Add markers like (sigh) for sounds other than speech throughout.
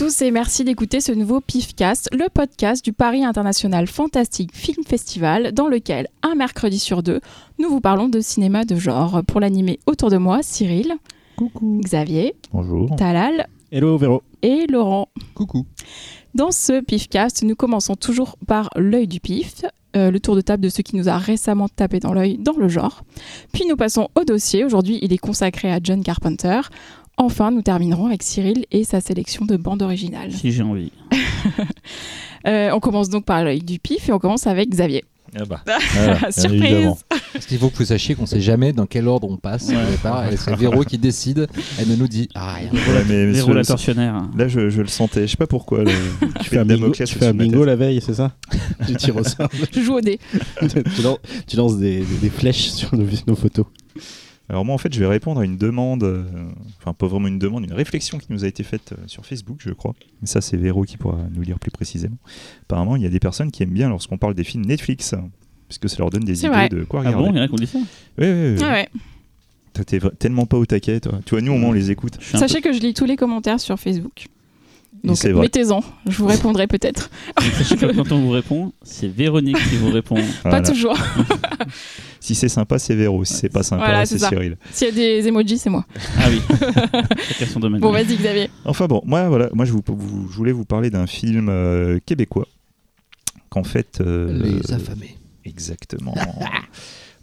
à tous et merci d'écouter ce nouveau PIFcast, le podcast du Paris International Fantastic Film Festival, dans lequel, un mercredi sur deux, nous vous parlons de cinéma de genre. Pour l'animer autour de moi, Cyril, Coucou. Xavier, Bonjour. Talal Hello Véro. et Laurent. Coucou. Dans ce PIFcast, nous commençons toujours par l'œil du PIF, euh, le tour de table de ce qui nous a récemment tapé dans l'œil dans le genre. Puis nous passons au dossier. Aujourd'hui, il est consacré à John Carpenter. Enfin, nous terminerons avec Cyril et sa sélection de bandes originales. Si j'ai envie. (laughs) Euh, on commence donc par l'œil du PIF et on commence avec Xavier. Ah bah. Surprise évidemment. Parce qu'il faut que vous sachiez qu'on sait jamais dans quel ordre on passe Ouais. au départ. Et c'est Véro qui décide. Elle ne nous dit ah, rien. Ouais, mais monsieur, rôles tortionnaires. là, je, je le sentais. Je sais pas pourquoi. (laughs) Tu fais un bingo, tu fais un bingo la veille, c'est ça (laughs) Tu tires au sort. Je joue au dé. tu, lances, tu lances des, des- des flèches sur nos, nos photos. Alors moi, en fait, je vais répondre à une demande, euh, enfin pas vraiment une demande, une réflexion qui nous a été faite euh, sur Facebook, je crois. Mais ça, c'est Véro qui pourra nous lire plus précisément. Apparemment, il y a des personnes qui aiment bien lorsqu'on parle des films Netflix, hein, puisque ça leur donne des idées vrai. de quoi Ah regarder. bon, il y en a qui ont dit ça Oui, oui, oui. Ah ouais. Toi, t'es tellement pas au taquet, toi. Tu vois, nous, au moins, on les écoute. Sachez que je lis tous les commentaires sur Facebook. Donc mettez-en, je vous répondrai peut-être. peu- Sachez que quand on vous répond, c'est Véronique qui vous répond. (laughs) Voilà. Pas toujours. (laughs) Si c'est sympa, c'est Véro. Si c'est pas sympa, Voilà, c'est. Cyril. S'il y a des emojis, c'est moi. Ah oui. (laughs) Son domaine. Bon, vas-y Xavier. Enfin bon, moi voilà, moi je, vous, vous- je voulais vous parler d'un film euh, québécois qu'en fait euh, Les affamés. exactement.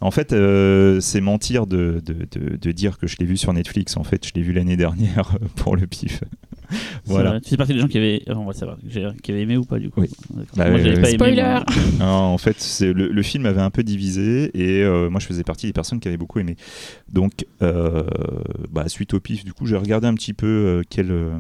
en fait, euh, c'est mentir de, de- de- de dire que je l'ai vu sur Netflix. En fait, je l'ai vu l'année dernière pour le pif. C'est voilà. vrai. Tu fais partie des gens qui avaient, on va savoir, qui avaient aimé ou pas du coup. Oui. Bah, moi, oui. pas aimé. Spoiler. moi. (laughs) Non, en fait, c'est le, le film avait un peu divisé et euh, moi je faisais partie des personnes qui avaient beaucoup aimé. Donc, euh, bah, suite au pif, du coup, j'ai regardé un petit peu euh, quel, euh,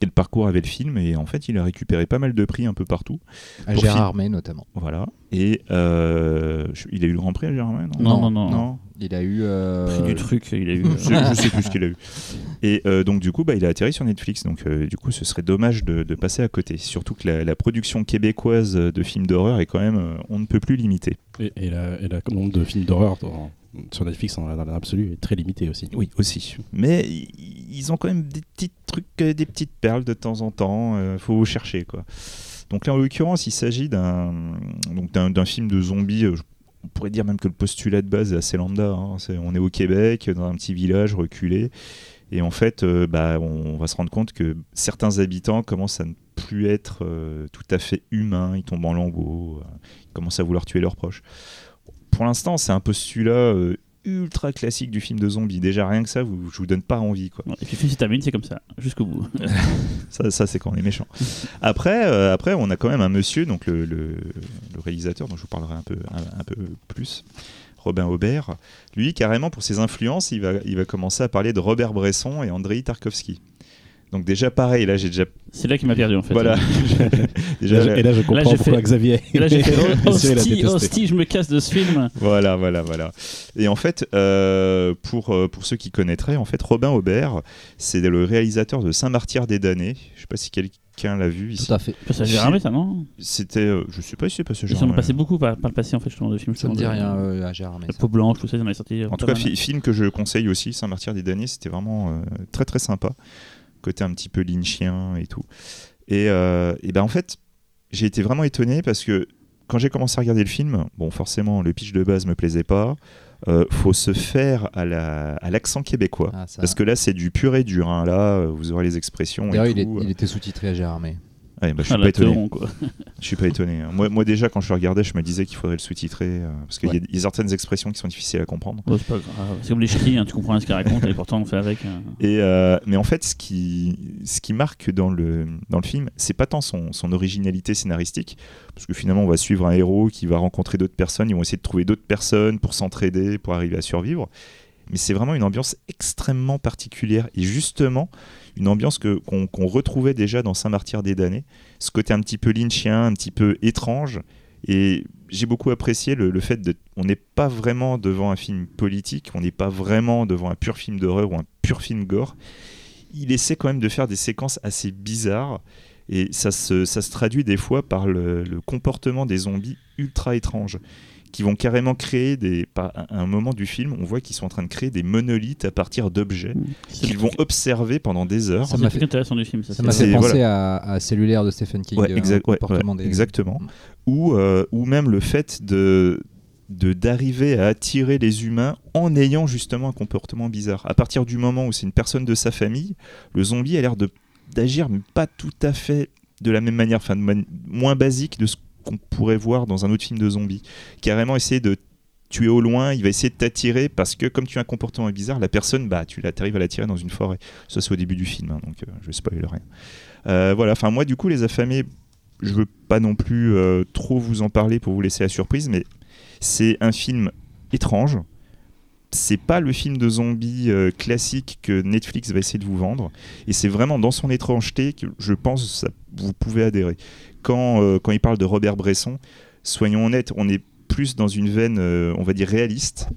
quel parcours avait le film et en fait, il a récupéré pas mal de prix un peu partout. À Gérard. Armé notamment. Voilà. Et euh, je- il a eu le Grand Prix à Germain Non, non, non. Il a eu. euh, Prix du truc, il a eu. (laughs) Je, je sais plus ce qu'il a eu. Et euh, donc du coup, bah, il a atterri sur Netflix. Donc euh, du coup, ce serait dommage de, de passer à côté. Surtout que la, la production québécoise de films d'horreur est quand même, euh, on ne peut plus limitée. Et, et la- et le nombre de films d'horreur dans- sur Netflix en, dans l'absolu est très limité aussi. Oui, aussi. Mais i- ils ont quand même des petits trucs, euh, des petites perles de temps en temps. euh, faut chercher quoi. Donc là, en l'occurrence, il s'agit d'un film de zombies. euh, on pourrait dire même que le postulat de base est assez lambda. hein. On est au Québec, dans un petit village reculé. Et en fait, euh, bah, on va se rendre compte que certains habitants commencent à ne plus être euh, tout à fait humains. Ils tombent en lambeaux. ils commencent à vouloir tuer leurs proches. Pour l'instant, c'est un postulat ultra classique du film de zombies. Déjà, rien que ça, vous, je vous donne pas envie. Quoi. Et puis, si termine, c'est comme ça, jusqu'au bout. (laughs) Ça, ça c'est quand on est méchant. Après, euh, après, on a quand même un monsieur, donc le, le- le réalisateur, dont je vous parlerai un peu, un, un peu plus, Robin Aubert. Lui, carrément, pour ses influences, il va, il va commencer à parler de Robert Bresson et Andrei Tarkovsky. Donc déjà, pareil, là, j'ai déjà... C'est là qu'il m'a perdu en fait. Voilà. (laughs) déjà, Et là, et là, je comprends j'ai pourquoi fait- Xavier. Et là, j'ai fait (laughs) hostie, hostie, je me casse de ce film. Voilà, voilà, voilà. Et en fait, euh, pour, euh, pour ceux qui connaîtraient, en fait, Robin Aubert, c'est le réalisateur de Saint-Martyr des damnés. Je sais pas si quelqu'un l'a vu ici. Tout à fait. Ça j'ai ramé ça, non C'était, euh, je sais pas si c'est pas ce Ils genre. en ont passé beaucoup par, par le passé en fait, justement, de films. Ça me dit rien euh, à Gérard Armé. La ça. peau blanche, tout ça, ils en avaient sorti. euh, En tout cas, film que je conseille aussi, Saint-Martyr des damnés, c'était vraiment euh, très très sympa. Côté un petit peu lynchien et tout. Et, euh, et ben en fait, j'ai été vraiment étonné parce que quand j'ai commencé à regarder le film, bon, forcément, le pitch de base me plaisait pas. Euh, faut se faire à la- à l'accent québécois. Ah, ça. Parce que là, c'est du pur et dur. hein. Là, vous aurez les expressions. D'ailleurs, et il, est- tout. il était sous-titré à Gérard Armé. Ouais, bah, je suis pas étonné. Teuron, quoi. (laughs) Je suis pas étonné. Moi, moi, déjà, quand je le regardais, je me disais qu'il faudrait le sous-titrer euh, parce qu'il y a- Ouais. il y, a certaines expressions qui sont difficiles à comprendre. Bon, c'est pas grave. C'est comme les ch'tis, hein, tu comprends rien ce qu'ils racontent et pourtant on fait avec. hein. Et euh, mais en fait, ce qui, ce qui marque dans le, dans le film, c'est pas tant son, son originalité scénaristique, parce que finalement, on va suivre un héros qui va rencontrer d'autres personnes, ils vont essayer de trouver d'autres personnes pour s'entraider, pour arriver à survivre. Mais c'est vraiment une ambiance extrêmement particulière. Et justement, une ambiance que, qu'on, qu'on retrouvait déjà dans Saint-Martyr des damnés. Ce côté un petit peu lynchien, un petit peu étrange. Et j'ai beaucoup apprécié le, fait de. On n'est pas vraiment devant un film politique, on n'est pas vraiment devant un pur film d'horreur ou un pur film gore. Il essaie quand même de faire des séquences assez bizarres. Et ça se, ça se traduit des fois par le, le comportement des zombies ultra étranges qui vont carrément créer des. par- À un moment du film, on voit qu'ils sont en train de créer des monolithes à partir d'objets C'est qu'ils vont observer pendant des heures. Ça m'a fait- intéressant du film. Ça, m'a fait penser voilà. à, à Cellulaire de Stephen King. Ouais, euh, exact- le ouais, des- exactement. Ou, euh, ou même le fait de de- d'arriver à attirer les humains en ayant justement un comportement bizarre. À partir du moment où c'est une personne de sa famille, le zombie a l'air de d'agir mais pas tout à fait de la même manière, enfin de man- moins basique de ce qu'on pourrait voir dans un autre film de zombie. Carrément essayer de tuer au loin, il va essayer de t'attirer parce que comme tu as un comportement bizarre, la personne, bah tu arrives à l'attirer dans une forêt. Ça c'est au début du film, hein, donc euh, je spoil rien. Euh, voilà, enfin moi du coup les affamés, je veux pas non plus euh, trop vous en parler pour vous laisser la surprise, mais c'est un film étrange. C'est pas le film de zombies euh, classique que Netflix va essayer de vous vendre, et c'est vraiment dans son étrangeté que je pense ça, vous pouvez adhérer. Quand, euh, quand il parle de Robert Bresson, soyons honnêtes, on est plus dans une veine, euh, on va dire réaliste,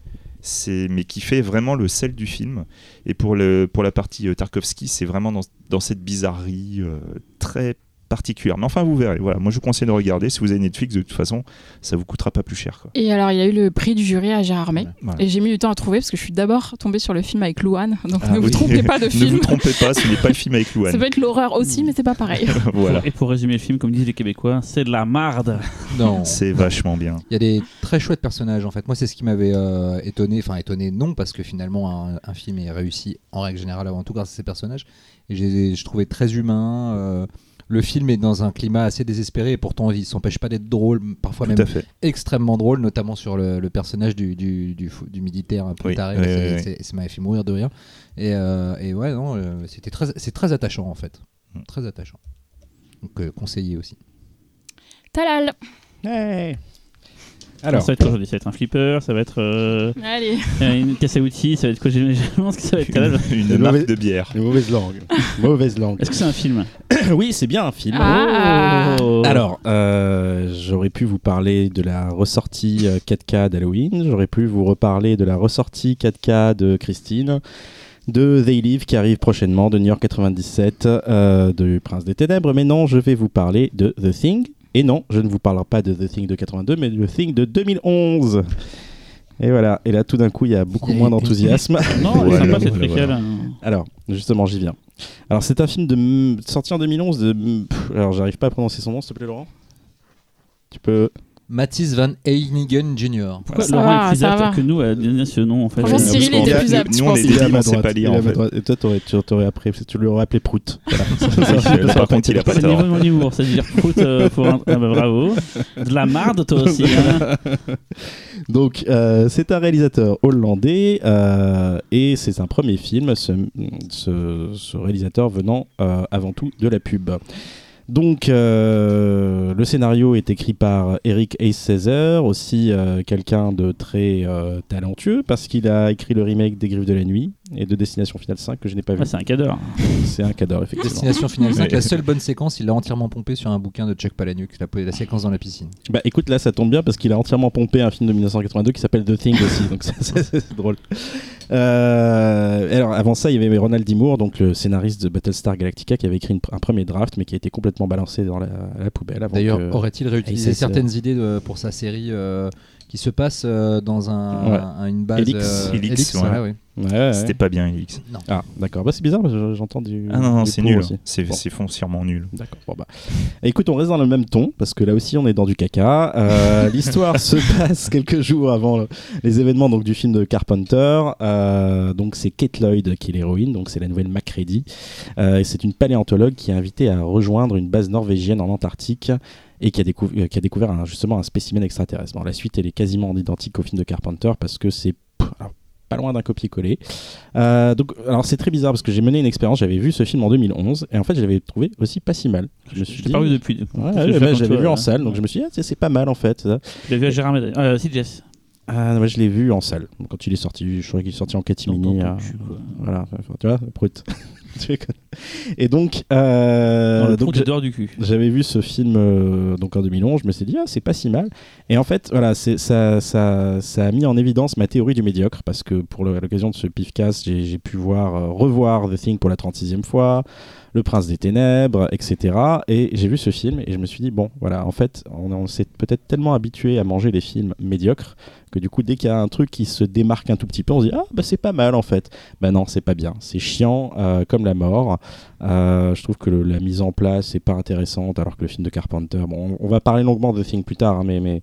mais qui fait vraiment le sel du film. Et pour, le, pour la partie Tarkovsky, c'est vraiment dans, dans cette bizarrerie très particulière. Mais enfin, vous verrez. Voilà, moi je vous conseille de regarder. Si vous avez Netflix, de toute façon, ça vous coûtera pas plus cher. Quoi. Et alors, il y a eu le prix du jury à Gérardmer. Voilà. Et j'ai mis du temps à trouver parce que je suis d'abord tombée sur le film avec Louane. Donc Ah ne vous trompez pas de (laughs) ne film. vous trompez pas, ce n'est pas le film avec Ça Louane. peut être l'horreur aussi, mais c'est pas pareil. (laughs) voilà, Et pour résumer le film, comme disent les Québécois, c'est de la marde. Non. c'est vachement bien. Il y a des très chouettes personnages en fait. Moi, c'est ce qui m'avait euh, étonné. Enfin, étonné non, parce que finalement, un, un film est réussi en règle générale avant tout grâce à ses personnages. Et j'ai- je trouvais très humain. euh, le film est dans un climat assez désespéré et pourtant il s'empêche pas d'être drôle, parfois Tout même extrêmement drôle, notamment sur le, le personnage du, du, du militaire un peu Oui, taré. oui, C'est- oui, oui. c'est- Ça m'avait fait mourir de rire. Et, euh, et ouais, non, euh, c'était très, c'est très attachant en fait. Mm. Très attachant. Donc euh, conseillé aussi. Talal Alors, Alors, ça va être quoi aujourd'hui Ça va être un flipper, ça va être euh, Allez. une caisse à outils, ça va être quoi Je pense que ça va être Une, une marque de bière. une mauvaise langue. (laughs) mauvaise langue. Est-ce que c'est un film (coughs) oui, c'est bien un film. Ah. Oh. Alors, euh, j'aurais pu vous parler de la ressortie euh, 4K d'Halloween, j'aurais pu vous reparler de la ressortie 4K de Christine, de They Live qui arrive prochainement, de New York 97, euh, de Prince des Ténèbres, mais non, je vais vous parler de The Thing. Et non, je ne vous parlerai pas de The Thing de 82, mais de The Thing de 2011. Et voilà, et là tout d'un coup il y a beaucoup moins d'enthousiasme. (laughs) Non, elle est sympa cette voilà, préquelle. voilà. Alors, justement, j'y viens. Alors, c'est un film de sorti en 2011 de. pff, alors, j'arrive pas à prononcer son nom, s'il te plaît, Laurent? Tu peux. Mathis Van Einigen Jr. Pourquoi Ça Laurent va, est plus apte que nous à donner ce nom en fait Franchement, Euh, Cyril était plus apte, Nous, on est débiles, on sait pas lire en fait. Et toi, t'aurais, tu t'aurais appelé, tu l'aurais appelé Prout. (laughs) Voilà. Par contre, il a pas C'est le niveau tort. de mon humour, c'est-à-dire prout euh, pour un... ah bah, bravo. De la marde toi aussi. hein. (laughs) Donc, euh, c'est un réalisateur hollandais euh, et c'est un premier film, ce, ce- ce réalisateur venant euh, avant tout de la pub. Donc, euh, le scénario est écrit par Eric Hayes César, aussi euh, quelqu'un de très euh, talentueux, parce qu'il a écrit le remake des Griffes de la Nuit et de Destination Finale 5 que je n'ai pas vu. Ouais, c'est un cadre. (laughs) c'est un cadre, effectivement. Destination Finale 5, Ouais. la seule bonne séquence, il l'a entièrement pompé sur un bouquin de Chuck Palahniuk, la, la séquence dans la piscine. Bah écoute, là ça tombe bien parce qu'il a entièrement pompé un film de 1982 qui s'appelle The Thing aussi, donc (laughs) c'est drôle. Euh, alors avant ça, il y avait Ronald D. Moore, donc le scénariste de Battlestar Galactica, qui avait écrit une- un premier draft mais qui a été complètement balancé dans la, la poubelle. D'ailleurs, aurait-il réutilisé certaines idées de- pour sa série euh, qui se passe euh, dans un, Ouais. un- une base Elix. euh, Elix, ouais. ouais, ouais. Ouais, ouais. C'était pas bien, Elix. Non. Ah d'accord, bah, c'est bizarre parce que j'entends du. Ah non, non, du c'est pour nul. aussi. C'est Bon. c'est foncièrement nul. D'accord. Bon bah. Écoute, on reste dans le même ton parce que là aussi on est dans du caca. Euh, (laughs) L'histoire se passe quelques jours avant le- les événements donc du film de Carpenter. Euh, donc c'est Kate Lloyd qui est l'héroïne. Donc c'est la nouvelle Macready. Euh, et c'est une paléontologue qui est invitée à rejoindre une base norvégienne en Antarctique et qui a, euh, qui a découvert un- justement un spécimen extraterrestre. Bon, la suite elle est quasiment identique au film de Carpenter parce que c'est pas loin d'un copier-coller. Euh, donc, alors c'est très bizarre parce que j'ai mené une expérience, j'avais vu ce film en 2011 et en fait je l'avais trouvé aussi pas si mal. Je me suis Je dit, l'ai pas vu depuis. Ouais, ouais, bah, comme j'avais vu en euh, salle, donc je me suis dit, ah, c'est- pas mal en fait. Je l'ai vu à Gérard Médel. Euh, si, Jess. Ah, moi je l'ai vu en salle. Quand il est sorti, je crois qu'il est sorti en catimini. Cul, quoi. voilà, tu vois, brut. (laughs) Et donc, euh, donc du cul. j'avais vu ce film euh, donc en 2011, je me suis dit, ah, c'est pas si mal. Et en fait, voilà, c'est- ça, ça, ça a mis en évidence ma théorie du médiocre, parce que pour l'occasion de ce pifcast, j'ai j'ai pu voir, euh, revoir The Thing pour la 36e fois, Le Prince des Ténèbres, etc. Et j'ai vu ce film et je me suis dit, bon, voilà, en fait, on, s'est peut-être tellement habitué à manger des films médiocres que du coup, dès qu'il y a un truc qui se démarque un tout petit peu, on se dit, ah, bah c'est pas mal en fait. Bah non, c'est pas bien. C'est chiant euh, comme la mort. Euh, je trouve que la mise en place est pas intéressante, alors que le film de Carpenter, bon, on, va parler longuement de The Thing plus tard, hein, mais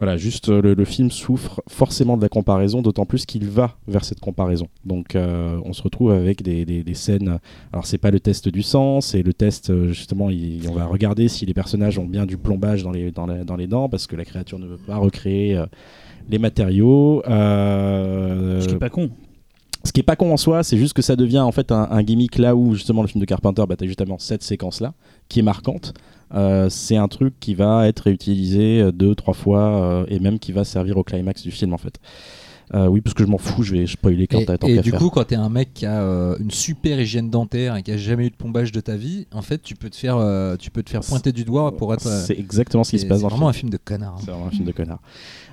voilà, juste euh, le, film souffre forcément de la comparaison, d'autant plus qu'il va vers cette comparaison. Donc euh, on se retrouve avec des, des- scènes. Alors c'est pas le test du sang, c'est le test euh, justement. on va regarder si les personnages ont bien du plombage dans les, dans dans les dents, parce que la créature ne veut pas recréer les matériaux. Euh, Ce qui est pas con. Ce qui est pas con en soi, c'est juste que ça devient en fait un, un gimmick là où justement le film de Carpenter, bah, t'as justement cette séquence là qui est marquante. Euh, c'est un truc qui va être réutilisé euh, deux, trois fois euh, et même qui va servir au climax du film en fait. Euh, oui, parce que je m'en fous, je vais spoiler quand Et, t'as et qu'à du faire. coup, quand t'es un mec qui a euh, une super hygiène dentaire et qui a jamais eu de plombage de ta vie, en fait, tu peux te faire, euh, tu peux te faire pointer du doigt pour être. c'est exactement ce qui se c'est- passe c'est dans le vraiment un film. film de connard. hein. C'est vraiment un film de connard.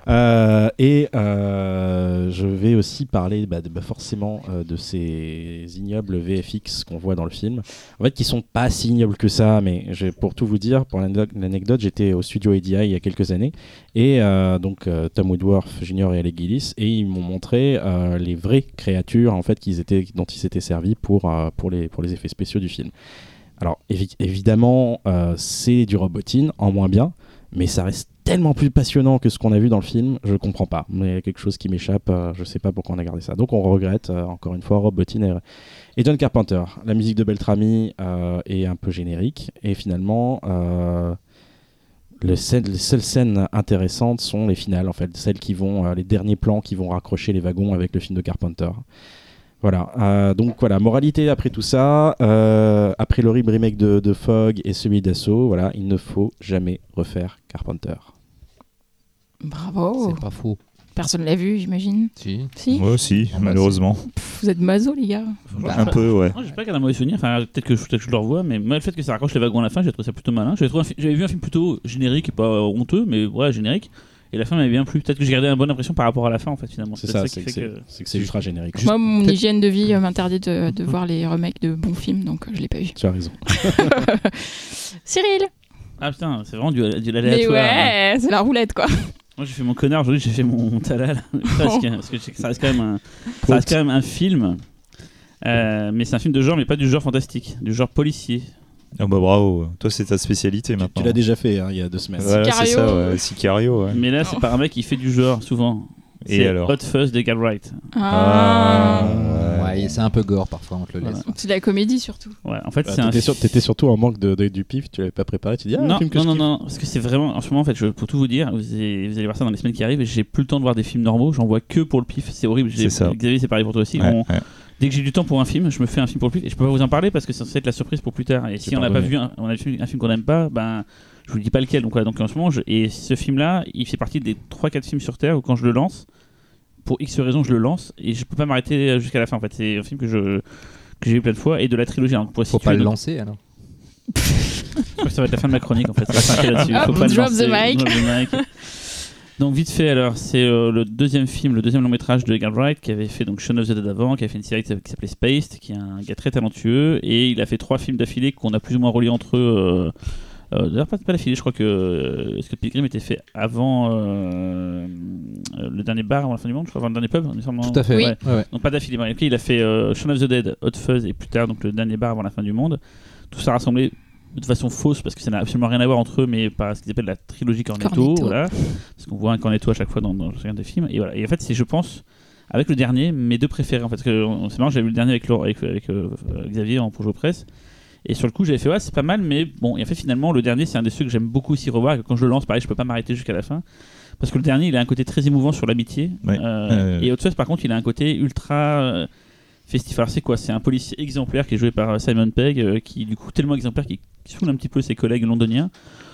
Euh, et euh, je vais aussi parler bah, bah, forcément euh, de ces ignobles VFX qu'on voit dans le film. En fait, qui sont pas si ignobles que ça, mais pour tout vous dire, pour l'anecdote- j'étais au studio ADI il y a quelques années, et donc Tom Woodworth Jr. et Alec Gillis, et ils m'ont montré les vraies créatures en fait qu'ils étaient, dont ils s'étaient servis pour, pour, les, pour les effets spéciaux du film. Alors évi- évidemment, c'est du robotine, en moins bien, mais ça reste tellement plus passionnant que ce qu'on a vu dans le film, je comprends pas. Mais il y a quelque chose qui m'échappe, euh, je sais pas pourquoi on a gardé ça. Donc on regrette, euh, encore une fois, Rob Bottin et, et John Carpenter. La musique de Beltrami euh, est un peu générique, et finalement, euh, les seules scènes intéressantes sont les finales, en fait, celles qui vont, les derniers plans qui vont raccrocher les wagons avec le film de Carpenter. Voilà, euh, donc voilà, moralité après tout ça, euh, après l'horrible remake de, de Fog et celui d'Assaut, voilà, il ne faut jamais refaire Carpenter. Bravo. C'est pas faux. Personne l'a vu, j'imagine. Si. Si Moi aussi, Ah bah, malheureusement. Pff, Vous êtes maso, les gars. Un peu, ouais. Moi, j'ai pas qu'un mauvais souvenir. Enfin, peut-être que, je- peut-être que je le revois, mais moi, le fait que ça raccroche les wagons à la fin, j'ai trouvé ça plutôt malin. J'avais un vu un film plutôt générique et pas honteux, mais ouais, générique. Et la fin m'avait bien plu. Peut-être que j'ai gardé une bonne impression par rapport à la fin, en fait, finalement. C'est ça, c'est que c'est ultra générique. Moi, mon hygiène de vie euh, m'interdit de, de (laughs) voir les remakes de bons films, donc euh, je l'ai pas vu. Tu as raison. (laughs) Cyril Ah putain, c'est vraiment du, du Mais ouais, c'est la roulette, quoi. Moi, j'ai fait mon connard aujourd'hui, j'ai fait mon talal. (laughs) Presque, hein, parce que ça reste quand même un, ça reste quand même un film. Euh, mais c'est un film de genre, mais pas du genre fantastique, du genre policier. Ah bah bravo, toi c'est ta spécialité maintenant. Tu l'as déjà fait hein, il y a deux semaines. Voilà, c'est Sicario. ça, ouais. Sicario, ouais. Mais là, c'est par un mec qui fait du genre, souvent. Et C'est alors Hot Fuzz de Edgar Wright. Ah. ouais. C'est un peu gore parfois, on te le laisse. Voilà. C'est de la comédie, surtout. Ouais, en fait, Bah, c'est un T'étais sur- t'étais surtout en manque de, de- du pif, tu l'avais pas préparé, tu dis ah, non, film que non, je non, non, parce que c'est vraiment, en ce moment, en fait, je, pour tout vous dire, vous allez, vous allez voir ça dans les semaines qui arrivent, j'ai plus le temps de voir des films normaux, j'en vois que pour le pif, c'est horrible. J'ai- C'est ça. Xavier, c'est pareil pour toi aussi. Ouais, On- ouais. Dès que j'ai du temps pour un film, je me fais un film pour le pif, et je peux pas vous en parler parce que c'est censé être la surprise pour plus tard. Et si on n'a pas vu un, on a vu un film qu'on n'aime pas, ben, je vous dis pas lequel. Donc, voilà, donc en ce moment, je- et ce film-là, il fait partie des 3-4 films sur Terre où quand je le lance, pour X raisons, je le lance, et je peux pas m'arrêter jusqu'à la fin. En fait, c'est un film que je que j'ai vu plein de fois et de la trilogie. Alors, pour Faut situer pas le lancer alors. je crois que ça va être la fin de ma chronique en fait. Ça va là-dessus. Hop, Faut pas le drop lancer. the mic. Drop the mic. (laughs) Donc vite fait alors, c'est euh, le deuxième film, le deuxième long métrage de Edgar Wright qui avait fait donc Shaun of the Dead avant, qui a fait une série qui s'appelait- Spaced, qui est un gars très talentueux et il a fait trois films d'affilée qu'on a plus ou moins reliés entre eux. euh, euh, D'ailleurs pas, pas d'affilée, je crois que euh, Scott Pilgrim était fait avant euh, le dernier bar avant la fin du monde, je crois avant le dernier pub. il me semble. Tout à fait. Oui. ouais, ouais. Donc pas d'affilée. il a fait euh, Shaun of the Dead, Hot Fuzz et plus tard donc le dernier bar avant la fin du monde. Tout ça rassemblé de façon fausse parce que ça n'a absolument rien à voir entre eux, mais par ce qu'ils appellent la trilogie Cornetto, Cornetto. voilà. Parce qu'on voit un Cornetto à chaque fois dans, dans chacun des films. Et voilà. Et en fait, c'est je pense avec le dernier mes deux préférés en fait. Parce que on- c'est marrant, j'avais vu le dernier avec, Laure- avec, avec, euh, Xavier en projet presse. Et sur le coup, j'avais fait ouais, c'est pas mal, mais bon. Et en fait, finalement, le dernier, c'est un des ceux que j'aime beaucoup aussi revoir. Et que quand je le lance, pareil, je peux pas m'arrêter jusqu'à la fin. Parce que le dernier, il a un côté très émouvant sur l'amitié. Ouais. Euh, Euh. Et par contre, il a un côté ultra euh, festif. Alors, c'est quoi? C'est un policier exemplaire qui est joué par euh, Simon Pegg, euh, qui, du coup, tellement exemplaire qu'il qui saoule un petit peu ses collègues londoniens.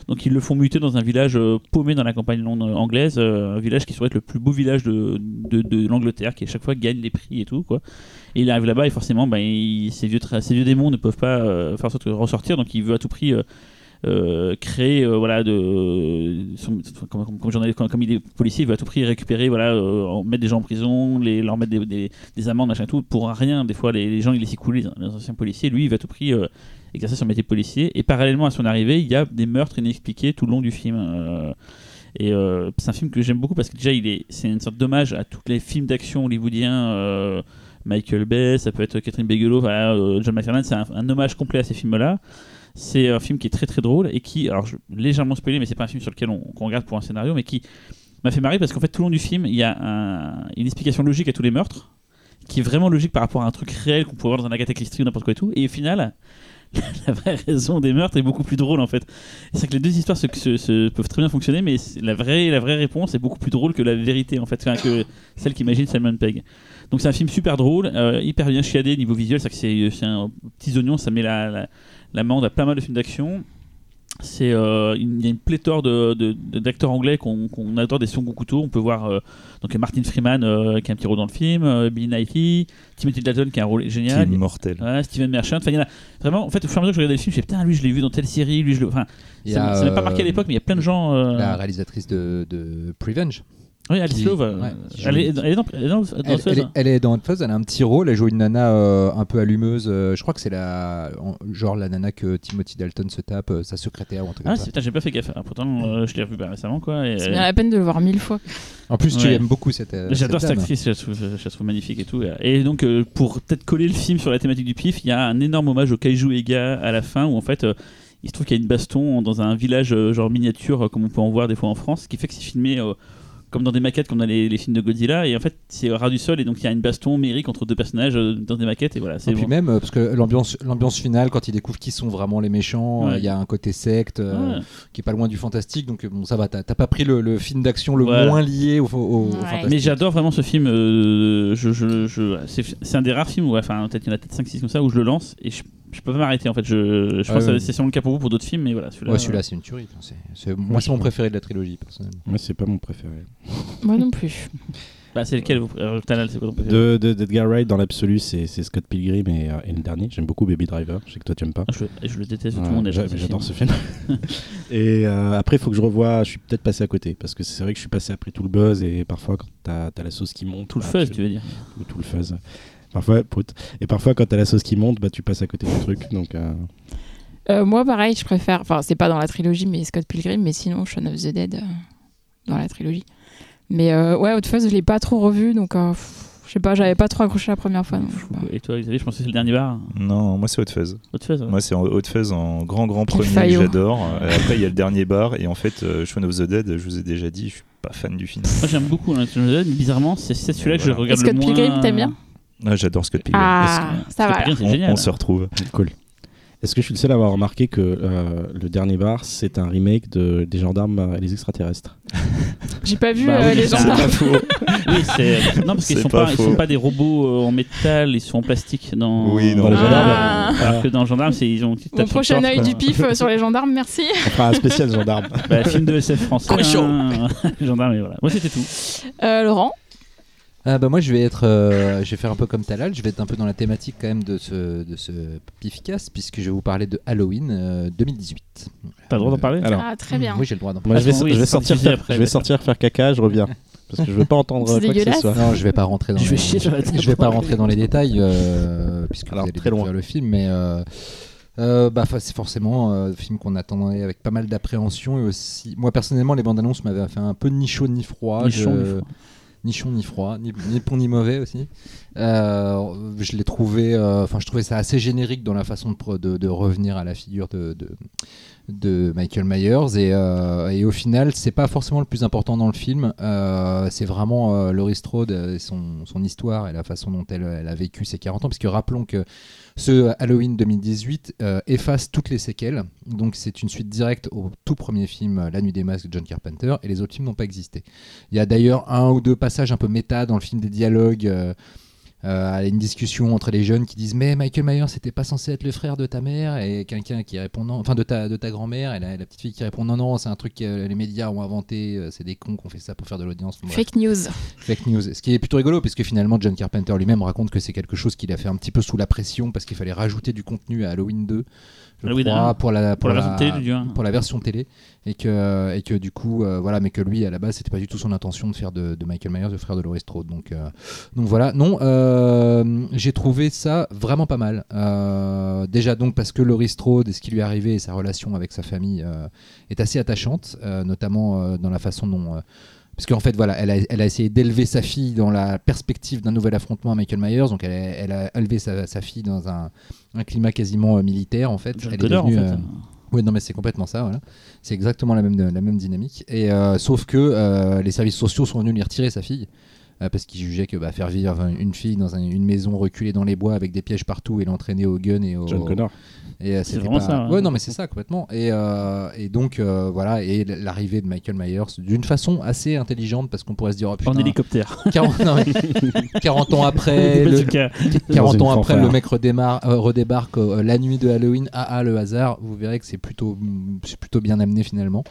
Donc ils le font muter dans un village euh, paumé dans la campagne anglaise, euh, un village qui serait le plus beau village de, de, l'Angleterre, qui à chaque fois gagne les prix et tout quoi. Et il arrive là-bas et forcément, ben, ces, vieux ces vieux démons ne peuvent pas euh, faire en sorte de ressortir, donc il veut à tout prix créer, voilà, de, comme, comme, comme comme- il est policier, il veut à tout prix récupérer, voilà, mettre des gens en prison, les, leur mettre des, des, des amendes, machin tout, pour rien. Des fois, les, les gens, ils laissent couler, les, les anciens policiers. Lui, il veut à tout prix exercer son métier policier. Et parallèlement à son arrivée, il y a des meurtres inexpliqués tout le long du film. euh, et euh, c'est un film que j'aime beaucoup parce que déjà, il est, c'est une sorte d'hommage à tous les films d'action hollywoodiens. euh, Michael Bay, ça peut être Catherine Bigelow, John McTiernan, c'est un, hommage complet à ces films-là. C'est un film qui est très très drôle et qui, alors légèrement spoilé, mais c'est pas un film sur lequel on, regarde pour un scénario, mais qui m'a fait marrer parce qu'en fait tout le long du film, il y a un- une explication logique à tous les meurtres, qui est vraiment logique par rapport à un truc réel qu'on pourrait voir dans un Agatha Christie ou n'importe quoi et tout. Et au final, (laughs) la vraie raison des meurtres est beaucoup plus drôle en fait. C'est que les deux histoires peuvent très bien fonctionner, mais la vraie, la vraie réponse est beaucoup plus drôle que la vérité en fait, que celle qu'imagine Simon Pegg. Donc c'est un film super drôle, euh, hyper bien chiadé niveau visuel, c'est que c'est c'est un petits oignons, ça met la, la, la main à pas mal de films d'action. C'est euh, il y a une pléthore de, de- de- d'acteurs anglais qu'on, qu'on adore des au couteau. On peut voir euh, donc Martin Freeman euh, qui a un petit rôle dans le film, euh, Billy Knightley, Timothy Dalton qui a un rôle qui est génial. immortel. Ouais, Steven Merchant, enfin il y en a vraiment. En fait, au fur et à mesure que je regardais le film, je me putain, lui je l'ai vu dans telle série, lui je le. Enfin, ça a, m'a- ça m'a pas marqué à l'époque, mais il y a plein de gens. euh, La réalisatrice de, de Prevenge. Oui, Alice qui- Love, euh, ouais, elle, est, elle est dans, elle est dans, dans Elle, Fuzz, elle est, hein. elle est dans Hot Fuzz, elle a un petit rôle, elle joue une nana euh, un peu allumeuse. euh, je crois que c'est la, en- genre la nana que Timothy Dalton se tape, euh, sa secrétaire ou un truc Ah, comme c'est- ça. putain, j'ai pas fait gaffe. Ah, pourtant, euh, je l'ai revu bah, récemment, quoi. et- C'est bien la peine de le voir mille fois. En plus, tu Ouais. aimes beaucoup cette. euh, J'adore cette actrice, je la trouve, je la trouve magnifique et tout. Et donc, euh, pour peut-être coller le film sur la thématique du pif, il y a un énorme hommage au Kaiju Ega à la fin, où en fait, euh, il se trouve qu'il y a une baston dans un village genre miniature, comme on peut en voir des fois en France, ce qui fait que c'est filmé euh, comme dans des maquettes, comme dans les, les films de Godzilla. Et en fait, c'est ras du sol, et donc il y a une baston mérique entre deux personnages euh, dans des maquettes, et voilà. Et C'est puis bon. même, euh, parce que l'ambiance, l'ambiance finale, quand il découvre qui sont vraiment les méchants, Ouais. euh, il y a un côté secte euh, Ouais. qui est pas loin du fantastique. Donc bon, ça va, t'as t'as pas pris le, le film d'action le Voilà. moins lié au, au- au Ouais. fantastique. Mais j'adore vraiment ce film. euh, je, je, je- c'est, c'est un des rares films où, enfin, peut-être il y en a peut-être 5-6 comme ça, où je le lance et je, je peux pas m'arrêter en fait. Je, je Ah pense ouais. que c'est sûrement le cas pour vous pour d'autres films, mais voilà. Celui-là, Ouais, celui-là, c'est une tuerie. C'est- c'est- moi, c'est mon préféré de la trilogie, personnellement. Moi, c'est pas mon préféré. Moi non plus. (laughs) Bah, c'est lequel vous euh, c'est quoi ton préféré De, de, d'Edgar Wright, dans l'absolu, c'est, c'est Scott Pilgrim et, euh, et le dernier. J'aime beaucoup Baby Driver. Je sais que toi, tu aimes pas. Ah, je, je le déteste, tout le monde aime J'adore film. ce film. (laughs) et euh, après, il faut que je revoie. Je suis peut-être passé à côté parce que c'est vrai que je suis passé après tout le buzz et parfois quand t'as as la sauce qui monte, Tout le bah, fuzz, tu- tu veux dire. ou tout le fuzz. Parfois, pout. et parfois quand t'as la sauce qui monte, bah tu passes à côté du truc. Donc euh, Euh, moi, pareil, je préfère. Enfin, c'est pas dans la trilogie, mais Scott Pilgrim, mais sinon, Shaun of the Dead euh, dans la trilogie. Mais euh, ouais, Hot Fuzz, je l'ai pas trop revu, donc euh, je sais pas, j'avais pas trop accroché la première fois. donc. Et toi, Xavier, je pense que c'est le dernier bar. Non, moi c'est Hot Fuzz. Autre fuzz. ouais. Moi c'est en Hot Fuzz en grand grand premier j'adore. Après il y a le dernier bar et en fait euh, Shaun of the Dead, je vous ai déjà dit, je suis pas fan du film. Moi, j'aime beaucoup hein, Shaun of the Dead, mais bizarrement, c'est celui-là que je regarde Scott le moins. Pilgrim, t'aimes bien? Ah, j'adore Scott Pilgrim. Ah, que- ça Scott va. Pilgrim, on, génial. on se retrouve. cool. Est-ce que je suis le seul à avoir remarqué que euh, le dernier bar, c'est un remake de, des gendarmes et les extraterrestres? (laughs) J'ai pas vu Bah euh, oui, les c'est gens. pas faux. (laughs) Oui, c'est. Non, parce qu'ils sont pas pas, ils faux. sont pas des robots euh, en métal, ils sont en plastique dans. Oui, dans Dans les le gendarmes. Ah. Alors que dans le gendarme, c'est ils ont. Mon prochain œil quoi. du pif euh, sur les gendarmes, merci. On fera un spécial gendarme. Bah, film de SF français. Hein. (laughs) gendarme, et voilà. Moi, c'était tout. Euh, Laurent? Ah bah moi je vais être, euh, je vais faire un peu comme Talal, je vais être un peu dans la thématique quand même de ce, de ce pifcast puisque je vais vous parler de Halloween euh, 2018. T'as le droit d'en parler Alors, Ah, très bien. Oui j'ai le droit d'en moi, je vais, oui, je sortir, faire, après, je vais sortir faire caca, je reviens. Parce que je veux pas entendre C'est quoi que ce soit. Non je vais pas rentrer dans Je les... vais chier je vais pas rentrer dans les détails euh, puisque Alors, vous allez très loin. le film mais euh, euh, bah, c'est forcément euh, un film qu'on attendait avec pas mal d'appréhension et aussi moi personnellement les bandes annonces m'avaient fait un peu ni chaud ni froid Ni Je- chaud, ni froid. Ni chaud ni froid, ni, ni bon ni mauvais aussi. Euh, je l'ai trouvé, euh, enfin je trouvais ça assez générique dans la façon de, revenir à la figure de, de Michael Myers et, euh, et au final c'est pas forcément le plus important dans le film. Euh, c'est vraiment euh, Laurie Strode et son, son histoire et la façon dont elle, elle a vécu ses 40 ans, puisque rappelons que ce Halloween 2018 euh, efface toutes les séquelles. Donc c'est une suite directe au tout premier film La Nuit des Masques de John Carpenter et les autres films n'ont pas existé. Il y a d'ailleurs un ou deux passages un peu méta dans le film des dialogues. Euh, euh, à une discussion entre les jeunes qui disent mais Michael Myers c'était pas censé être le frère de ta mère et quelqu'un qui répond non, enfin de ta de ta grand-mère et la, la petite fille qui répond non non c'est un truc que les médias ont inventé, euh, c'est des cons qui ont fait ça pour faire de l'audience. Fake news. Fake news. Ce qui est plutôt rigolo, puisque finalement John Carpenter lui-même raconte que c'est quelque chose qu'il a fait un petit peu sous la pression parce qu'il fallait rajouter du contenu à Halloween 2. 1, pour la, Pour la version télé pour la version télé. Et que, et que du coup euh, voilà mais que lui à la base c'était pas du tout son intention de faire de, de Michael Myers le frère de Laurie Strode. Donc, euh, donc voilà. Non euh, j'ai trouvé ça vraiment pas mal. Déjà donc parce que Laurie Strode et ce qui lui est arrivé et sa relation avec sa famille est assez attachante notamment dans la façon dont parce qu'en fait, voilà, elle a, elle a essayé d'élever sa fille dans la perspective d'un nouvel affrontement à Michael Myers. Donc, elle a, elle a élevé sa, sa fille dans un, un climat quasiment euh, militaire, en fait. John elle est en devenue, fait. euh, oui, non, mais c'est complètement ça, voilà. C'est exactement la même, la même dynamique. Et euh, sauf que les services sociaux sont venus lui retirer sa fille. Euh, parce qu'ils jugeaient que bah, faire vivre une fille dans un- une maison reculée dans les bois avec des pièges partout et l'entraîner au gun et au. John Connor. Et, euh, C'est vraiment pas- ça, ouais. Ouais, non, mais c'est ça complètement. Et, euh, et donc, euh, voilà, et l'arrivée de Michael Myers d'une façon assez intelligente parce qu'on pourrait se dire, oh, En hélicoptère. (laughs) 40, non, mais (laughs) 40 ans après, le, Bazooka. 40 Dans ans après, le mec redémarre, euh, redébarque euh, la nuit de Halloween. Ah ah, le hasard. Vous verrez que c'est plutôt, mm, c'est plutôt bien amené finalement.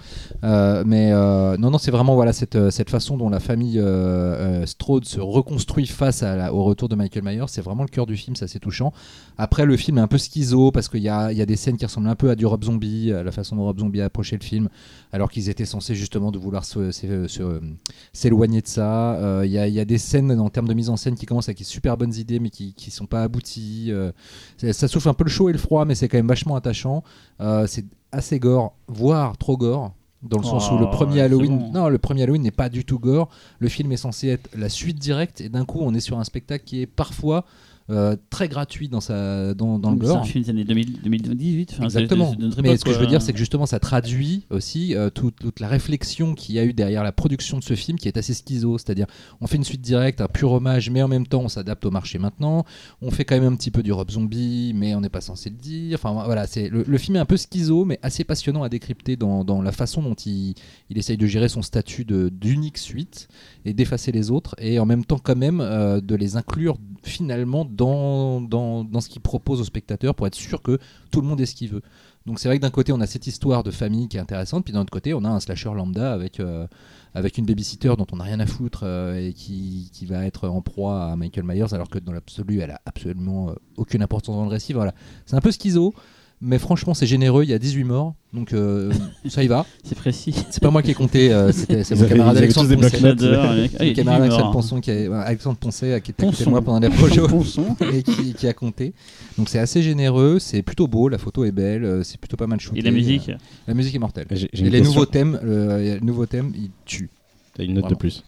Euh, mais euh, non, non, c'est vraiment voilà cette, cette façon dont la famille euh, euh, Strode se reconstruit face au retour de Michael Myers. C'est vraiment le cœur du film, c'est assez touchant. Après, le film est un peu schizo parce qu'il y a, des scènes qui ressemblent un peu à du Rob Zombie, à la façon dont Rob Zombie a approché le film, alors qu'ils étaient censés justement de vouloir s'éloigner de ça. Euh, Il y, a, des scènes en termes de mise en scène qui commencent avec des super bonnes idées mais qui qui sont pas abouties. Euh, c'est- ça souffle un peu le chaud et le froid, mais c'est quand même vachement attachant. Euh, c'est assez gore, voire trop gore. Dans le sens où le Oh, premier Halloween, bon. non, le premier Halloween n'est pas du tout gore. Le film est censé être la suite directe, et d'un coup, on est sur un spectacle qui est parfois euh, très gratuit dans sa, dans, dans le C'est un gore. film des années 2000 2018. enfin, c'est- Exactement. de Mais ce que je veux dire, c'est que justement, ça traduit aussi euh, toute, toute la réflexion qu'il y a eu derrière la production de ce film, qui est assez schizo. C'est-à-dire, on fait une suite directe, un pur hommage, mais en même temps, on s'adapte au marché maintenant. On fait quand même un petit peu du Rob Zombie, mais on n'est pas censé le dire. Enfin, voilà, c'est le, le film est un peu schizo, mais assez passionnant à décrypter dans, dans la façon dont il, il essaye de gérer son statut d'unique suite et d'effacer les autres, et en même temps, quand même, euh, de les inclure finalement dans, dans, dans ce qu'il propose aux spectateurs pour être sûr que tout le monde est ce qu'il veut. Donc c'est vrai que d'un côté on a cette histoire de famille qui est intéressante, puis d'un autre côté on a un slasher lambda avec, euh, avec une babysitter dont on n'a rien à foutre euh, et qui, qui va être en proie à Michael Myers alors que dans l'absolu elle a absolument euh, aucune importance dans le récit. Voilà. C'est un peu schizo, mais franchement c'est généreux, il y a 18 morts, donc euh, ça y va. (laughs) C'est précis. C'est pas moi qui ai compté, euh, c'était- c'est Ils mon camarade ils Alexandre Poncet. Mon camarade. Alexandre Ponson qui Alexandre Poncet qui était à côté de moi pendant les (laughs) projets Ponson. (laughs) et qui, qui a compté. Donc c'est assez généreux, c'est plutôt beau, la photo est belle, euh, c'est plutôt pas mal shooté. Et la musique Euh, La musique est mortelle. J'ai j'ai Et une les question. nouveaux thèmes, le, le nouveau thème, il tue. T'as une note de plus.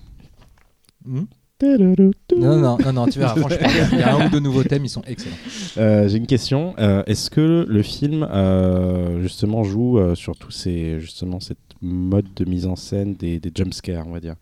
Hmm? Non, non, non, non, tu verras, franchement, il y a un ou deux nouveaux thèmes, ils sont excellents. Euh, J'ai une question. Euh, Est-ce que le film euh, justement joue sur tous ces justement cette mode de mise en scène des, des jumpscares, on va dire,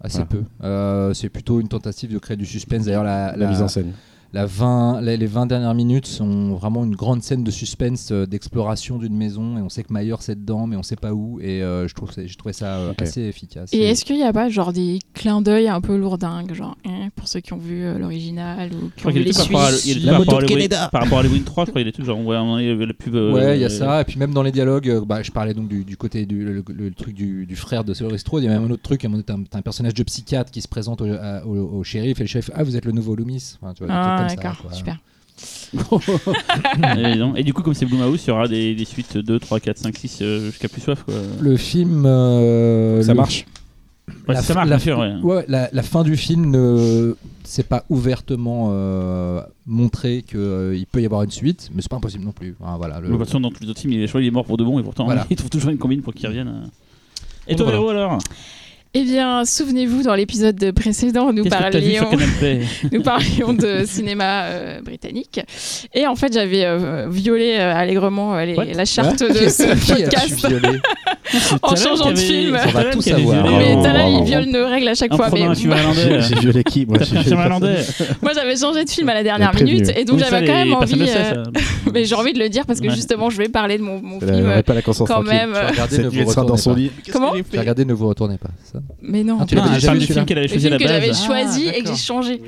Assez Ah. peu. C'est plutôt une tentative de créer du suspense. D'ailleurs, la, la, la- mise en scène. La 20, les, les 20 dernières minutes sont vraiment une grande scène de suspense, euh, d'exploration d'une maison, et on sait que Myers est dedans, mais on sait pas où, et euh, je trouve c'est- trouvé ça euh, assez efficace. Et est-ce qu'il n'y a pas genre des clins d'œil un peu lourdingues, genre hein, pour ceux qui ont vu euh, l'original ou qui ont vu a les a trucs La moto de Canada. Par rapport à Halloween 3, je crois qu'il y a des trucs genre, ouais, il y avait la pub. euh, Ouais, il y a euh, ça. Et puis même dans les dialogues, euh, bah, je parlais donc du, du côté du le, le- le truc du, du frère de Laurie Strode. Il y a même un autre truc. T'as un, un personnage de psychiatre qui se présente au, à- au- au shérif et le shérif. Ah, vous êtes le nouveau Loomis. Enfin, tu vois, Ah, comme ça, d'accord, super. (laughs) Et, non. Et du coup, comme c'est Blumhouse, il y aura des, des suites 2, 3, 4, 5, 6 euh, jusqu'à plus soif. Quoi. Le film. euh, Ça le- marche. Ouais, la ça fin- marche, la sûr. ouais. Ouais, la, la fin du film ne c'est pas ouvertement euh, montré qu'il peut y avoir une suite, mais c'est pas impossible non plus. Enfin, voilà, le- De toute façon, dans tous les autres films, il est, qu'il est mort pour de bon, et pourtant, Voilà. (laughs) il trouve toujours une combine pour qu'il revienne. euh. Et toi, voilà. Véro, alors? Eh bien, souvenez-vous, dans l'épisode précédent, nous parlions, (laughs) nous parlions de cinéma euh, britannique. Et en fait, j'avais euh, violé euh, allègrement les- la charte de ce podcast. (laughs) En changeant de film. On va tout savoir. Bravo, mais Talal, bravo. il viole nos règles à chaque En fois. Mais un film moi, irlandais. J'ai violé qui Moi, j'avais changé de film à la dernière minute. Et donc, j'avais quand même envie. euh. (laughs) Mais j'ai envie de le dire parce que Ouais. justement, je vais parler de mon, film. aurait pas la conscience quand même. Tu vas regarder, ne vous retournez pas. Comment Tu vas regarder, ne vous retournez pas, Mais non. Ah, tu l'as Ah, du celui-là film qu'elle avait Le choisi à la que j'avais base. Ah, choisi et que j'ai changé.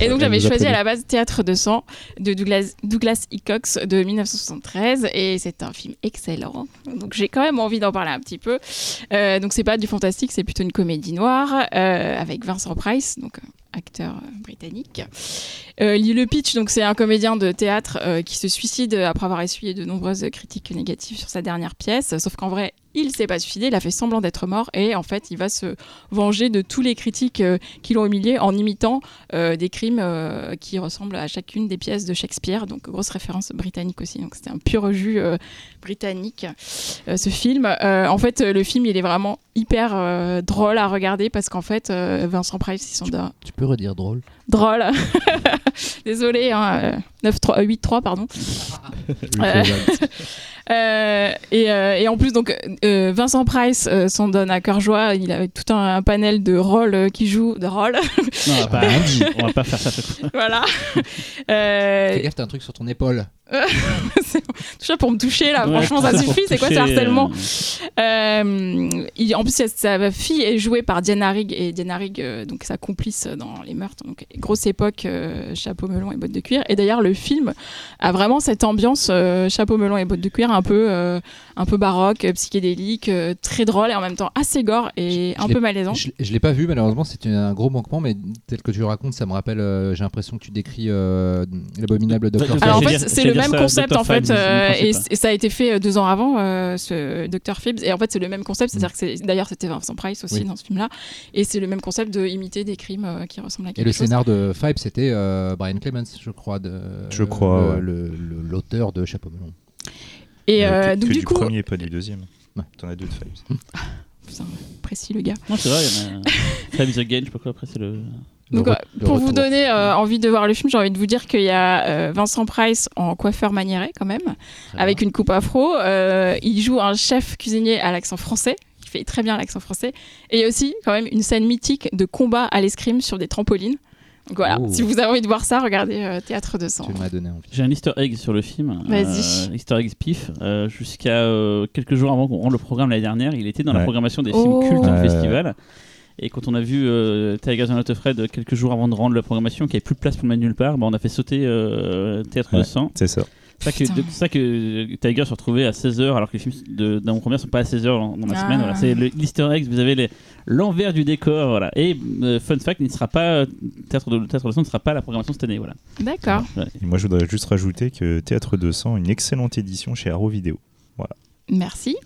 Et donc j'avais choisi à la base Théâtre de sang de Douglas, Douglas Hickox de 1973 et c'est un film excellent. Donc j'ai quand même envie d'en parler un petit peu. Euh, donc c'est pas du fantastique, c'est plutôt une comédie noire euh, avec Vincent Price, donc euh, acteur euh, britannique. Euh, le pitch, donc c'est un comédien de théâtre euh, qui se suicide après avoir essuyé de nombreuses critiques négatives sur sa dernière pièce. Sauf qu'en vrai, il s'est pas suicidé, il a fait semblant d'être mort et en fait, il va se venger de tous les critiques euh, qui l'ont humilié en imitant euh, des crimes euh, qui ressemblent à chacune des pièces de Shakespeare. Donc grosse référence britannique aussi. Donc c'était un pur jus euh, britannique ce film. En fait, le film il est vraiment hyper drôle à regarder parce qu'en fait, Vincent Price ils sont de- Tu peux redire drôle drôle. (laughs) Désolé, hein, euh, 9-3, euh, 8-3 pardon. (laughs) (laughs) Euh, Euh, et, euh, et en plus, donc, euh, Vincent Price euh, s'en donne à cœur joie. Il a tout un, un panel de rôles qui joue, de rôles. Non, on va pas- (laughs) on va pas faire ça. voilà. Euh, Fais gaffe, t'as un truc sur ton épaule. (laughs) tout ça pour me toucher là. Ouais, Franchement, ça suffit. C'est quoi ce harcèlement euh, Euh, il- En plus, sa- fille est jouée par Diana Rigg et Diana Rigg, euh, donc sa complice dans les meurtres. Donc grosse époque, euh, chapeau melon et bottes de cuir. Et d'ailleurs, le film a vraiment cette ambiance chapeau melon et bottes de cuir, un peu, un peu baroque, euh, psychédélique, euh, très drôle et en même temps assez gore et Je un peu malaisant. Je, je l'ai pas vu malheureusement, c'est un gros manquement, mais tel que tu le racontes, ça me rappelle. euh, J'ai l'impression que tu décris euh, l'abominable Docteur Docteur Alors en fait, c'est le même ça, concept Dr. en fait, euh, ne et, et ça a été fait deux ans avant, euh, ce Dr. Phibbs. Et en fait, c'est le même concept, c'est-à-dire que c'est d'ailleurs c'était Vincent Price aussi Oui. dans ce film-là, et c'est le même concept de imiter des crimes euh, qui ressemblent à Et quelque le chose. scénar de Five, c'était euh, Brian Clemens, je crois, de, Je crois, le- ouais. le- le- l'auteur de Chapeau melon. Et Euh, que, donc que du du coup, premier, pas du deuxième. Ouais. T'en as deux de Fives. (laughs) Putain, précis le gars. Non, c'est vrai, il y en a. Again, (laughs) je sais pas quoi, après c'est le. Donc, Le re- le pour vous donner euh, envie de voir le film, j'ai envie de vous dire qu'il y a euh, Vincent Price en coiffeur maniéré quand même, avec une coupe afro. Euh, il joue un chef cuisinier à l'accent français. Il fait très bien l'accent français. Et il y a aussi quand même une scène mythique de combat à l'escrime sur des trampolines. Donc voilà, Oh. si vous avez envie de voir ça, regardez euh, Théâtre de sang. Tu m'as donné envie. J'ai un easter egg sur le film. Vas-y. Euh, easter egg pif. Euh, Jusqu'à euh, quelques jours avant qu'on rende le programme l'année dernière, il était dans la programmation des Oh. films cultes au Ouais. festival. Et quand on a vu euh, Tigers and Not Afraid quelques jours avant de rendre la programmation, qu'il n'y avait plus de place pour le mettre nulle part, bah, on a fait sauter euh, Théâtre de Ouais. sang. C'est ça. C'est ça que, ça que Tiger se retrouvait à 16h alors que les films de, d'avant-première sont pas à 16h dans, dans la Ah. semaine. Voilà. C'est le l'easter egg, vous avez l'envers du décor. Voilà. Et euh, fun fact, il ne sera pas, Théâtre de, Théâtre de sang ne sera pas à la programmation cette année. Voilà. D'accord. Ouais. Et moi, je voudrais juste rajouter que Théâtre 200, une excellente édition chez Arrow Vidéo. Merci.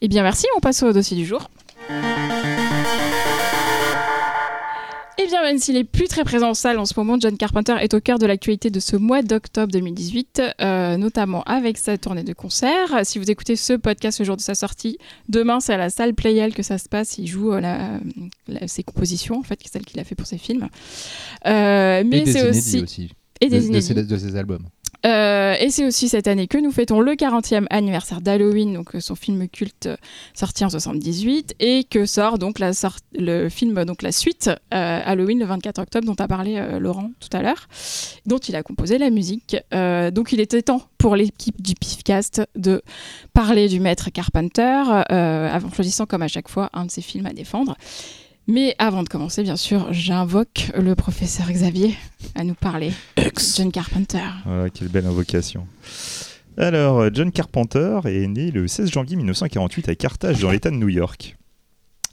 Eh bien, merci. On passe au dossier du jour. Eh bien, même s'il est plus très présent en salle en ce moment, John Carpenter est au cœur de l'actualité de ce mois d'octobre 2018, euh, notamment avec sa tournée de concerts. Si vous écoutez ce podcast le jour de sa sortie, demain c'est à la salle Playel que ça se passe. Il joue euh, la- la- ses compositions, en fait, celles qu'il a fait pour ses films. Euh, mais et c'est aussi aussi. et de, des de ses, de ses albums. Euh, et c'est aussi cette année que nous fêtons le 40e anniversaire d'Halloween, donc euh, son film culte euh, sorti en 78, et que sort donc la sort- le film, donc la suite Halloween le 24 octobre, dont a parlé Laurent tout à l'heure, dont il a composé la musique. Donc il était temps pour l'équipe du Pifcast de parler du maître Carpenter, en choisissant comme à chaque fois un de ses films à défendre. Mais avant de commencer, bien sûr, j'invoque le professeur Xavier à nous parler John Carpenter. Voilà, quelle belle invocation. Alors, euh, John Carpenter est né le 16 janvier 1948 à Carthage, dans l'État de New York.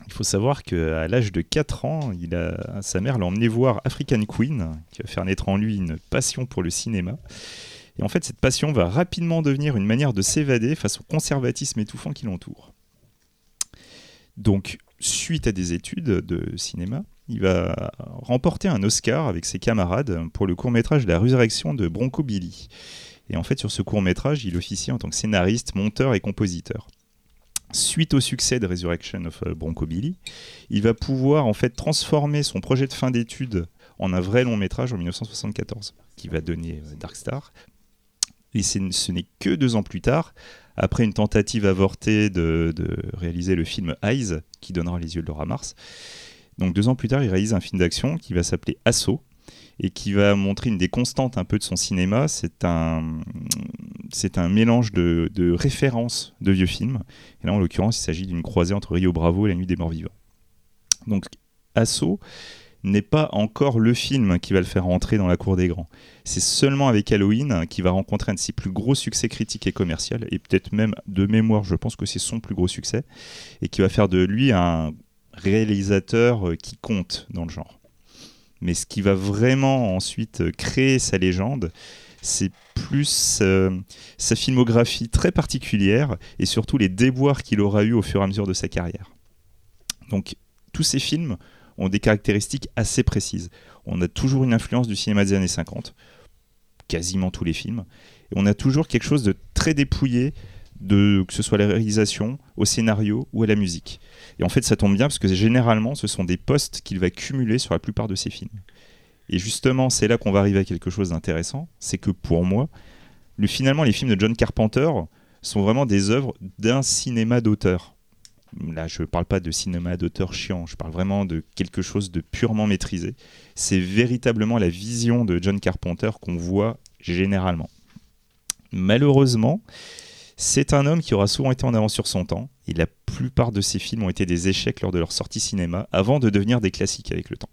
Il faut savoir qu'à l'âge de 4 ans, il a, sa mère l'a emmené voir African Queen, qui va faire naître en lui une passion pour le cinéma. Et en fait, cette passion va rapidement devenir une manière de s'évader face au conservatisme étouffant qui l'entoure. Donc, suite à des études de cinéma, il va remporter un Oscar avec ses camarades pour le court-métrage La résurrection de Bronco Billy. Et en fait, sur ce court-métrage, il officie en tant que scénariste, monteur et compositeur. Suite au succès de Resurrection of euh, Bronco Billy, il va pouvoir en fait transformer son projet de fin d'études en un vrai long métrage en 1974, qui va donner euh, Dark Star. Et ce n'est que deux ans plus tard, après une tentative avortée de, de réaliser le film Eyes, qui donnera Les yeux de Laura Mars. Donc deux ans plus tard, il réalise un film d'action qui va s'appeler Assaut. et qui va montrer une des constantes un peu de son cinéma. C'est un, c'est un mélange de, références de vieux films. Et là, en l'occurrence, il s'agit d'une croisée entre Rio Bravo et La Nuit des Morts Vivants. Donc, Assaut n'est pas encore le film qui va le faire entrer dans la cour des grands. C'est seulement avec Halloween qu'il va rencontrer un de ses plus gros succès critiques et commerciaux, et peut-être même de mémoire, je pense que c'est son plus gros succès, et qui va faire de lui un réalisateur euh, qui compte dans le genre. Mais ce qui va vraiment ensuite euh, créer sa légende, c'est plus euh, sa filmographie très particulière et surtout les déboires qu'il aura eu au fur et à mesure de sa carrière. Donc tous ces films ont des caractéristiques assez précises. On a toujours une influence du cinéma des années 50, quasiment tous les films, et on a toujours quelque chose de très dépouillé, de, que ce soit la réalisation, au scénario ou à la musique. Et en fait, ça tombe bien parce que généralement, ce sont des postes qu'il va cumuler sur la plupart de ses films. Et justement, c'est là qu'on va arriver à quelque chose d'intéressant, c'est que pour moi, le, finalement, les films de John Carpenter sont vraiment des œuvres d'un cinéma d'auteur. Là, je ne parle pas de cinéma d'auteur chiant, je parle vraiment de quelque chose de purement maîtrisé. C'est véritablement la vision de John Carpenter qu'on voit généralement. Malheureusement, c'est un homme qui aura souvent été en avance sur son temps, et la plupart de ses films ont été des échecs lors de leur sortie cinéma, avant de devenir des classiques avec le temps.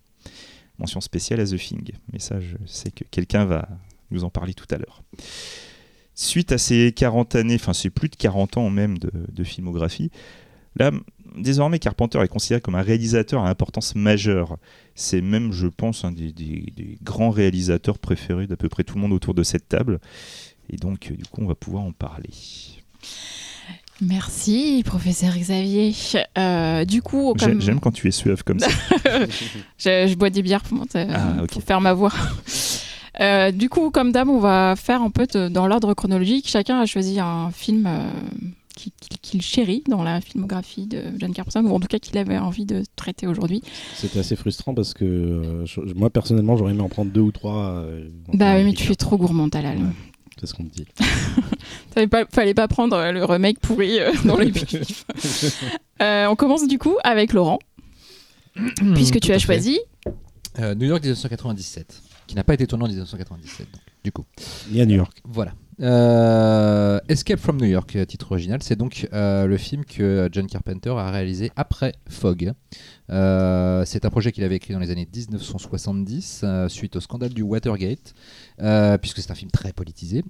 Mention spéciale à The Thing, mais ça je sais que quelqu'un va nous en parler tout à l'heure. Suite à ces 40 années, enfin c'est plus de 40 ans même de, de filmographie, Là, désormais, Carpenter est considéré comme un réalisateur à importance majeure. C'est même, je pense, un des, des- des grands réalisateurs préférés d'à peu près tout le monde autour de cette table. Et donc, euh, du coup, on va pouvoir en parler. Merci, professeur Xavier. Euh, du coup, comme J'aime quand tu es suave comme ça. (laughs) je, je bois des bières pour, monter- Ah, ok. pour faire ma voix. Euh, du coup, comme d'hab, on va faire un peu de- dans l'ordre chronologique. Chacun a choisi un film euh, qui- qui- qu'il chérit dans la filmographie de John Carpenter, ou en tout cas qu'il avait envie de traiter aujourd'hui. C'était assez frustrant parce que euh, je- moi personnellement j'aurais aimé en prendre deux ou trois. euh, Bah oui, mais tu es trop gourmand, Talal. Ouais. C'est ce qu'on me dit. (laughs) Fallait pas, fallait pas prendre euh, le remake pourri euh, (laughs) dans les (laughs) pif. Euh, On commence du coup avec Laurent, puisque Tout tu as choisi. Euh, New York 1997, qui n'a pas été tourné en 1997, donc, du coup. Ni à New York. Voilà. Euh, Escape from New York, euh, titre original, c'est donc euh, le film que John Carpenter a réalisé après Fog. C'est un projet qu'il avait écrit dans les années 1970, euh, suite au scandale du Watergate, puisque c'est un film très politisé.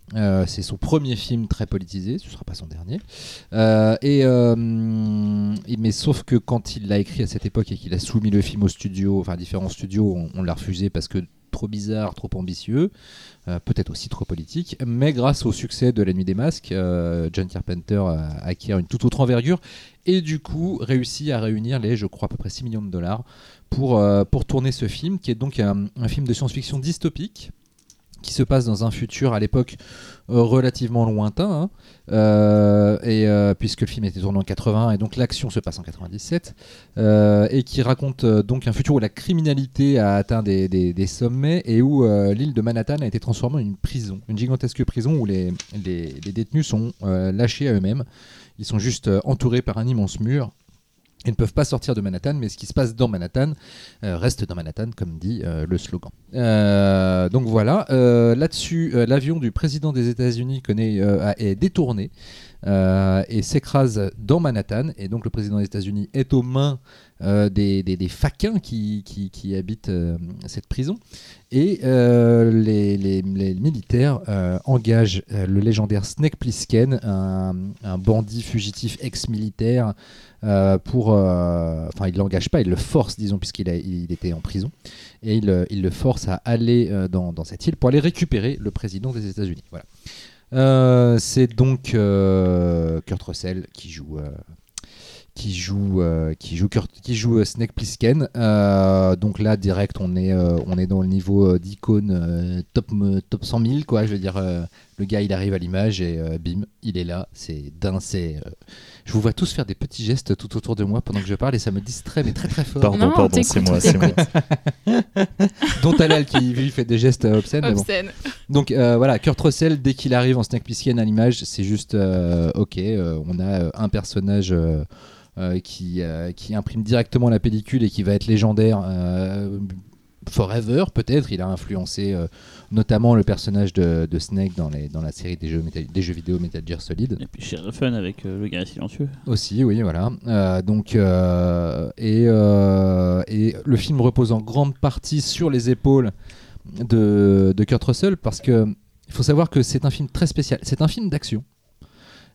C'est son premier film très politisé, ce ne sera pas son dernier. Et, mais sauf que quand il l'a écrit à cette époque et qu'il a soumis le film au studio, enfin différents studios, on l'a refusé parce que trop bizarre, trop ambitieux, euh, peut-être aussi trop politique. Mais grâce au succès de La Nuit des Masques, euh, John Carpenter acquiert une toute autre envergure et du coup réussit à réunir les, je crois, à peu près 6 millions de dollars pour, euh, pour tourner ce film, qui est donc un film de science-fiction dystopique qui se passe dans un futur à l'époque euh, relativement lointain, hein. Euh, et euh, puisque le film était tourné en 80 et donc l'action se passe en 97, euh, et qui raconte donc un futur où la criminalité a atteint des, des- sommets et où l'île de Manhattan a été transformée en une prison, une gigantesque prison où les, les- détenus sont lâchés à eux-mêmes. Ils sont juste entourés par un immense mur. Ils ne peuvent pas sortir de Manhattan, mais ce qui se passe dans Manhattan euh, reste dans Manhattan, comme dit euh, le slogan. Euh, donc voilà, là-dessus, l'avion du président des États-Unis est détourné et s'écrase dans Manhattan. Et donc le président des États-Unis est aux mains des, des- faquins qui, habitent cette prison. Et les, militaires engagent le légendaire Snake Plissken, un bandit fugitif ex-militaire, euh, pour. euh, Enfin, il ne l'engage pas, il le force, disons, puisqu'il il était en prison. Et il, euh, il le force à aller dans, cette île pour aller récupérer le président des États-Unis. Voilà. C'est donc Kurt Russell qui joue. qui joue, qui joue, Kurt- qui joue Snake Plissken. Donc là, direct, on est, on est dans le niveau d'icône top, top 100 000, quoi. Je veux dire, le gars, il arrive à l'image et bim, il est là. C'est dingue, c'est. Je vous vois tous faire des petits gestes tout autour de moi pendant que je parle et ça me distrait, mais très très fort. Pardon, Non, on pardon, c'est moi, c'est moi. (laughs) Dont Talal qui lui fait des gestes euh, obscènes. bon. Donc euh, voilà, Kurt Russell, dès qu'il arrive en Snake Plissken à l'image, c'est juste euh, ok, euh, on a euh, un personnage euh, euh, qui, euh, qui imprime directement la pellicule et qui va être légendaire. Forever, peut-être. Il a influencé euh, notamment le personnage de, de Snake dans, les, dans la série des jeux, Metal- des jeux vidéo Metal Gear Solid. Et puis Sheriff Fun avec euh, le guerrier silencieux. Aussi, oui, voilà. Euh, donc, et, et le film repose en grande partie sur les épaules de, de Kurt Russell parce que il faut savoir que c'est un film très spécial. C'est un film d'action,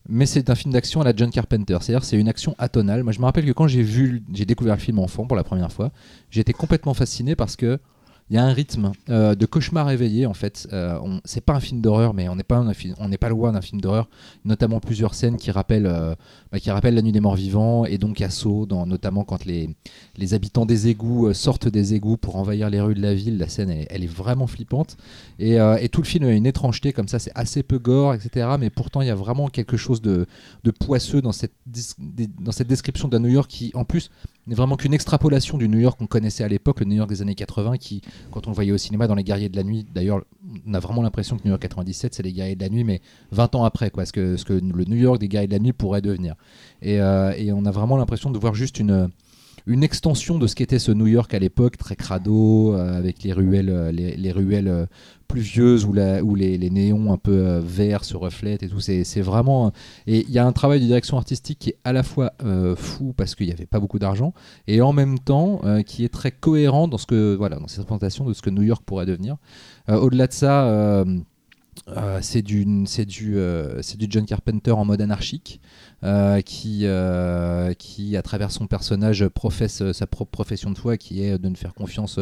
mais c'est un film d'action à la John Carpenter. C'est-à-dire, c'est une action atonale. Moi, je me rappelle que quand j'ai vu, j'ai découvert le film enfant pour la première fois, été complètement fasciné parce que il y a un rythme euh, de cauchemar éveillé en fait. Euh, c'est pas un film d'horreur, mais on n'est pas loin d'un film d'horreur. Notamment plusieurs scènes qui rappellent, euh, bah, qui rappellent la nuit des morts vivants et donc Assaut, dans, notamment quand les, les habitants des égouts euh, sortent des égouts pour envahir les rues de la ville. La scène, elle, est vraiment flippante. Et, et tout le film a une étrangeté comme ça. C'est assez peu gore, etc. Mais pourtant, il y a vraiment quelque chose de, de poisseux dans cette, dans cette description d'un New York qui, en plus, n'est vraiment qu'une extrapolation du New York qu'on connaissait à l'époque, le New York des années 80, qui, quand on le voyait au cinéma dans Les Guerriers de la Nuit, d'ailleurs, on a vraiment l'impression que New York 97, c'est Les Guerriers de la Nuit, mais 20 ans après, quoi, ce, que, le New York des Guerriers de la Nuit pourrait devenir. Et, euh, et on a vraiment l'impression de voir juste une, une extension de ce qu'était ce New York à l'époque, très crado, euh, avec les ruelles, euh, les, les ruelles euh, pluvieuses où, les, néons un peu verts se reflètent et tout. C'est vraiment. Et il y a un travail de direction artistique qui est à la fois fou parce qu'il n'y avait pas beaucoup d'argent et en même temps qui est très cohérent dans ce que voilà dans cette représentation de ce que New York pourrait devenir. Au-delà de ça. c'est du John Carpenter en mode anarchique euh, qui, euh, qui, à travers son personnage, professe euh, sa propre profession de foi, qui est de ne faire confiance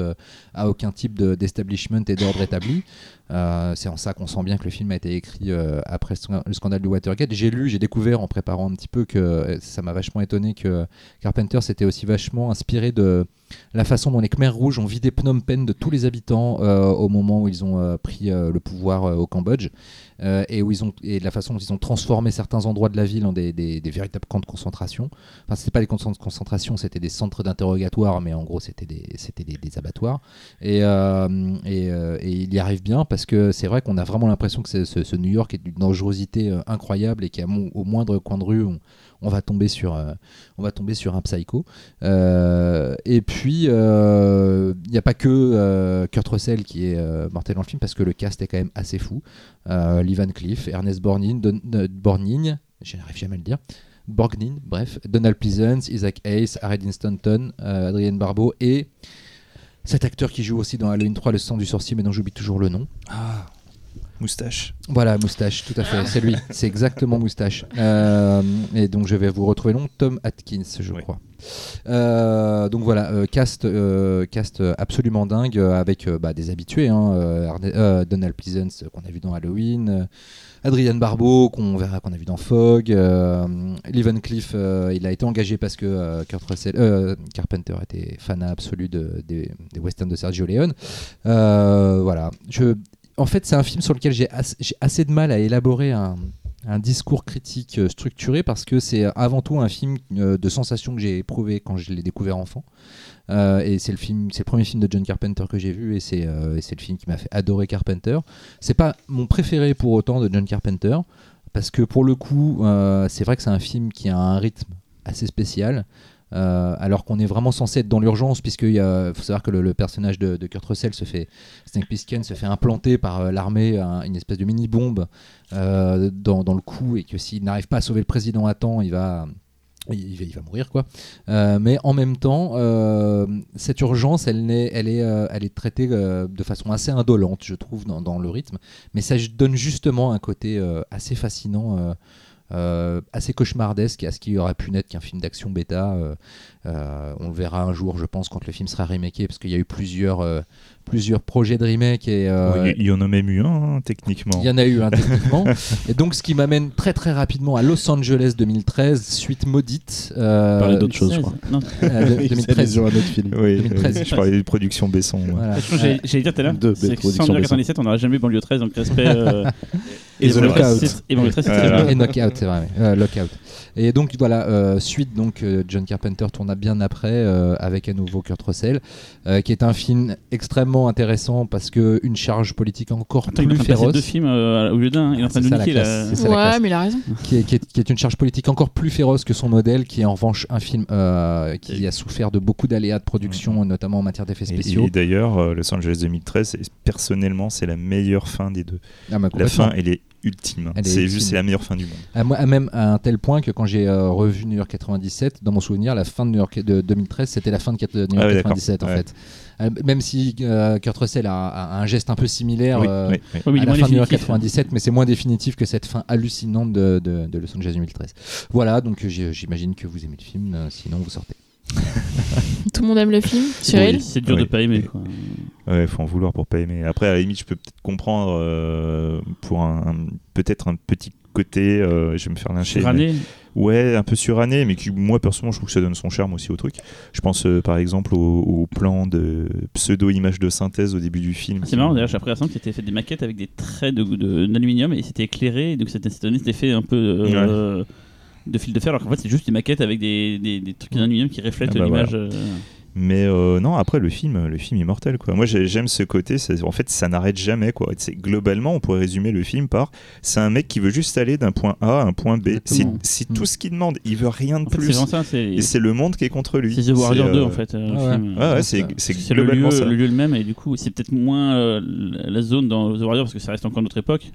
à aucun type de- d'establishment et d'ordre établi. Euh, c'est en ça qu'on sent bien que le film a été écrit euh, après le sc- le scandale du Watergate. J'ai lu, j'ai découvert en préparant un petit peu que euh, ça m'a vachement étonné que Carpenter s'était aussi vachement inspiré de la façon dont les Khmers rouges ont vidé Phnom Penh de tous les habitants au moment où ils ont pris le pouvoir au Cambodge et où ils ont et de la façon dont ils ont transformé certains endroits de la ville en des, véritables camps de concentration. Enfin, c'était pas des camps de concentration, c'était des centres d'interrogatoire, mais en gros c'était des des, abattoirs. Et, et il y arrive bien parce que c'est vrai qu'on a vraiment l'impression que ce, New York est d'une dangerosité euh, incroyable et qu'au au moindre coin de rue on, on va tomber sur euh, on va tomber sur un psycho. Euh, et puis, il n'y a pas que Kurt Russell qui est mortel dans le film, parce que le cast est quand même assez fou. Lee Van Cleef, Ernest Borgnine, Borgnine, je n'arrive jamais à le dire, Borgnine, bref, Donald Pleasance, Isaac Hayes, Harry Stanton, euh, Adrien Barbeau, et cet acteur qui joue aussi dans Halloween 3, Le sang du sorcier, mais dont j'oublie toujours le nom. Moustache. Voilà, Moustache, tout à fait, c'est lui, (laughs) c'est exactement Moustache. Euh, et donc je vais vous retrouver le nom, Tom Atkins, je Oui. crois. Euh, donc voilà, euh, cast, cast absolument dingue avec bah, des habitués, hein, Donald Pleasance qu'on a vu dans Halloween, Adrian Barbeau qu'on verra qu'on a vu dans Fog, euh, il a été engagé parce que Kurt Russell, Carpenter était fan absolu de, des, des westerns de Sergio Leone. Voilà, je, en fait c'est un film sur lequel j'ai as- j'ai assez de mal à élaborer un, discours critique euh, structuré parce que c'est avant tout un film euh, de sensation que j'ai éprouvé quand je l'ai découvert enfant. Euh, et c'est le le premier film de John Carpenter que j'ai vu et c'est le film qui m'a fait adorer Carpenter. C'est pas mon préféré pour autant de John Carpenter parce que pour le coup, c'est vrai que c'est un film qui a un rythme assez spécial. Euh, alors qu'on est vraiment censé être dans l'urgence, puisqu'il faut savoir que le, personnage de, de Kurt Russell se fait, Snake Plissken se fait implanter par euh, l'armée un- une espèce de mini-bombe euh, dans, le cou, et que s'il n'arrive pas à sauver le président à temps, il va, il, va, mourir quoi. Mais en même temps, cette urgence, elle, n'est- elle, est, elle est traitée de façon assez indolente, je trouve, dans, dans le rythme. Mais ça donne justement un côté assez fascinant. Euh, assez cauchemardesque à ce qui aurait pu naître qu'un film d'action bêta. euh, euh, on le verra un jour, je pense, quand le film sera remaké, parce qu'il y a eu plusieurs, euh, plusieurs projets de remake et euh, Il y, en a même eu un, hein, techniquement. il y en a eu un techniquement. (laughs) et donc, ce qui m'amène très très rapidement à Los Angeles 2013, suite maudite. euh, Parler d'autre chose, je 16. crois. (laughs) Non. euh, (laughs) de- 2013. sur un autre film. Oui, 2013. oui, je parlais de production Besson. Voilà. J'allais dire tout à l'heure, De c'est que production sans dire Besson. 97, on n'aurait jamais eu banlieue 13, donc respect. euh, Et Et The Lockout. c'est- Et bon, ça, c'est bien. Et Knockout, c'est vrai. Euh, Lockout. Et donc voilà, euh, suite donc euh, John Carpenter tourna bien après euh, avec à nouveau Kurt Russell, euh, qui est un film extrêmement intéressant parce que une charge politique encore Attends, il plus de deux féroce, films euh, au lieu d'un. Il est en train de niquer la Ouais, mais il a raison. qui est, qui est- qui est une charge politique encore plus féroce que son modèle, qui est en revanche un film euh, qui a souffert de beaucoup d'aléas de production, notamment en matière d'effets Et, spéciaux. et d'ailleurs, euh, Los Angeles 2013, c'est- personnellement, c'est la meilleure fin des deux. Ah, bah, La fin, elle est ultime. C'est juste, la meilleure fin du monde. À, moi- à même à un tel point que quand j'ai euh, revu New York 97, dans mon souvenir, la fin de New York de 2013, c'était la fin de, New York Ah ouais, d'accord. 97 en Ouais. fait. Euh, même si euh, Kurt Russell a, a un geste un peu similaire Oui, euh, oui, oui. À la fin de New York définitif. 97, mais c'est moins définitif que cette fin hallucinante de, de- de Los Angeles 2013. Voilà, donc j'imagine que vous aimez le film, sinon vous sortez. Tout le monde aime le film. Cyril Oui, C'est dur de Oui. pas aimer. quoi. Ouais, faut en vouloir pour pas aimer. Après, à la limite, je peux peut-être comprendre euh, pour un, un- peut-être un petit côté, euh, je vais me faire lyncher. mais- Suranné. Ouais, un peu suranné, mais qui, moi, personnellement, je trouve que ça donne son charme aussi au truc. Je pense, euh, par exemple, au, au plan de pseudo-image de synthèse au début du film. C'est marrant d'ailleurs, j'ai appris récemment qu'il était fait des maquettes avec des traits d'aluminium de, d'aluminium et c'était éclairé, donc ça ça donnait cet effet un peu euh, de fil de fer, alors qu'en fait c'est juste des maquettes avec des, des, des trucs d'aluminium qui reflètent Ah bah l'image. euh, Mais euh, non, après le film, le film est mortel quoi. Moi j'ai- j'aime ce côté, en fait ça n'arrête jamais quoi. C'est globalement on pourrait résumer le film par c'est un mec qui veut juste aller d'un point A à un point B. C'est Mm. tout ce qu'il demande. Il veut rien de En fait, c'est plus. vraiment ça, c'est Et c'est le monde qui est contre lui. c'est The Warrior C'est, 2 euh, en fait. euh, le ouais. film. Ouais, ouais, c'est- C'est le lieu, globalement ça. le lieu le même et du coup c'est peut-être moins euh, la zone dans The Warrior parce que ça reste encore notre époque,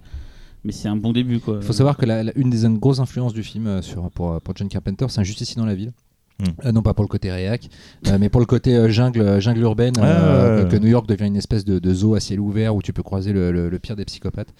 mais c'est un bon début quoi. Il faut savoir que la- la- une des grosses influences du film euh, sur, pour, pour John Carpenter, c'est un juste ici dans la ville. Mm. Euh, non pas pour le côté réac, euh, mais pour le côté euh, jungle, euh, jungle urbaine, Ah, euh, ouais. que, que New York devient une espèce de, de zoo à ciel ouvert où tu peux croiser le, le- le pire des psychopathes.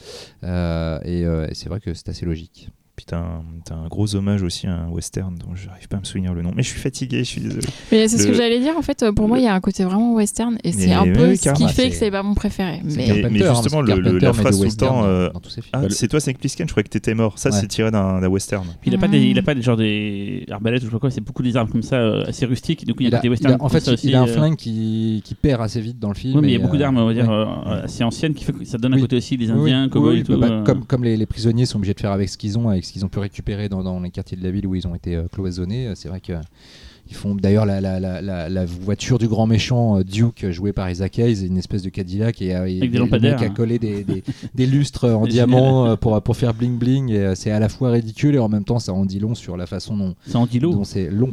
Euh, et euh, et c'est vrai que c'est assez logique. Puis t'as un, t'as un gros hommage aussi à un western dont je n'arrive pas à me souvenir le nom. Mais je suis fatigué, je suis désolé. Mais c'est ce que j'allais dire. En fait, pour moi, il y a un côté vraiment western et c'est Mais un peu ce qui fait c'est- que c'est pas mon préféré. C'est Mais hein, justement, le- le- la phrase tout le temps, euh, films. Ah, Bah, c'est toi, c'est Plisken Je crois que t'étais mort. Ça, Ouais. c'est tiré d'un d'un western. Puis il a pas des, il a pas des genre des arbalètes ou je sais pas quoi, c'est beaucoup des armes comme ça euh, assez rustiques. Donc il y a Il un a- côté il western. a- en fait, il a un euh, flingue qui, qui perd assez vite dans le film. Oui, mais il y a beaucoup d'armes, on va dire, assez anciennes qui fait que ça donne un côté aussi oui. Indiens, cowboys bah, comme, comme les, les prisonniers sont obligés de faire avec ce qu'ils ont, avec ce qu'ils ont pu récupérer dans, dans les quartiers de la ville où ils ont été euh, cloisonnés, euh, c'est vrai que. Ils font d'ailleurs la, la, la, la, la voiture du grand méchant euh, Duke euh, joué par Isaac Hayes, une espèce de Cadillac et, et Avec des lampadaires, a hein. collé des, des, (laughs) des lustres en diamant pour, pour faire bling bling c'est à la fois ridicule et en même temps ça en dit long sur la façon dont, C'est en dit l'eau. dont c'est long.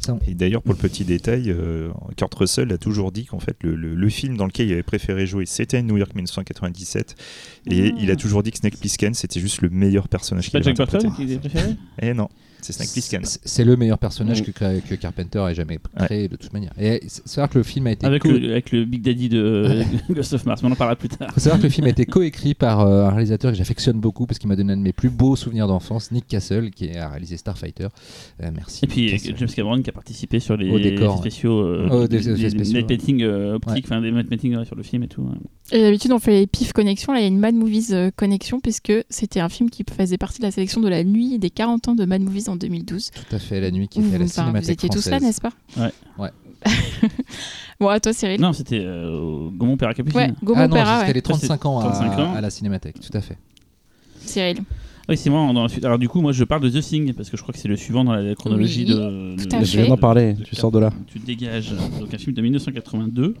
Ça, Et d'ailleurs, pour le petit détail, euh, Kurt Russell a toujours dit qu'en fait, le, le- le film dans lequel il avait préféré jouer, c'était New York 1997. Et Ah. il a toujours dit que Snake Plissken, c'était juste le meilleur personnage qu'il avait Jack Burton interprété. qui préféré? Eh non, c'est Snake Plissken. c'est c'est le meilleur personnage Oui. que, que Carpenter ait jamais créé de toute manière. Et c'est c'est vrai que le film a été avec co- le, avec le Big Daddy (laughs) de Ghost of Mars, mais on en parlera plus tard. faut savoir que le film a été coécrit par euh, un réalisateur que j'affectionne beaucoup parce qu'il m'a donné un de mes plus beaux souvenirs d'enfance, Nick Castle, qui a réalisé Starfighter. Euh, merci. Et puis Castle. James Cameron qui a participé sur les Au décor, effets spéciaux, euh, Oh, des des, spéciaux, painting euh, optiques, enfin des painting euh, sur le film et tout. ouais. Et d'habitude, on fait les PIF Connexion. Là, il y a une Mad Movies euh, Connexion, puisque c'était un film qui faisait partie de la sélection de la nuit des 40 ans de Mad Movies en 2012. Tout à fait, la nuit qui Vous, fait la enfin, vous cinémathèque étiez tous là, n'est-ce pas Ouais. Ouais. (laughs) bon, à toi, Cyril. Non, c'était euh, au Gaumont Père Capucine. Ouais, Gaumont Ah non, Pera, c'était ouais. les 35 ans, à, 35 ans. à la cinémathèque, tout à fait. Cyril. Oui, c'est moi. Dans la suite. Alors du coup, moi, je parle de The Thing parce que je crois que c'est le suivant dans la chronologie Oui, de. tout à de- Je viens d'en parler, tu sors de là. Tu te dégages. Donc un film de 1982.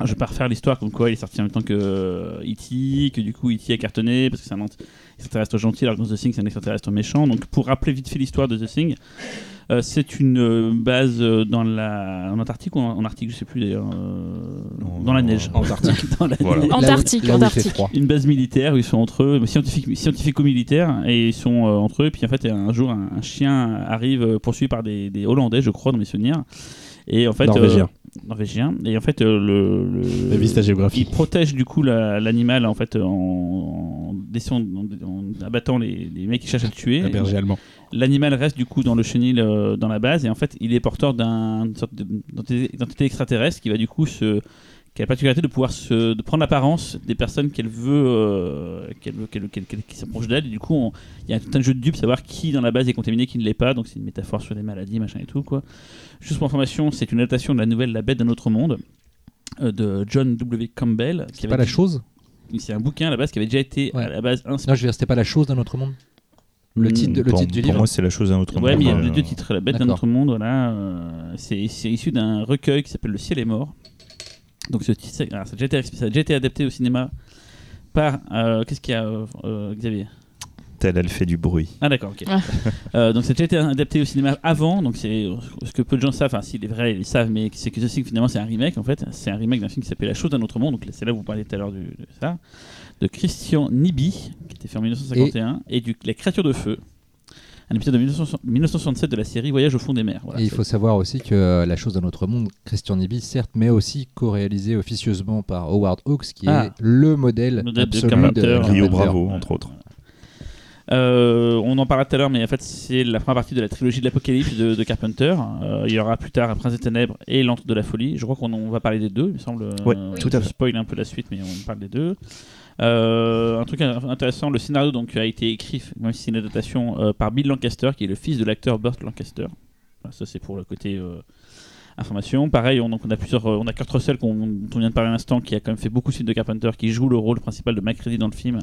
Alors, je vais pas refaire l'histoire comme quoi il est sorti en même temps que euh, E.T., que du coup E.T. a cartonné parce que c'est un extraterrestre gentil alors que dans The Thing c'est un extraterrestre méchant. Donc pour rappeler vite fait l'histoire de The Thing, euh, c'est une euh, base dans la en Antarctique ou en, en Arctique, je sais plus d'ailleurs, euh, dans la neige. Antarctique. (laughs) Dans la Voilà. neige. Là où- Antarctique, là où il fait Antarctique. froid. Une base militaire où ils sont entre eux, scientifiques, scientifico-militaires, et ils sont euh, entre eux. Et puis en fait, un jour, un, un chien arrive poursuivi par des, des Hollandais, je crois, dans mes souvenirs. Et en fait, Norvégien. Norvégien. Et en fait, euh, le, le- La vista géographie. il protège du coup la- l'animal en fait en, en, en- abattant les, les mecs qui cherchent à le tuer. Un berger allemand. L'animal reste du coup dans le chenil euh, dans la base et en fait il est porteur d'un- d'une sorte de- d'entité d'entité extraterrestre qui va du coup se qui a la particularité de pouvoir se de prendre l'apparence des personnes qu'elle veut euh, qu'elle veut qu'elle qu'elle- qu'elle- qui s'approchent d'elle et du coup il y a tout un jeu de dupes savoir qui dans la base est contaminé qui ne l'est pas donc c'est une métaphore sur les maladies machin et tout quoi juste pour information c'est une adaptation de la nouvelle La bête d'un autre monde euh, de John W Campbell qui C'est avait pas la dit- chose c'est un bouquin à la base qui avait déjà été Ouais. à la base inspiré. Non, je veux dire, c'était pas la chose d'un autre monde. Le titre, de- le pour, titre du pour livre. moi, c'est la chose d'un autre Ouais, mais il y a monde. deux titres. La bête d'un autre monde, voilà. euh, c'est c'est issu d'un recueil qui s'appelle Le ciel est mort. Donc ce titre, alors, ça, a déjà été, ça a déjà été adapté au cinéma par. euh, Qu'est-ce qu'il y a, euh, euh, Xavier? Tel elle fait du bruit. Ah d'accord, ok. (laughs) Euh, donc ça a déjà été adapté au cinéma avant, donc c'est ce que peu de gens savent, enfin s'il est vrai, ils savent, mais c'est que The Thing finalement c'est un remake en fait, c'est un remake d'un film qui s'appelle La chose d'un autre monde, donc c'est là où vous parliez tout à l'heure de ça, de Christian Nibi, qui était fait en 1951, et, du La créature de feu, un épisode de 1960 1967 de la série Voyage au fond des mers. Voilà, Et il faut savoir aussi que euh, La chose d'un autre monde, Christian Nibi, certes, mais aussi co-réalisé officieusement par Howard Hawks, qui Ah. est le modèle, Modèle de absolu de Rio Carpenter. Bravo, Ouais. entre autres. Euh, on en parlera tout à l'heure, mais en fait, c'est la première partie de la trilogie de l'Apocalypse de, de Carpenter. Euh, il y aura plus tard Un Prince des Ténèbres et L'Antre de la Folie. Je crois qu'on va parler des deux, il me semble. Ouais, Euh, tout à je fait. spoil un peu la suite, mais on parle des deux. Euh, un truc intéressant, le scénario donc a été écrit, même si c'est une adaptation, euh, par Bill Lancaster, qui est le fils de l'acteur Burt Lancaster. Ça c'est pour le côté euh, information. Pareil, on, on a plusieurs, on a Kurt Russell qu'on- dont on vient de parler à l'instant, qui a quand même fait beaucoup de films de Carpenter, qui joue le rôle principal de MacReady dans le film.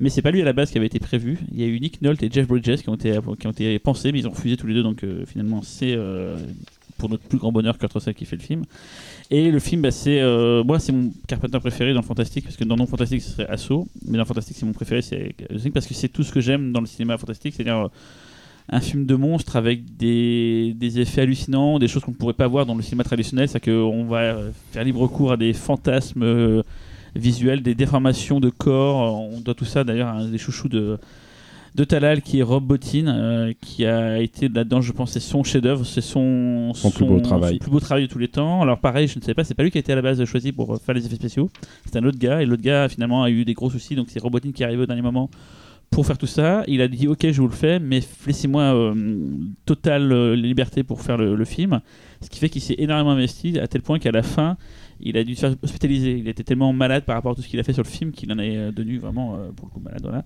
Mais c'est pas lui à la base qui avait été prévu. Il y a eu Nick Nolte et Jeff Bridges qui ont été, qui ont été pensés, mais ils ont refusé tous les deux. Donc finalement, c'est pour notre plus grand bonheur Kurt Russell qui fait le film. Et le film, bah, c'est euh, moi, c'est mon Carpenter préféré dans le fantastique, parce que dans non fantastique, ce serait Assaut, mais dans le fantastique, c'est mon préféré, c'est parce que c'est tout ce que j'aime dans le cinéma fantastique, c'est-à-dire euh, un film de monstre avec des, des effets hallucinants, des choses qu'on ne pourrait pas voir dans le cinéma traditionnel, c'est-à-dire qu'on va euh, faire libre cours à des fantasmes visuels, des déformations de corps. On doit tout ça d'ailleurs à des chouchous de, de Talal qui est Rob Bottin, euh, qui a été là-dedans, je pense, c'est son chef-d'œuvre, c'est son, Son plus beau travail. son plus beau travail de tous les temps. Alors pareil, je ne sais pas, c'est pas lui qui a été à la base choisi pour euh, faire les effets spéciaux, c'est un autre gars, et l'autre gars finalement a eu des gros soucis, donc c'est Rob Bottin qui est arrivé au dernier moment pour faire tout ça. Il a dit ok, je vous le fais, mais laissez-moi euh, totale euh, liberté pour faire le, le film. Ce qui fait qu'il s'est énormément investi à tel point qu'à la fin, il a dû se faire hospitaliser. Il était tellement malade par rapport à tout ce qu'il a fait sur le film qu'il en est euh, devenu vraiment euh, pour le coup malade. Voilà.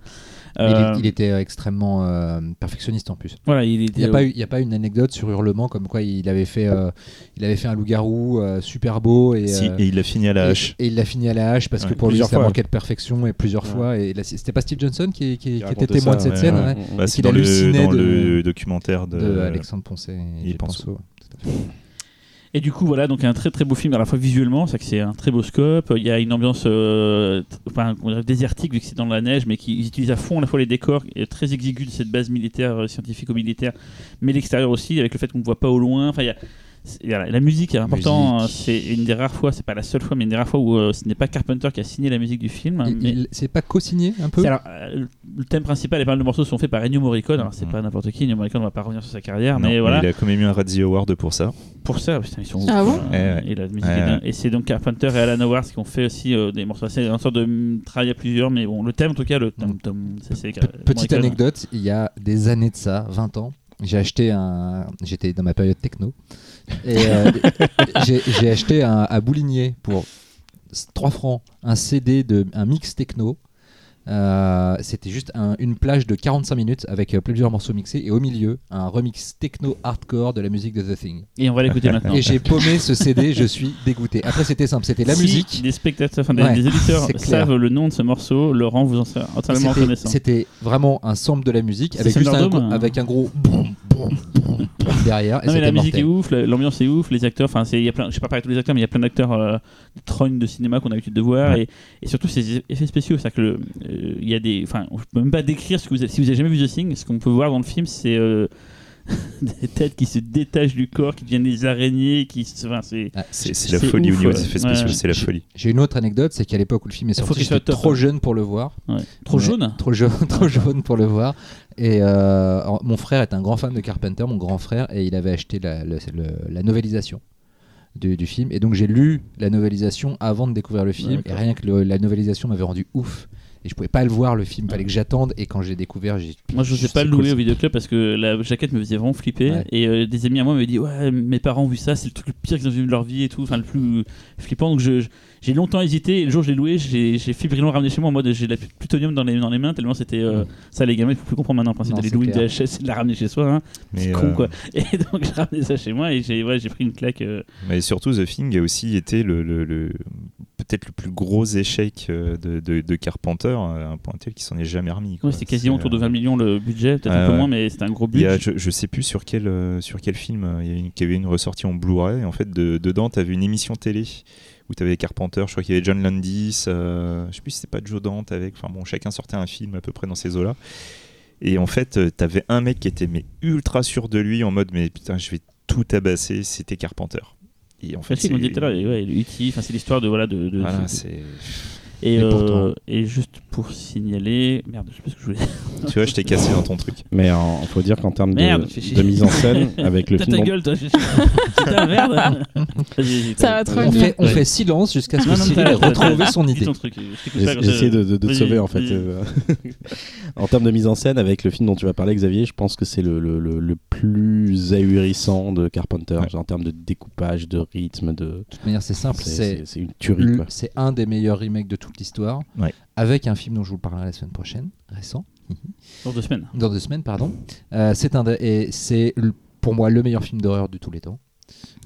Euh, il était euh, extrêmement euh, perfectionniste en plus. voilà, il était n'y a, a pas une anecdote sur Hurlement comme quoi il avait fait, euh, il avait fait un loup-garou euh, super beau et, Si, euh, et il a fini à la hache. et il l'a fini à la hache parce que pour lui plusieurs ça fois. manquait de perfection et plusieurs Ouais. fois. Et c'était pas Steve Johnson qui, qui- qui était témoin ça, de cette ouais, scène ouais. ouais, Bah, et c'est dans, le, hallucinait dans de- le documentaire de, de Alexandre Poncet et, et et Pinceau. Pinceau. Tout à fait. Et du coup, voilà, donc un très très beau film à la fois visuellement, c'est que c'est un très beau scope. Il y a une ambiance euh, enfin, désertique vu que c'est dans la neige, mais qui ils utilisent à fond à la fois les décors très exigus de cette base militaire, euh, scientifico-militaire, mais l'extérieur aussi, avec le fait qu'on ne voit pas au loin. Enfin, la, la musique est important. Musique. euh, C'est une des rares fois, c'est pas la seule fois, mais une des rares fois où euh, ce n'est pas Carpenter qui a signé la musique du film. Il- mais C'est pas co-signé un peu? Alors, euh, le thème principal et pas mal de morceaux sont faits par Ennio Morricone. Alors c'est Mhm. pas n'importe qui, Ennio Morricone, on va pas revenir sur sa carrière, Non, mais voilà. Il a quand même eu un Razzie Award pour ça. Pour ça, putain, ils sont Ah ouf, bon. Ouais, ouais. Et la musique Ouais, est ouais. Et c'est donc Carpenter et Alan Howard qui ont fait aussi euh, des morceaux. C'est une sorte de travail à plusieurs, mais bon, le thème en tout cas, le thème, thème, ça, c'est Petite anecdote, il y a des années de ça, 20 ans, j'ai acheté un. J'étais dans ma période techno. Et euh, (laughs) j'ai acheté un, à Bouligné pour 3 francs un CD de un mix techno. Euh, C'était juste un- une plage de 45 minutes avec euh, plusieurs morceaux mixés et au milieu un remix techno hardcore de la musique de The Thing. Et on va l'écouter (laughs) maintenant. Et j'ai paumé ce CD, je suis dégoûté. Après c'était simple, c'était la Si musique. Spectateurs, enfin des, Ouais, des éditeurs savent le nom de ce morceau. Laurent, vous en serez entièrement reconnaissant. C'était vraiment un sample de la musique avec juste un, hein. avec un gros boum derrière. Et Non mais la musique mortel. est ouf, la- l'ambiance est ouf, les acteurs, enfin c'est il y a plein, je sais pas parler de tous les acteurs, mais il y a plein d'acteurs euh, de trognes de cinéma qu'on a l'habitude de voir et, et surtout ces effets spéciaux, c'est-à-dire que euh, il y a des, enfin on peut même pas décrire ce que vous avez, si vous avez jamais vu The Thing, ce qu'on peut voir dans le film c'est euh, (laughs) des têtes qui se détachent du corps, qui deviennent des araignées, qui, se- enfin c'est Ah, C'est c'est la C'est folie ouf, au niveau ouais. des effets spéciaux, Ouais. c'est la J'ai- folie. J'ai une autre anecdote, c'est qu'à l'époque où le film est Il faut sorti, qu'il soit j'étais trop hein. jeune pour le voir. ouais. trop jaune. Trop jaune, (laughs) trop jaune pour le voir. Et euh, mon frère est un grand fan de Carpenter, mon grand frère, et il avait acheté la, le- le- la novélisation du, du film. Et donc j'ai lu la novélisation avant de découvrir le film. Et D'accord. rien que le- la novélisation m'avait rendu ouf. Et je pouvais pas le voir le film, fallait que j'attende. Et quand j'ai découvert, j'ai. Moi, je n'osais pas le louer au vidéoclub parce que la jaquette me faisait vraiment flipper. Ouais. Et euh, des amis à moi m'avaient dit Ouais, mes parents ont vu ça, c'est le truc le pire qu'ils ont vu de leur vie et tout, enfin le plus flippant. Donc je- je- j'ai longtemps hésité. Et le jour où je l'ai loué, j'ai fébrillement ramené chez moi en mode j'ai de la plutonium dans les, dans les mains, tellement c'était euh, ça, les gamins, il faut plus comprendre maintenant. Le principe d'aller louer une. VHS, c'est de la ramener chez soi. Hein. C'est con euh, quoi. Et (laughs) donc j'ai ramené ça chez moi et j'ai ouais, pris une claque. euh, Mais surtout, The Thing a aussi été le, le- le- peut-être le plus gros échec euh, de, de, de Carpenter, euh, un point tel qu'il s'en est jamais remis. Ouais, c'était quasiment autour de euh, 20 millions le budget, peut-être Ouais, un peu moins, mais c'était un gros budget. a, je, je sais plus sur quel, euh, sur quel film euh, il y, une- avait une ressortie en Blu-ray. En fait, de- dedans, tu avais une émission télé où tu avais Carpenter, je crois qu'il y avait John Landis, euh, je sais plus si c'était pas Joe Dante avec. Enfin bon, chacun sortait un film à peu près dans ces eaux-là. Et en fait, euh, t'avais un mec qui était mais ultra sûr de lui en mode mais putain, je vais tout tabasser. C'était Carpenter. Et en fait, c'est l'histoire de voilà de, de- voilà, et, Et euh, pourtant. et juste pour signaler merde je sais pas ce que je voulais (laughs) tu vois, je t'ai cassé dans ton truc. Mais il faut dire qu'en termes Merde, de, fais chier. de mise en scène, (laughs) avec le T'as film. ta gueule toi je- (laughs) putain merde Ça va trop On fait, on Ouais. fait silence jusqu'à ce que Cyril ait retrouvé son dis idée. ton truc, je t'écoute J'ai pas quand j'ai ça- essayé de, de- de te Vas-y, sauver en fait. vas-y. euh. en termes de mise en scène, avec le film dont tu vas parler, Xavier, je pense que c'est le, le- le- le plus ahurissant de Carpenter. Ouais. En termes de découpage, de rythme, de. De toute manière, c'est simple. C'est- C'est C'est c'est une tuerie. Quoi. c'est un des meilleurs remakes de toute l'histoire. Ouais. Avec un film dont je vous parlerai la semaine prochaine, récent. dans deux semaines Dans deux semaines, pardon. Euh, c'est un de- et c'est le- pour moi le meilleur film d'horreur de tous les temps.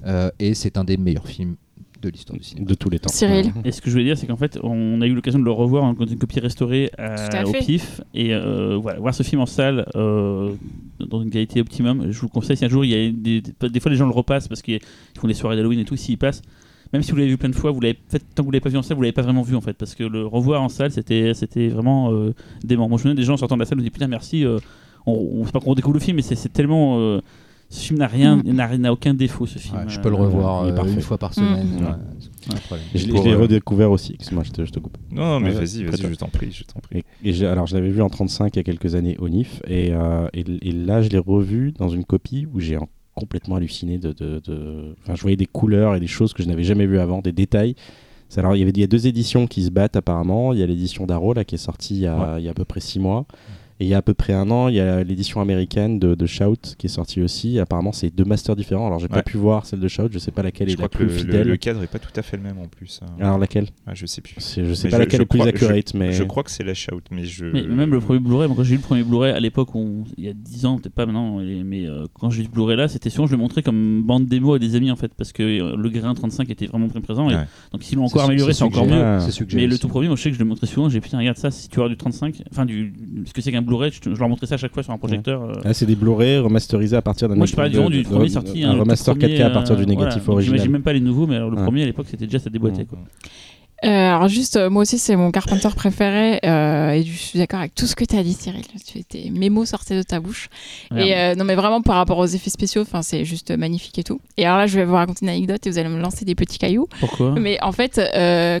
Euh, et c'est un des meilleurs films de l'histoire du cinéma. De tous les temps. Cyril. Et ce que je voulais dire, c'est qu'en fait, on a eu l'occasion de le revoir en une copie restaurée à- à au pif. Et euh, voilà, voir ce film en salle euh, dans une qualité optimum, je vous conseille. Si un jour, il y a des, des, des fois, les gens le repassent parce qu'ils font des soirées d'Halloween et tout. S'ils passent, même si vous l'avez vu plein de fois, vous l'avez fait tant que vous l'avez pas vu en salle, vous l'avez pas vraiment vu en fait. Parce que le revoir en salle, c'était c'était vraiment euh, dément. Moi, je me souviens des gens en sortant de la salle, me disent putain, merci. euh, on, on, c'est pas qu'on redécouvre le film, mais c'est tellement. euh, ce film n'a rien, Mm. n'a aucun défaut. Ce film. Ouais, je peux le Euh, revoir euh, une fois par semaine. Mm. ouais. Je l'ai euh, redécouvert aussi. Excuse-moi, je te, je te coupe. Non, non, mais Ouais, vas-y, vas-y, prête-toi. je t'en prie, je t'en prie. Et, et j'ai- alors, je l'avais vu en 35 il y a quelques années au NIF, et, euh, et, et là, je l'ai revu dans une copie où j'ai en- complètement halluciné de, de, de- Enfin, je voyais des couleurs et des choses que je n'avais jamais vues avant, des détails. Alors, il y avait il y a deux éditions qui se battent apparemment. Il y a l'édition d'Arrow là qui est sortie il y, a, il y a à peu près six mois. Et il y a à peu près un an, il y a l'édition américaine de, de Shout qui est sortie aussi. Apparemment, c'est deux masters différents. Alors, j'ai pas pu voir celle de Shout. Je sais pas laquelle Je est crois la que plus le, le- fidèle. le cadre est pas tout à fait le même en plus. hein. Alors, laquelle? Ah, je sais plus. C'est- Je sais Mais pas laquelle est plus crois- accurate, mais. Je crois que c'est la shout, mais je. Mais même le premier Blu-ray, moi quand j'ai eu le premier Blu-ray à l'époque, il y a 10 ans, peut-être pas maintenant, mais euh, quand j'ai eu ce Blu-ray là, c'était souvent je le montrais comme bande démo à des amis en fait, parce que euh, le grain 35 était vraiment très présent. et Ouais. donc s'ils l'ont encore amélioré, c'est encore mieux. suggéré Mais le tout premier, moi je sais que je le montrais souvent, j'ai putain, regarde ça, si tu as du 35, enfin du. Ce que c'est qu'un Blu-ray, je, leur montrais ça à chaque fois sur un projecteur. euh. Ah, c'est des Blu-ray remasterisés à partir d'un Moi je parlais du, premier de- sorti. un le remaster premier, 4K à partir du euh, négatif. Donc, J'imagine original. même pas les nouveaux, mais alors le premier à l'époque c'était déjà ça quoi. Euh, alors juste, euh, moi aussi, c'est mon Carpenter préféré. euh, et je suis d'accord avec tout ce que tu as dit, Cyril. Tu étais, mes mots sortaient de ta bouche. Et non, mais vraiment par rapport aux effets spéciaux, enfin, c'est juste magnifique et tout. Et alors là, je vais vous raconter une anecdote et vous allez me lancer des petits cailloux. Pourquoi? Mais en fait,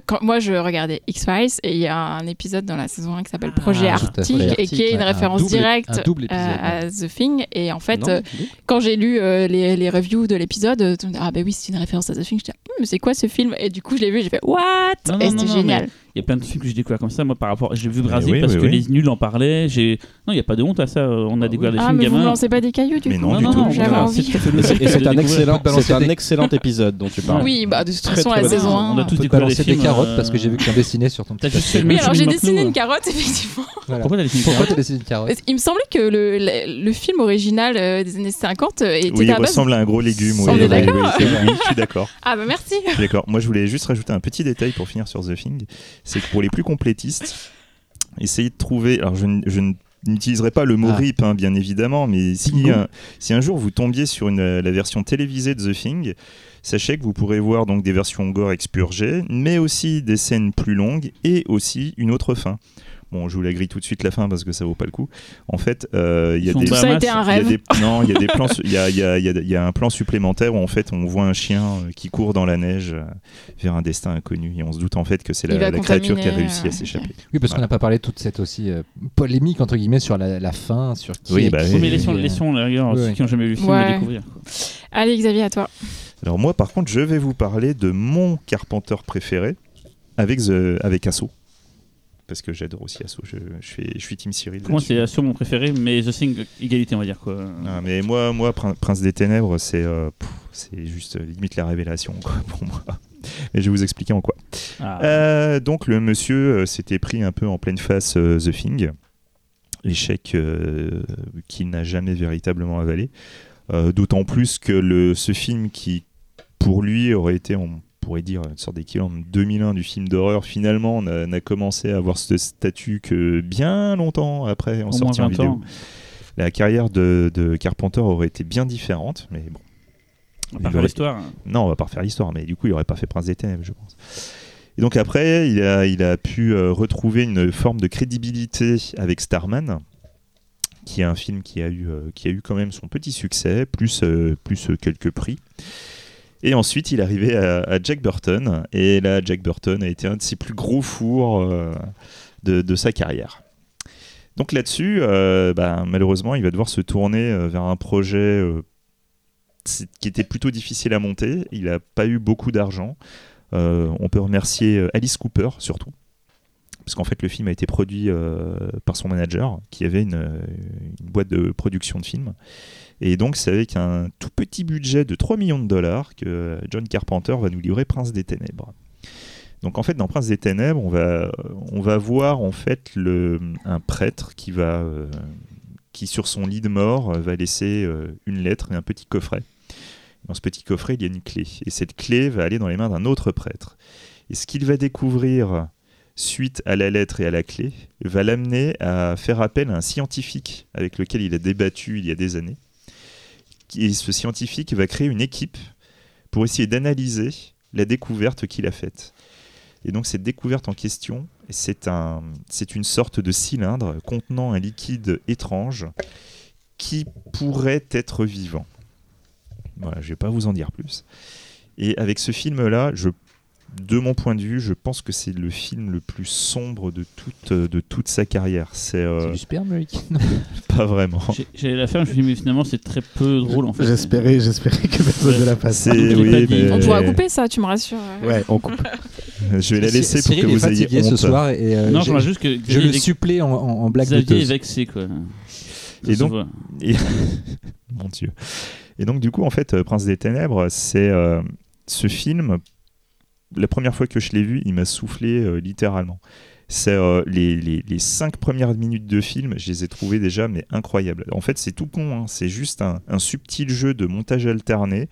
quand moi je regardais X-Files et il y a un épisode dans la saison 1 qui s'appelle Ah, Projet. Arctique et qui est une ouais. Un référence double- directe un à The Thing. Et en fait, Non, quand j'ai lu les, les reviews de l'épisode, ah bah oui, c'est une référence à The Thing. Je dis, mais c'est quoi ce film? Et du coup, je l'ai vu, j'ai fait, what? Non, Et c'était génial. Il y a plein de films que j'ai découvert comme ça. Moi, par rapport, j'ai vu Mais Brasil oui, parce oui, que oui. les nuls en parlaient. J'ai, non, il y a pas de honte à ça. On a découvert des Ah, films mais vous me gamins. lancez pas des cailloux du Mais coup non, Non, du non, tout. non, J'avais voilà, envie. c'est un excellent, c'est un excellent épisode dont tu parles. Oui, bah de toute Très, façon, très la saison saison. 1. On a On tous découvert des des films, carottes euh, parce que j'ai vu que tu as dessiné sur ton Oui, alors j'ai dessiné Matelot. une carotte, (laughs) effectivement. Pourquoi t'as dessiné une carotte tu as dessiné une carotte Il me semblait que le, film original euh, des années 50 euh, était Oui, il à ressemble à un gros légume. On oui, est d'accord je suis d'accord. (laughs) Ah bah merci. Je suis d'accord. Moi, je voulais juste rajouter un petit détail pour finir sur The Thing. C'est que pour les plus complétistes, essayez de trouver. Alors, je, n'utiliserai pas le mot Ah. RIP, hein, bien évidemment, mais si un, si un jour vous tombiez sur une, la version télévisée de The Thing, sachez que vous pourrez voir donc des versions gore expurgées, mais aussi des scènes plus longues et aussi une autre fin. Bon, je vous la grille tout de suite la fin parce que ça vaut pas le coup. En fait, euh, il y a des ça Bahamas, était un il y a rêve. des, (laughs) non, il y a des plans, il y a, il y a- y a- y a un plan supplémentaire où en fait on voit un chien euh, qui court dans la neige euh, vers un destin inconnu et on se doute en fait que c'est la, la créature qui a réussi euh, à s'échapper. Oui, parce qu'on Voilà. n'a pas parlé de toute cette aussi euh, polémique entre guillemets sur la, la fin, sur qui Oui, est bah qui, oui. Mais laissons, laissons la rigueur, Oui, ceux oui. qui n'ont jamais vu le film, Ouais. découvrir. Allez Xavier, à toi. Alors moi par contre je vais vous parler de mon Carpenter préféré avec, The- avec Asso. Parce que j'adore aussi Asso, je, je, suis, je suis Team Cyril. Pour moi, c'est sur mon préféré, mais The Thing, égalité, on va dire. quoi. Ah, mais moi, moi Prin- Prince des Ténèbres, c'est euh, c'est juste euh, limite la révélation quoi, (laughs) pour moi. Mais je vais vous expliquer en quoi. Ah. Euh, donc le monsieur s'était pris un peu en pleine face euh, The Thing, l'échec qu'il n'a jamais véritablement avalé. D'autant plus que le, ce film qui, pour lui, aurait été en pourrait dire, une sorte d'équivalent de 2001 du film d'horreur, finalement, n'a n'a commencé à avoir ce statut que bien longtemps après, en sortie en 20 vidéo. ans. La carrière de, de Carpenter aurait été bien différente, mais bon. On va faire aurait- l'histoire. Non, on va pas refaire l'histoire, mais du coup, il aurait pas fait Prince des Ténèbres, je pense. Et donc après, il a, il a pu euh, retrouver une forme de crédibilité avec Starman, qui est un film qui a eu, euh, qui a eu quand même son petit succès, plus, euh, plus quelques prix. Et ensuite, il arrivé à, à Jack Burton, et là, Jack Burton a été un de ses plus gros fours euh, de, sa carrière. Donc là-dessus, euh, bah, malheureusement, il va devoir se tourner euh, vers un projet qui était plutôt difficile à monter. Il n'a pas eu beaucoup d'argent. On peut remercier Alice Cooper surtout. Parce qu'en fait, le film a été produit par son manager, qui avait une, une boîte de production de films. Et donc, c'est avec un tout petit budget de 3 millions de dollars que John Carpenter va nous livrer Prince des Ténèbres. Donc, en fait, dans Prince des Ténèbres, on va, on va voir en fait le, un prêtre qui va, euh, qui sur son lit de mort va laisser euh, une lettre et un petit coffret. Dans ce petit coffret, il y a une clé. Et cette clé va aller dans les mains d'un autre prêtre. Et ce qu'il va découvrir suite à la lettre et à la clé va l'amener à faire appel à un scientifique avec lequel il a débattu il y a des années. Et ce scientifique va créer une équipe pour essayer d'analyser la découverte qu'il a faite. Et donc cette découverte en question, c'est un, une sorte de cylindre contenant un liquide étrange qui pourrait être vivant. Voilà, je vais pas vous en dire plus. Et avec ce film-là, je, de mon point de vue, je pense que c'est le film le plus sombre de toute, de toute sa carrière. C'est euh, C'est du sperme, Rick (laughs) pas vraiment. J'ai- J'allais la faire, je me suis dit, mais finalement, c'est très peu drôle en fait. J'espérais, j'espérais que personne ne la fasse. C'est Je l'ai oui, pas dit. mais- On pourra couper ça, tu me rassures. Ouais, on coupe. (laughs) Je vais la laisser pour que vous ayez fatigué ce honte. soir et euh, Non, je, juste que je le supplée en, en, en blague Xavier est vexé quoi. Ça Et donc-. (laughs) Et... Mon Dieu. Et donc, du coup, en fait, euh, Prince des Ténèbres, c'est euh, ce film. La première fois que je l'ai vu, il m'a soufflé euh, littéralement. C'est euh, les, cinq premières minutes de film, je les ai trouvées déjà mais incroyables. En fait, c'est tout con, hein. c'est juste un subtil jeu de montage alterné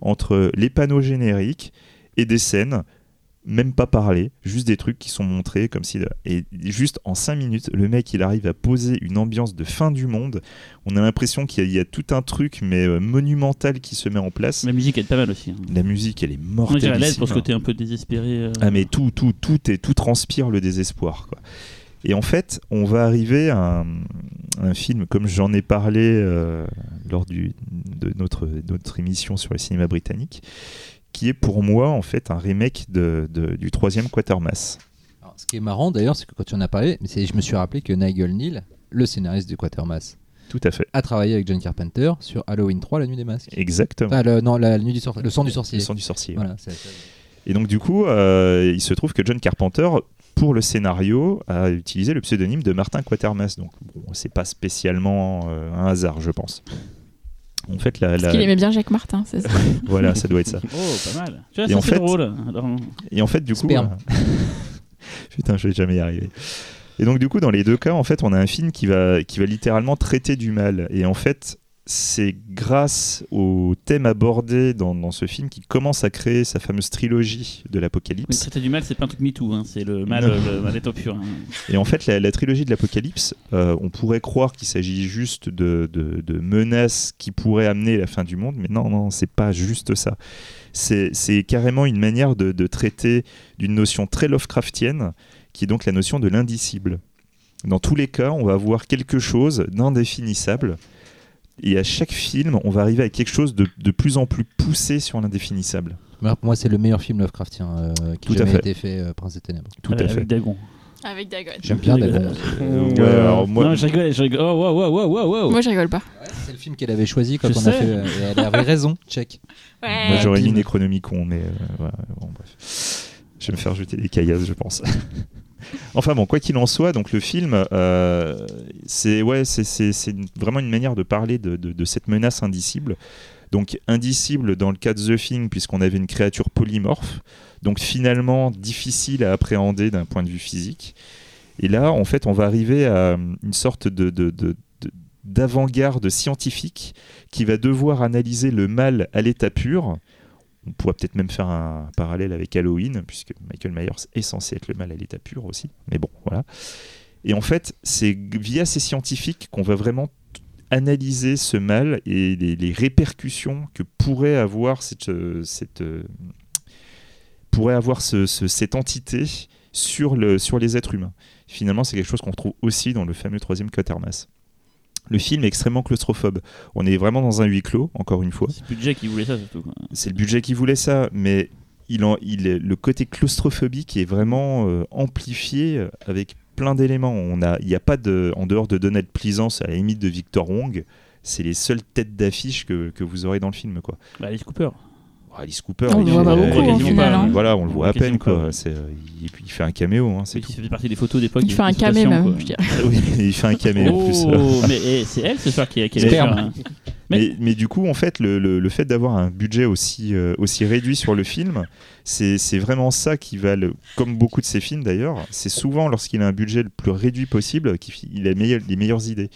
entre les panneaux génériques et des scènes, même pas parlées, juste des trucs qui sont montrés comme si. Et juste en cinq minutes, le mec il arrive à poser une ambiance de fin du monde. On a l'impression qu'il y, a- il y a tout un truc mais euh, monumental qui se met en place. La musique elle est pas mal aussi. hein. La musique elle est Moi j'irais mortelle. l'aide pour ce côté un peu désespéré. euh. Ah mais tout, tout, tout, est, tout transpire le désespoir. Quoi. Et en fait, on va arriver à un, un film, comme j'en ai parlé euh, lors du, de notre, notre émission sur le cinéma britannique, qui est pour moi en fait un remake de, de- du troisième Quatermass. Alors, ce qui est marrant d'ailleurs, c'est que quand tu en as parlé, je me suis rappelé que Nigel Neal, le scénariste de Quatermass, Tout à fait. a travaillé avec John Carpenter sur Halloween 3, La Nuit des Masques. Exactement. Ah, le, non, la nuit du le sang du sorcier. Le sang du sorcier. Voilà, Et donc du coup, euh, il se trouve que John Carpenter, pour le scénario, a utilisé le pseudonyme de Martin Quatermass. Donc bon, c'est pas spécialement euh, un hasard, je pense. En fait, la, Parce la- qu'il aimait bien Jacques Martin, c'est ça. (laughs) voilà, ça doit être ça. Oh, pas mal. Tu vois, Et en c'est fait- drôle. Alors, Et en fait, du coup, euh, (laughs) putain, je vais jamais y arriver. Et donc du coup, dans les deux cas, en fait, on a un film qui va qui va littéralement traiter du mal. Et en fait, c'est grâce au thème abordé dans, dans ce film qu'il commence à créer sa fameuse trilogie de l'Apocalypse. traiter du mal, c'est pas un truc MeToo. Hein. C'est le mal, le mal est au pur. hein. Et en fait, la, la trilogie de l'Apocalypse, euh, on pourrait croire qu'il s'agit juste de, de- de menaces qui pourraient amener la fin du monde, mais non, non, c'est pas juste ça. C'est c'est carrément une manière de, de traiter d'une notion très Lovecraftienne, qui est donc la notion de l'indicible. Dans tous les cas, on va avoir quelque chose d'indéfinissable. Et à chaque film, on va arriver à quelque chose de, de plus en plus poussé sur l'indéfinissable. Pour moi, c'est le meilleur film Lovecraftien euh, qui Tout jamais fait. été fait, euh, Prince des Ténèbres. Tout Avec- à fait. Avec Dagon. Avec Dagon. J'aime bien. Dagon. Euh, ouais, alors moi- Non, je rigole, je rigole. Oh, wow, wow, wow. Moi, je rigole pas. C'est le film qu'elle avait choisi quand Je on sais. a fait. euh, et elle avait raison, check. Moi, j'aurais mis. Necronomicon, mais euh, bon, bref. Je vais me faire jeter des caillasses, je pense. Enfin bon, quoi qu'il en soit, donc le film, euh, c'est ouais, c'est- vraiment une manière de parler de, cette menace indicible. Donc indicible dans le cas de The Thing, puisqu'on avait une créature polymorphe, donc finalement difficile à appréhender d'un point de vue physique. Et là, en fait, on va arriver à une sorte de- d'avant-garde scientifique qui va devoir analyser le mal à l'état pur On pourrait peut-être même faire un parallèle avec Halloween, puisque Michael Myers est censé être le mal à l'état pur aussi. Mais bon, voilà. Et en fait, c'est via ces scientifiques qu'on va vraiment analyser ce mal et les, répercussions que pourrait avoir cette, entité sur les êtres humains. Finalement, c'est quelque chose qu'on retrouve aussi dans le fameux troisième Quatermass. Le film est extrêmement claustrophobe. On est vraiment dans un huis clos, encore une fois. C'est le budget qui voulait ça surtout. C'est le budget qui voulait ça, mais il en, il est- le côté claustrophobique est vraiment euh, amplifié avec plein d'éléments. On a, il n'y a pas de, en dehors de Donald Pleasance, à la limite de Victor Wong, c'est les seules têtes d'affiche que, que vous aurez dans le film, quoi. Bah, Alice Cooper. Alice Cooper, On il le est- voit pas euh, beaucoup, il est- au final, hein. Voilà, on le voit à peine, quoi. C'est, euh, il, il fait un caméo, hein, c'est tout. faisait partie des photos d'époque. Il fait un camé même, je dirais. (laughs) oui, il fait un caméo en plus. Oh, mais eh, c'est elle ce soir qui fait un- Mais- Mais, mais du coup, en fait, le, le- le fait d'avoir un budget aussi, euh, aussi réduit sur le film, c'est c'est vraiment ça qui va, le, comme beaucoup de ses films d'ailleurs, c'est souvent lorsqu'il a un budget le plus réduit possible qu'il a les meilleures idées.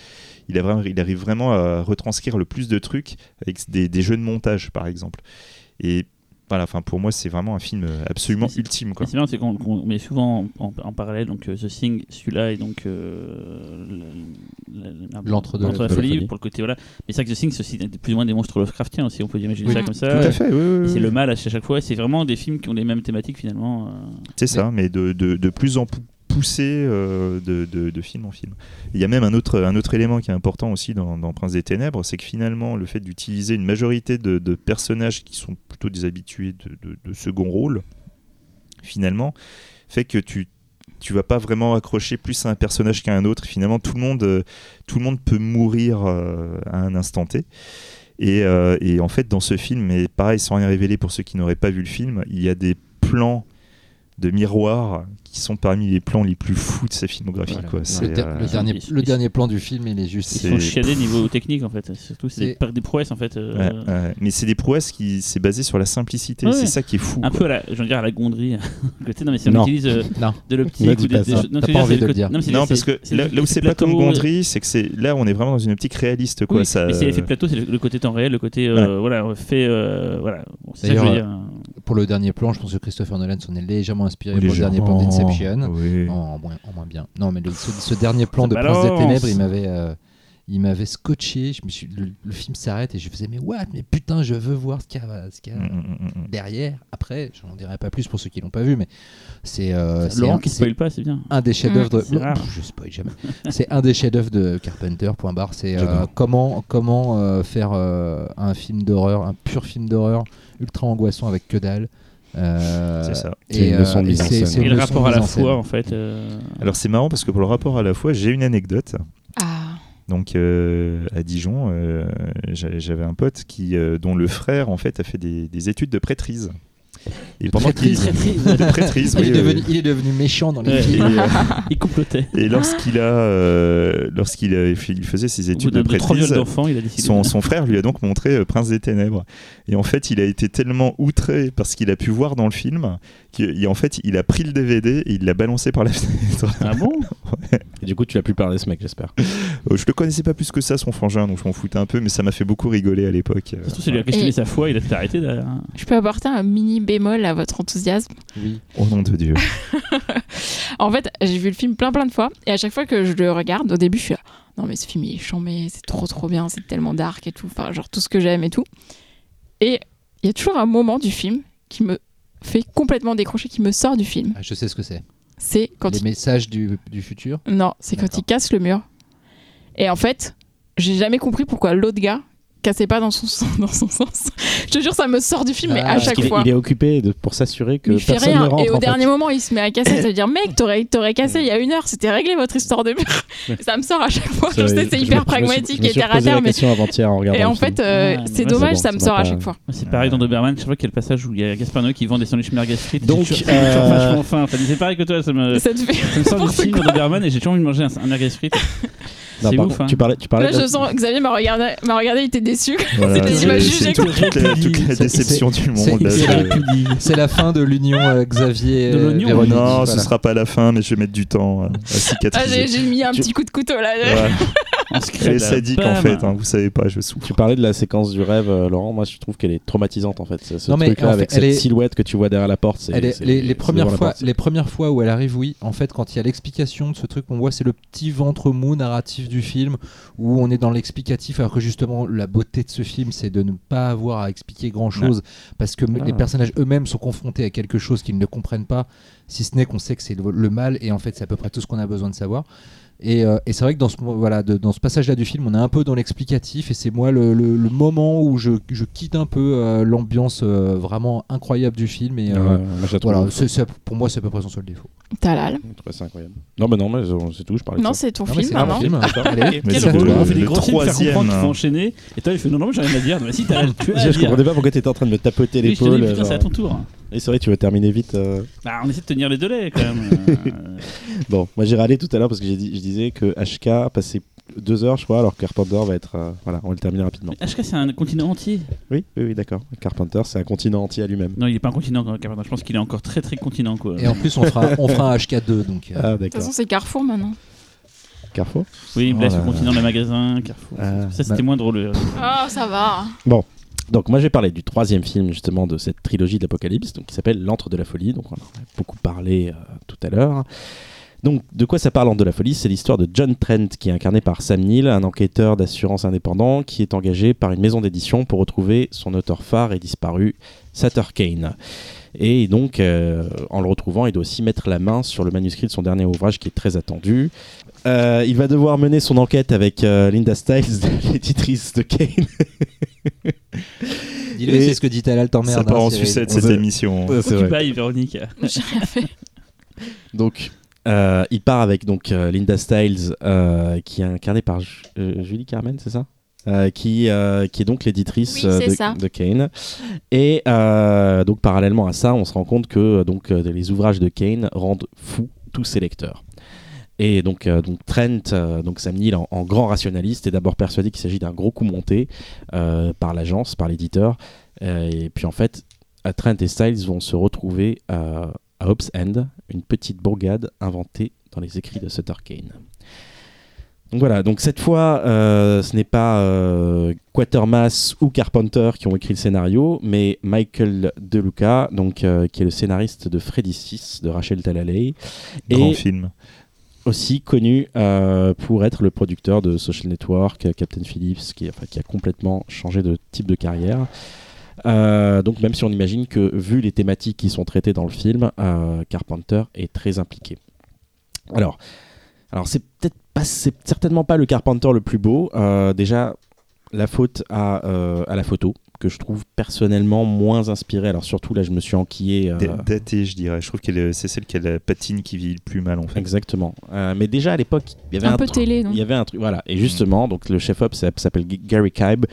Il, a vraiment, il arrive vraiment à retranscrire le plus de trucs avec des, des jeux de montage, par exemple. Et voilà, enfin, pour moi, c'est vraiment un film absolument Mais c'est- ultime. Quoi. C'est bien, c'est qu'on met souvent en, en- en parallèle donc euh, The Thing, celui-là et donc euh, L'Entre la de la folie pour le côté voilà. Mais c'est vrai que The Thing c'est aussi plus ou moins des monstres Lovecraftiens aussi, on peut imaginer Oui. ça comme ça. Tout à fait, oui, oui, Et oui. C'est le mal à chaque fois. C'est vraiment des films qui ont les mêmes thématiques finalement. euh. C'est ça, mais de, de, de plus en plus poussé euh, de, film en film. Il y a même un autre, un autre élément qui est important aussi dans, Prince des Ténèbres, c'est que finalement le fait d'utiliser une majorité de, personnages qui sont plutôt des habitués de, second rôle, finalement, fait que tu tu vas pas vraiment accrocher plus à un personnage qu'à un autre. Finalement, tout le monde, euh, tout le monde peut mourir euh, à un instant T. Et, euh, et en fait, dans ce film, mais pareil, sans rien révéler pour ceux qui n'auraient pas vu le film, il y a des plans de miroirs qui sont parmi les plans les plus fous de sa filmographie. Voilà. Quoi. Le, C'est, der- euh, le dernier, le dernier plan du film, il est juste. Ils sont chiadés niveau technique en fait. Surtout c'est des, C'est- par- des prouesses en fait. euh, ouais, ouais. Mais c'est des prouesses qui c'est basé sur la simplicité. Ouais, c'est ouais. ça qui est fou. Un quoi. peu à la, je veux dire à la gondrie. (laughs) côté non mais si on Non. utilise euh, Non. de l'optique ou des, des choses- non, pas envie de le dire. Non, parce que là, le- là où c'est le pas comme plateau, Gondry, c'est que c'est là on est vraiment dans une optique réaliste. Quoi. C'est l'effet plateau, c'est le, le côté temps réel, le côté voilà, fait voilà. C'est ça que je veux dire. Pour le dernier plan, je pense que Christopher Nolan s'en est légèrement inspiré pour le dernier plan d'Inception. Oui. En, moins, en moins bien. Non, mais le- ce, ce dernier plan de Ça Prince des balance. Ténèbres, il m'avait, euh, il m'avait scotché. Je me suis, le, le film s'arrête et je faisais mais what? Mais putain, je veux voir ce qu'il y a, ce qu'il y a Mm, mm, mm, mm. derrière. Après, je n'en dirai pas plus pour ceux qui l'ont pas vu, mais c'est euh, c'est Laurent un, qui spoil pas, c'est bien. un des chefs-d'œuvre de. Pff, je spoil jamais. (laughs) c'est un des chefs-d'œuvre de Carpenter. Point barre. C'est euh, comment comment euh, faire euh, un film d'horreur, un pur film d'horreur ultra angoissant avec que dalle. Euh, C'est ça. Et, euh, Et le rapport à la foi en fait. euh, Alors c'est marrant parce que pour le rapport à la fois, j'ai une anecdote. Ah, Donc euh, à Dijon, euh, j'a- j'avais un pote qui, euh, dont le frère en fait a fait des, des études de prêtrise. Et De pendant qu'il prêtrise. de prêtrise, (laughs) il, oui, est devenu, oui. il est devenu méchant dans les Ouais. Et, euh, Il complotait. et lorsqu'il a, euh, lorsqu'il a- il faisait ses études de de prêtrise, d'enfants, il a décidé. son, de- son frère lui a donc montré euh, Prince des Ténèbres. Et en fait, il a été tellement outré par ce qu'il a pu voir dans le film qu'en fait, il a pris le DVD et il l'a balancé par la (laughs) fenêtre. Ah bon Et du coup, tu as pu parler de ce mec, j'espère. Euh, je le connaissais pas plus que ça, son frangin, donc je m'en foutais un peu, mais ça m'a fait beaucoup rigoler à l'époque. Euh, Surtout, ça lui a questionné Et- sa foi, il a fait arrêter derrière. hein. je peux apporter un mini bémol à votre enthousiasme. Oui. Au nom de Dieu. (laughs) En fait, j'ai vu le film plein plein de fois et à chaque fois que je le regarde, au début, je suis là, non mais ce film il est chambé, c'est trop trop bien, c'est tellement dark et tout, enfin genre tout ce que j'aime et tout. Et il y a toujours un moment du film qui me fait complètement décrocher, qui me sort du film. Ah, je sais ce que c'est. C'est quand Les il... messages du, du futur? non, c'est quand il casse le mur. Et en fait, j'ai jamais compris pourquoi l'autre gars cassait pas dans son (laughs) sens, dans son sens. Je te jure, ça me sort du film, mais Ah, à chaque Il est, fois. il est occupé de- pour s'assurer que il fait personne rien. ne rentre. et au en fait. dernier moment, il se met à casser. Ça veut dire, mec, t'aurais, t'aurais cassé il y a une heure. C'était réglé votre histoire de mur. ça me sort à chaque fois. Je sais, c'est hyper je me suis- pragmatique je me et terre à terre. Mais... avant-hier en regardant Et en fait, euh, Ah, c'est dommage, ça me sort à chaque fois. C'est pareil dans Doberman, chaque fois qu'il y a le passage où il y a Gaspard Noé qui vend des sandwichs merguez frites. Donc, euh. Enfin, c'est pareil que toi, ça me, Ça te fait. ça me sort (laughs) du film dans Doberman et j'ai toujours envie de manger un, un merguez frites. (laughs) Non, C'est ouf, contre, hein. Tu parlais, tu parlais Là, je sens Xavier m'a regardé, m'a regardé, il était déçu. Voilà, (laughs) C'était- il m'a c'est- jugé toute, la, toute la déception du monde. c'est la fin de l'union euh, Xavier. Non, ce sera pas la fin, mais je vais mettre du temps euh, à Ah, cicatriser. j'ai, j'ai mis un Tu- petit coup de couteau là. (laughs) Là, sadique en fait, hein, vous savez pas, je souffre. Tu parlais de la séquence du rêve, euh, Laurent. Moi, je trouve qu'elle est traumatisante en fait. Ce, Non, mais truc-là en fait, avec cette est- silhouette que tu vois derrière la porte. c'est- Elle est- c'est- les, les c'est premières fois, porte. les premières fois où elle arrive, oui. En fait, quand il y a l'explication de ce truc, on voit c'est le petit ventre mou narratif du film où on est dans l'explicatif, alors que justement la beauté de ce film, c'est de ne pas avoir à expliquer grand chose parce que Ah. les personnages eux-mêmes sont confrontés à quelque chose qu'ils ne comprennent pas, si ce n'est qu'on sait que c'est le, le mal et en fait c'est à peu près tout ce qu'on a besoin de savoir. Et, euh, et c'est vrai que dans ce, mo- voilà, de- dans ce passage-là du film, on est un peu dans l'explicatif et c'est moi le, le- le moment où je, je quitte un peu euh, l'ambiance euh, vraiment incroyable du film. Et, Ouais, euh, c'est- c'est- pour moi, c'est à peu près son seul défaut. Talal. Ça incroyable. Non, mais non, mais c'est tout. Je parlais Non, c'est ton Non, film c'est film. Allez, Mais c'est on fait des gros films, faire troisième, comprendre qu'il faut enchaîner. Et toi, il fait non, non, mais j'ai rien à dire. Mais si, tu as (laughs) Je, comprenais pas pourquoi tu étais en train de me tapoter Oui, je te l'épaule. putain, genre. c'est à ton tour. Et c'est vrai, tu veux terminer vite. euh. Bah, on essaie de tenir les délais quand même. Euh, (laughs) Bon, moi j'ai râlé tout à l'heure parce que j'ai dit, je disais que HK passait deux heures, je crois, alors que Carpenter va être. euh, voilà, on va le terminer rapidement. mais HK, c'est un continent entier. Oui, oui, oui, d'accord. Carpenter, c'est un continent entier à lui-même. Non, il est pas un continent, Carpenter. Je pense qu'il est encore très très continent quoi. Et en plus, on fera, on fera un HK2. Donc, euh, Ah, De toute d'accord. façon, c'est Carrefour maintenant. Carrefour? Oui, il me Oh là le là. continent, le magasin, Carrefour. Ah, ça, c'était moins drôle. euh. Ah, ça va. Donc moi j'ai parlé du troisième film justement de cette trilogie de l'Apocalypse, donc qui s'appelle L'Antre de la Folie. Donc on en a beaucoup parlé euh, tout à l'heure. Donc de quoi ça parle L'Antre de la Folie? C'est l'histoire de John Trent qui est incarné par Sam Neill, un enquêteur d'assurance indépendant qui est engagé par une maison d'édition pour retrouver son auteur phare et disparu, Sutter Kane. Et donc, euh, en le retrouvant, il doit aussi mettre la main sur le manuscrit de son dernier ouvrage qui est très attendu. Euh, il va devoir mener son enquête avec euh, Linda Stiles, (laughs) l'éditrice de Kane. (laughs) dis-le, c'est ce que dit Talal, t'emmerdes. Ça part hein, en sucette cette émission. Ouais, c'est vrai. bailles, Véronique. (laughs) J'ai rien fait. Donc, euh, il part avec donc euh, Linda Stiles, euh, qui est incarnée par Ju- euh, Julie Carmen, c'est ça? Euh, qui, euh, qui est donc l'éditrice Oui, euh, de, de Kane. Et euh, donc, parallèlement à ça, on se rend compte que donc, les ouvrages de Kane rendent fous tous ses lecteurs. Et donc, donc Trent, donc Sam Neill, en, en grand rationaliste, est d'abord persuadé qu'il s'agit d'un gros coup monté par l'agence, par l'éditeur. Et puis en fait, Trent et Styles vont se retrouver à Hobbs End, une petite bourgade inventée dans les écrits de Sutter Kane. Donc voilà, donc cette fois, euh, ce n'est pas euh, Quatermass ou Carpenter qui ont écrit le scénario, mais Michael DeLuca, donc, euh, qui est le scénariste de Freddy 6 de Rachel Talalay, Grand et film. aussi connu pour être le producteur de Social Network, Captain Phillips, qui, enfin, qui a complètement changé de type de carrière. Euh, donc même si on imagine que vu les thématiques qui sont traitées dans le film, euh, Carpenter est très impliqué. Alors, alors c'est peut-être pas, c'est certainement pas le Carpenter le plus beau. Euh, déjà, la faute à, euh, à la photo que je trouve personnellement moins inspirée. Alors surtout là, je me suis enquillé. euh, D- Daté, je dirais. Je trouve que c'est celle qui a la patine qui vit le plus mal en fait. Exactement. Euh, mais déjà à l'époque, il y avait Un un, peu tru- télé, non? Il y avait un truc, voilà. Et justement, donc le chef-op ça- s'appelle Gary Kybe.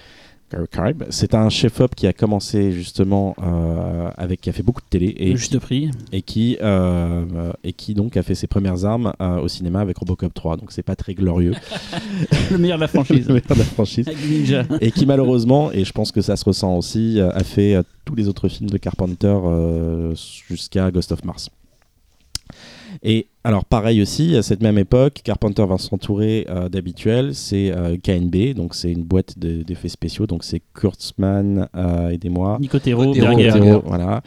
Kybe, c'est un chef-op qui a commencé justement euh, avec, qui a fait beaucoup de télé et, juste prix. et qui euh, et qui donc a fait ses premières armes euh, au cinéma avec Robocop 3. Donc c'est pas très glorieux. (laughs) Le meilleur de la franchise. (laughs) Le meilleur de la franchise. Et qui malheureusement, et je pense que ça se ressent aussi, a fait tous les autres films de Carpenter jusqu'à Ghost of Mars. Et alors pareil aussi, à cette même époque, Carpenter va s'entourer euh, d'habituels, c'est euh, KNB, donc c'est une boîte de- d'effets spéciaux, donc c'est Kurtzman, euh, aidez-moi. Nicotero, Nicotero, voilà.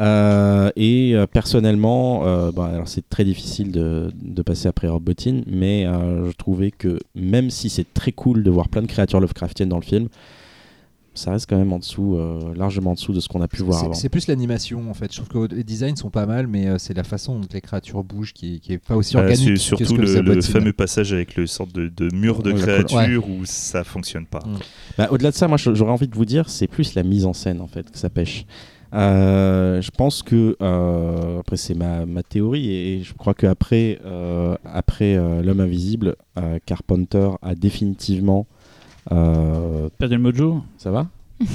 Euh, et euh, personnellement, euh, bon, alors c'est très difficile de, de passer après Rob Bottin, mais je trouvais que même si c'est très cool de voir plein de créatures Lovecraftiennes dans le film, ça reste quand même en dessous, euh, largement en dessous de ce qu'on a pu voir C'est- avant. C'est plus l'animation en fait. Je trouve que les designs sont pas mal, mais euh, c'est la façon dont les créatures bougent qui est, qui est pas aussi Euh, organique. surtout que le, fameux passage avec le sorte de, de mur de Ouais, créatures où ça fonctionne pas. Mm. Bah, Au-delà de ça, moi j'aurais envie de vous dire, c'est plus la mise en scène en fait que ça pêche. Euh, je pense que euh, après c'est ma, ma théorie et je crois que après euh, après euh, l'homme invisible, euh, Carpenter a définitivement euh, Perdu le mojo. ça va (laughs)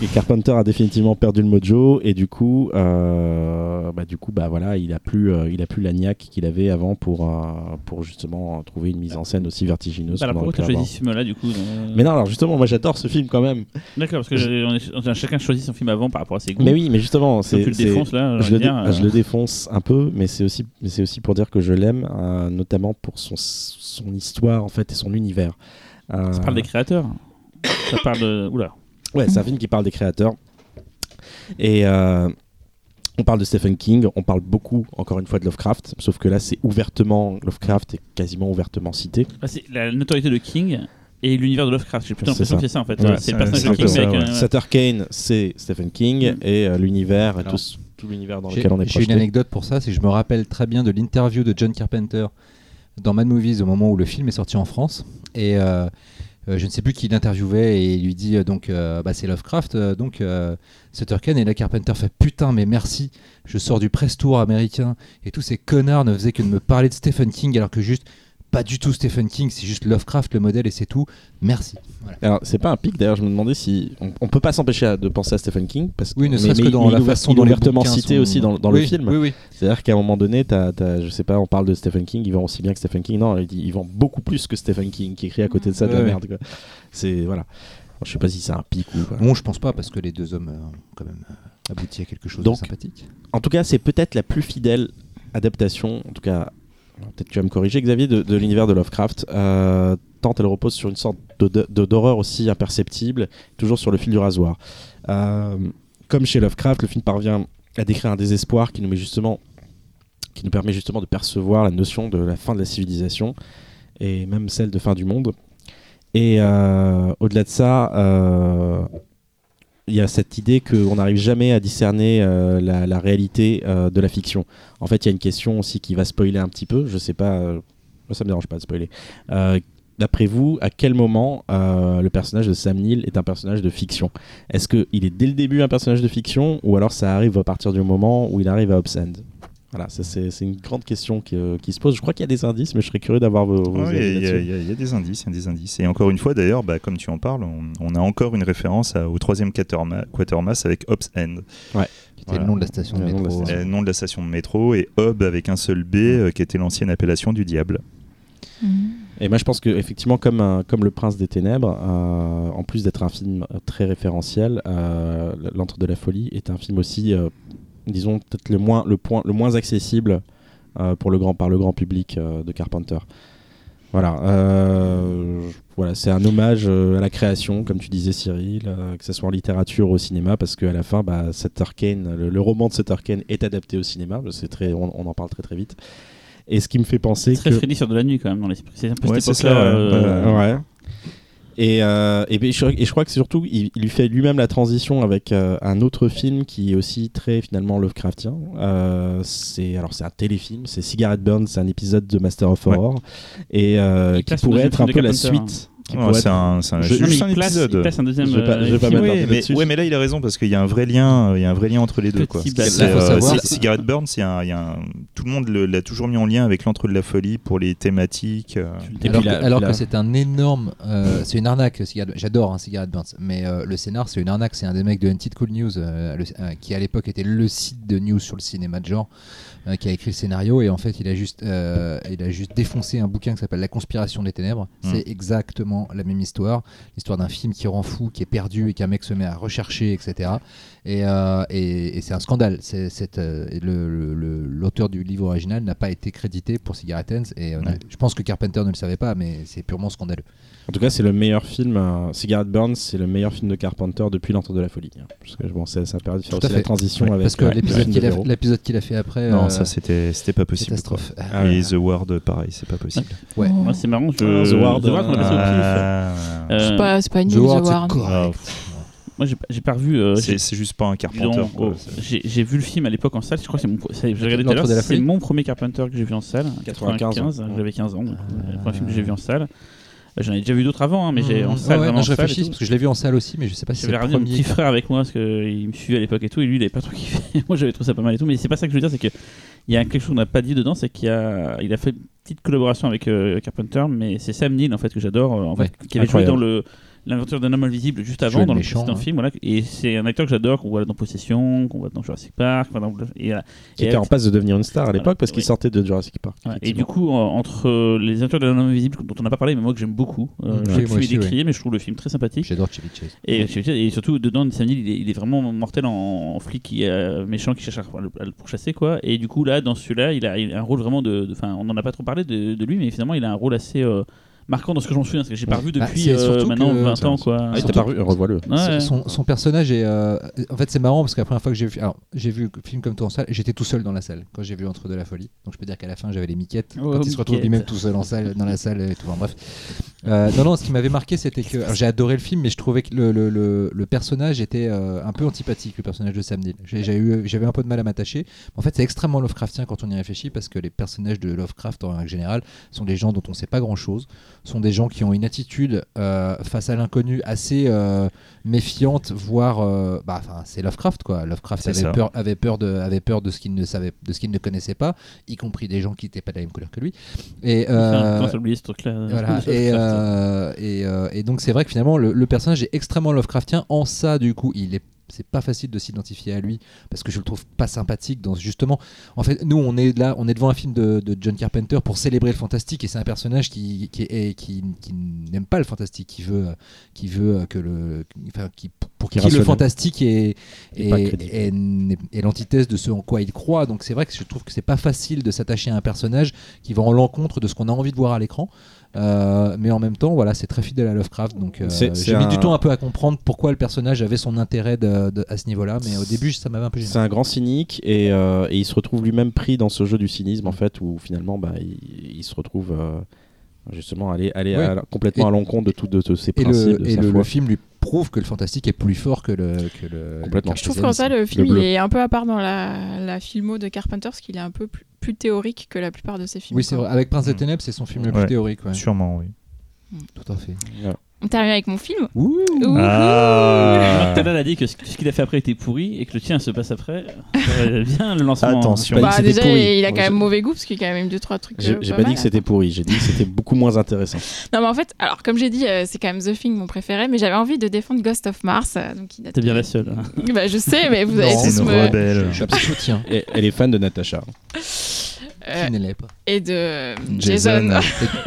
Et Carpenter a définitivement perdu le mojo et du coup, euh, bah, du coup, bah voilà, il a plus, euh, il a plus la niaque qu'il avait avant pour, euh, pour justement trouver une mise en scène aussi vertigineuse. Alors qu'on aurait pourquoi choisi ce film-là du coup Mais non, alors justement, moi j'adore ce film quand même. D'accord, parce que j'ai- on est- on a chacun choisi son film avant par rapport à ses goûts. Mais oui, mais justement, c'est tu le défonces là, je le, dé- je euh, défonce un peu, mais c'est aussi, c'est aussi pour dire que je l'aime, euh, notamment pour son, son histoire en fait et son univers. Euh, Ça parle des créateurs. Ça parle de. Oula. Ouais, c'est un film qui parle des créateurs. Et euh, on parle de Stephen King, on parle beaucoup, encore une fois, de Lovecraft, sauf que là, c'est ouvertement, Lovecraft est quasiment ouvertement cité. Ah, c'est la notoriété de King et l'univers de Lovecraft. J'ai plutôt C'est l'impression ça. que c'est ça en fait. Ouais, c'est le personnage de King, ça, avec ouais. un- Sutter Kane, c'est Stephen King, Mm. et euh, l'univers tout, ce- tout l'univers dans lequel on est j'ai une projeté. anecdote pour ça, c'est que je me rappelle très bien de l'interview de John Carpenter dans Mad Movies au moment où le film est sorti en France. Et euh, euh, je ne sais plus qui l'interviewait et il lui dit euh, donc bah, c'est Lovecraft, donc Sutter Kane et là Carpenter fait putain mais merci, je sors du press tour américain et tous ces connards ne faisaient que de me parler de Stephen King alors que juste pas du tout Stephen King, c'est juste Lovecraft le modèle et c'est tout. Merci. Voilà. Alors, c'est pas un pic, d'ailleurs, je me demandais si. On, on peut pas s'empêcher de penser à Stephen King, parce que. Oui, ne mais- serait-ce mais que dans mais la il façon dont ouvertement cité sont- aussi dans, dans Oui, le film. Oui, oui. C'est-à-dire qu'à un moment donné, t'as- t'as- je sais pas, on parle de Stephen King, il vend aussi bien que Stephen King. Non, il, dit- il vend beaucoup plus que Stephen King, qui écrit à côté de ça de la Ouais, merde. C'est voilà. Je sais pas si c'est un pic ou. quoi. Bon, je pense pas parce que les deux hommes euh, ont quand même euh, abouti à quelque chose Donc, de sympathique. En tout cas, c'est peut-être la plus fidèle adaptation, en tout cas, peut-être que tu vas me corriger, Xavier, de, l'univers de Lovecraft. euh, tant elle repose sur une sorte d'horreur aussi imperceptible, toujours sur le fil du rasoir. Euh, comme chez Lovecraft, le film parvient à décrire un désespoir qui nous met justement, qui nous permet justement de percevoir la notion de la fin de la civilisation et même celle de fin du monde. Et euh, au-delà de ça, il y a cette idée qu'on n'arrive jamais à discerner euh, la, réalité euh, de la fiction. En fait, il y a une question aussi qui va spoiler un petit peu. Je sais pas, euh, moi ça me dérange pas de spoiler. D'après vous, à quel moment le personnage de Sam Neill est un personnage de fiction? Est-ce qu'il est dès le début un personnage de fiction ou alors ça arrive à partir du moment où il arrive à Obscend Voilà, ça c'est une grande question qui, euh, qui se pose. Je crois qu'il y a des indices, mais je serais curieux d'avoir vos, vos Ouais, avis Il y, a- y y des indices, il y a des indices. Et encore une fois, d'ailleurs, bah, comme tu en parles, on, on a encore une référence à- au troisième quaterma- quatermass avec Hobbs End, Qui était Voilà. le nom de la station de Le nom de la métro. station. euh, nom de la station de métro, et Hob avec un seul B, euh, qui était l'ancienne appellation du diable. Et moi, je pense que effectivement, comme un- comme le Prince des Ténèbres, euh, en plus d'être un film très référentiel, euh, L'Antre de la folie est un film aussi, euh, disons peut-être le moins le point le moins accessible euh, pour le grand par le grand public euh, de Carpenter. Voilà, euh, voilà, c'est un hommage euh, à la création, comme tu disais Cyril, euh, que ce soit en littérature ou au cinéma, parce qu'à la fin, bah, le, le roman de Sutter Kane est adapté au cinéma. C'est très, on, on en parle très très vite. Et ce qui me fait penser Très que Freddy sur de la nuit quand même dans l'esprit. C'est un peu Ouais, cette époque-là. ça, ouais. Ouais. Et, euh, et, je, et je crois que surtout, il, il lui fait lui-même la transition avec euh, un autre film qui est aussi très finalement Lovecraftien. Euh, c'est alors c'est un téléfilm, c'est Cigarette Burn, c'est un épisode de Master of Ouais. Horror et euh, Il qui pourrait être un peu la Carpenter, suite. Ouais, c'est un, c'est un- Je- Non, juste un place, épisode. il place un deuxième. Je vais pas- euh, je vais pas film. mettre un Oui, mais, là-dessus. ouais, mais là il a raison parce qu'il y a un vrai lien, il y a un vrai lien entre les deux. Quoi. c'est- Cigarette Burn, c'est un, il y a un- tout le monde l'a toujours mis en lien avec l'entre de la folie pour les thématiques. euh. Et alors puis que, alors la- que c'est un énorme. euh, c'est une arnaque, Cigarette- j'adore hein, Cigarette Burns, mais euh, le scénar, c'est une arnaque. C'est un des mecs de Untit Cool News, euh, le- euh, qui à l'époque était le site de news sur le cinéma de genre, euh, qui a écrit le scénario. Et en fait, il a juste, euh, il a juste défoncé un bouquin qui s'appelle La conspiration des ténèbres. Mm. C'est exactement la même histoire. L'histoire d'un film qui rend fou, qui est perdu et qu'un mec se met à rechercher, etc. Et, euh, et- et c'est un scandale. C'est, c'est, euh, le- le- l'auteur du livre original n'a pas été crédité pour Cigarette Ends. Et Ouais. je pense que Carpenter ne le savait pas, mais c'est purement scandaleux. En tout cas, c'est le meilleur film. euh, Cigarette Burns, c'est le meilleur film de Carpenter depuis L'Entre de la folie. hein. Parce que bon, ça, ça permet de faire aussi la fait. transition Ouais, avec Parce que ouais, l'épisode, qu'il a, Véro. l'épisode qu'il a fait après. Non, euh, ça c'était, c'était pas possible. catastrophe. Ah ouais. Et The Ward, pareil, c'est pas possible. Ouais. Oh. Moi, c'est marrant. Je... The Ward, The Ward, on l'a passé au pif. Ah, Euh, C'est pas, c'est pas The nul, The Ward, c'est. Moi, j'ai pas- j'ai pas revu. euh, c'est, juste pas un Carpenter. oh, J'ai j'ai vu le film à l'époque en salle. Je crois que c'est mon. c'est- mon premier Carpenter que j'ai vu en salle. 95, 95. ouais. J'avais 15 ans. Euh, Le premier film que j'ai vu en salle. Euh, J'en ai déjà vu d'autres avant, hein, mais j'ai en Mmh. salle. Ouais, ouais, vraiment non, en je réfléchis parce que je l'ai vu en salle aussi, mais je sais pas si c'est J'avais le mon premier. petit frère avec moi parce qu'il me suivait à l'époque et tout, et lui il avait pas trop kiffé. (laughs) moi j'avais trouvé ça pas mal et tout, mais c'est pas ça que je veux dire, c'est qu'il y a quelque chose qu'on n'a pas dit dedans, c'est qu'il a, il a fait une petite collaboration avec euh, Carpenter, mais c'est Sam Neill en fait que j'adore, euh, en Ouais, fait, qui avait joué dans le L'aventure d'un homme invisible juste avant dans le méchant, précédent hein. film. Voilà. Et c'est un acteur que j'adore, qu'on voit dans Possession, qu'on voit dans Jurassic Park. enfin, dans- Et, voilà. Qui Et était en passe de devenir une star à Voilà, l'époque parce qu'il sortait de Jurassic Park. Ouais, et du coup, euh, entre euh, les aventures d'un homme invisible dont on n'a pas parlé, mais moi que j'aime beaucoup, euh, je sais que décrié, mais je trouve le film très sympathique. J'adore Chevy Chase. Et, et surtout, dedans, Sam Neill, il est, il est vraiment mortel en, en flic qui, euh, méchant qui cherche à, le- à le pourchasser. Quoi. Et du coup, là, dans celui-là, il a, il a un rôle vraiment de. de- Enfin, on n'en a pas trop parlé de, de lui, mais finalement, il a un rôle assez euh, marquant dans ce que j'en souviens, parce que j'ai pas revu Bah, depuis c'est euh, maintenant que- 20 ans. Quoi. Ah, il t'a surtout- paru, revois-le. Ouais. Son, son personnage est. euh, en fait, c'est marrant parce que la première fois que j'ai vu. Alors, j'ai vu le film comme toi en salle, j'étais tout seul dans la salle quand j'ai vu Entre de la folie. Donc, je peux dire qu'à la fin, j'avais les miquettes. Oh, quand il se retrouve lui-même tout seul en salle, dans la salle et tout. Enfin, bref. Euh, non, non, ce qui m'avait marqué, c'était que. alors, J'ai adoré le film, mais je trouvais que le, le, le- le personnage était euh, un peu antipathique, le personnage de Sam Neill. J'ai- j'ai eu- J'avais un peu de mal à m'attacher. En fait, c'est extrêmement Lovecraftien quand on y réfléchit parce que les personnages de Lovecraft, en règle générale, sont des gens dont on sait pas grand-chose, sont des gens qui ont une attitude euh, face à l'inconnu assez euh, méfiante, voire, euh, bah, enfin, c'est Lovecraft quoi. Lovecraft avait ça. peur, avait peur de, avait peur de ce qu'il ne savait, de ce qu'il ne connaissait pas, y compris des gens qui n'étaient pas de la même couleur que lui. Et ce truc-là voilà. (laughs) et, et, et donc c'est vrai que finalement le, le personnage est extrêmement Lovecraftien. En ça, du coup, il est c'est pas facile de s'identifier à lui parce que je le trouve pas sympathique dans justement en fait nous on est là on est devant un film de, de John Carpenter pour célébrer le fantastique et c'est un personnage qui qui, est, qui, qui n'aime pas le fantastique qui veut qui veut que le enfin qui pour Qui qui, le fantastique est est- est l'antithèse de ce en quoi il croit. Donc c'est vrai que je trouve que c'est pas facile de s'attacher à un personnage qui va en l'encontre de ce qu'on a envie de voir à l'écran euh, mais en même temps, voilà, c'est très fidèle à Lovecraft, donc euh, j'ai mis un- du temps un peu à comprendre pourquoi le personnage avait son intérêt de- de- à ce niveau-là, mais au début, ça m'avait un peu gêné. C'est un grand cynique et, euh, et il se retrouve lui-même pris dans ce jeu du cynisme en fait où finalement bah, il, il se retrouve euh, justement aller, aller Oui. à- complètement Et- à l'encontre de tous de, de ses Et, principes, le, de et sa le, foi. le film lui prouve que le fantastique est plus fort que le. Que le Complètement. Je trouve qu'en ça, le film, il est un peu à part dans la, la filmo de Carpenter, parce qu'il est un peu plus, plus théorique que la plupart de ses films. Oui, c'est vrai. Avec Prince des Mm. Ténèbres, c'est son film le Ouais. plus théorique. ouais. Sûrement, oui. Tout à fait. On termine avec mon film. Ouh. Ouhou. Ah. A dit que ce qu'il a fait après était pourri et que le tien se passe après. Euh, Bien le lancement. Attention. Bah, Bah, c'était déjà, pourri. il a quand même mauvais goût, parce qu'il y a quand même deux, trois trucs. J'ai euh, j'ai pas pas dit que c'était pourri, j'ai dit que c'était beaucoup moins intéressant. Non, mais en fait, alors, comme j'ai dit, euh, c'est quand même The Thing, mon préféré, mais j'avais envie de défendre Ghost of Mars. euh, donc il date- T'es bien la seule. hein. (laughs) Bah, je sais, mais vous Non, tous me. rebelle. Je soutiens. (laughs) Et elle est fan de Natacha. Euh, Qui ne l'est pas? et de Jason. Jason.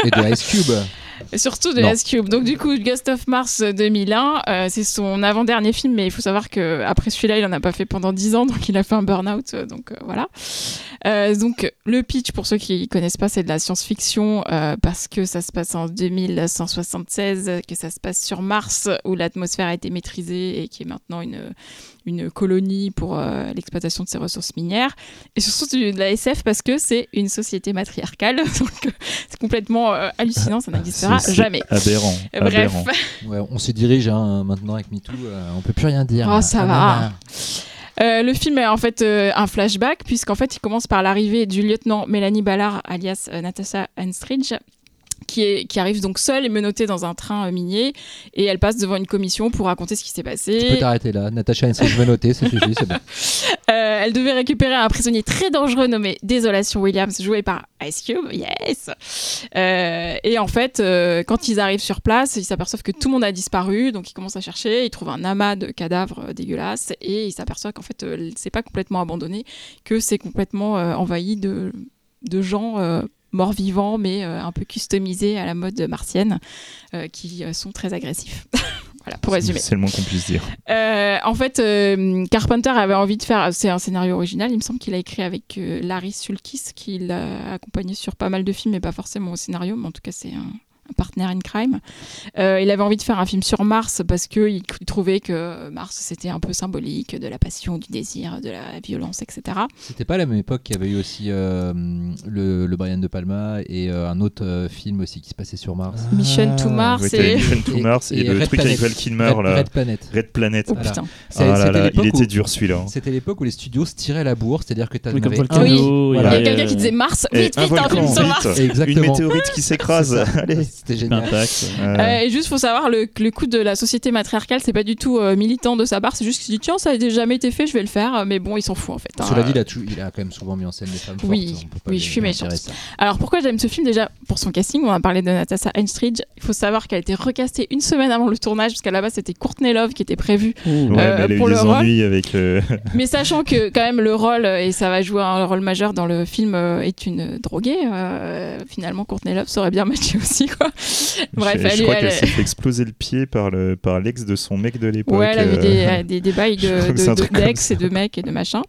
Et, et de Ice Cube. (laughs) Surtout de. Ice Cube. Donc du coup, Ghost of Mars 2001, euh, c'est son avant-dernier film, mais il faut savoir que après celui-là, il en a pas fait pendant 10 ans, (laughs) donc il a fait un burn-out, euh, donc euh, voilà. Euh, donc le pitch, pour ceux qui connaissent pas, c'est de la science-fiction euh, parce que ça se passe en 2176, que ça se passe sur Mars où l'atmosphère a été maîtrisée et qui est maintenant une une colonie pour euh, l'exploitation de ses ressources minières. Et surtout de la SF parce que c'est une société matriarcale, (laughs) donc euh, c'est complètement euh, hallucinant, ça n'existera jamais. Aberrant. Bref, aberrant. (laughs) Ouais, on se dirige hein, maintenant avec MeToo. euh, on peut plus rien dire. Oh, ça Ah, va. Euh, le film est en fait euh, un flashback, puisqu'en fait il commence par l'arrivée du lieutenant Mélanie Ballard, alias euh, Natasha Henstridge. Qui, est, qui arrive donc seule et menottée dans un train euh, minier et elle passe devant une commission pour raconter ce qui s'est Tu peux passé. t'arrêter là. Natacha Henstridge, noter, ça suffit, c'est bon. (laughs) Euh, elle devait récupérer un prisonnier très dangereux nommé Désolation Williams, joué par Ice Cube. Yes. Euh, et en fait, euh, quand ils arrivent sur place, ils s'aperçoivent que tout le monde a disparu, donc ils commencent à chercher. Ils trouvent un amas de cadavres dégueulasses et ils s'aperçoivent qu'en fait, c'est pas complètement abandonné, que c'est complètement envahi de, de gens. Morts vivants mais euh, un peu customisés à la mode martienne euh, qui euh, sont très agressifs. (laughs) voilà pour résumer. C'est le moins qu'on puisse dire. Euh, en fait, euh, Carpenter avait envie de faire. C'est un scénario original. Il me semble qu'il a écrit avec euh, Larry Sulkis, qui l'a accompagné sur pas mal de films, mais pas forcément au scénario. Mais en tout cas, c'est un partner in crime. Euh, il avait envie de faire un film sur Mars parce qu'il il trouvait que Mars c'était un peu symbolique de la passion, du désir, de la violence, etc. C'était pas à la même époque qu'il y avait eu aussi euh, le, le Brian De Palma et euh, un autre euh, film aussi qui se passait sur Mars. Mission to Mars et- Mission to Et- Mars et, et le Red truc avec Planet. Val Kilmer Red, là. Red Planet. Red Planet. Oh putain. Ah là là, il était où- dur celui-là. hein. C'était l'époque où les studios se tiraient la bourre, c'est-à-dire que tu Oui, comme avais Volcano. Oui. il y Il y a avait, quelqu'un qui disait Mars, vite, un vite, un volcan, film sur. Mars. Une météorite qui s'écrase. (laughs) Allez. C'était génial. Pentax. Euh, Euh, et juste, faut savoir, le, le coup de la société matriarcale, c'est pas du tout euh, militant de sa part, c'est juste qu'il se dit tiens, ça n'a jamais été fait, je vais le faire. Mais bon, il s'en fout en fait. hein. Cela dit, il a, tout- il a quand même souvent mis en scène des femmes Oui, fortes. oui, je suis méchante. Alors pourquoi j'aime ce film? Déjà Pour son casting, on a parlé de Natasha Henstridge. Il faut savoir qu'elle a été recastée une semaine avant le tournage, parce qu'à la base c'était Courtney Love qui était prévue. Ouais, Euh, mais elle a eu pour le rôle. ennuis avec. euh, (laughs) Mais sachant que quand même le rôle, et ça va jouer un rôle majeur dans le film, est une droguée, euh, finalement Courtney Love saurait bien matcher aussi. Quoi. Bref, je, je elle, est- crois elle qu'elle est- s'est fait exploser le pied par le par l'ex de son mec de l'époque. Ouais, elle avait euh, des, des, des bails de, crois (laughs) que c'est de, de- d'ex et de mecs et de machin.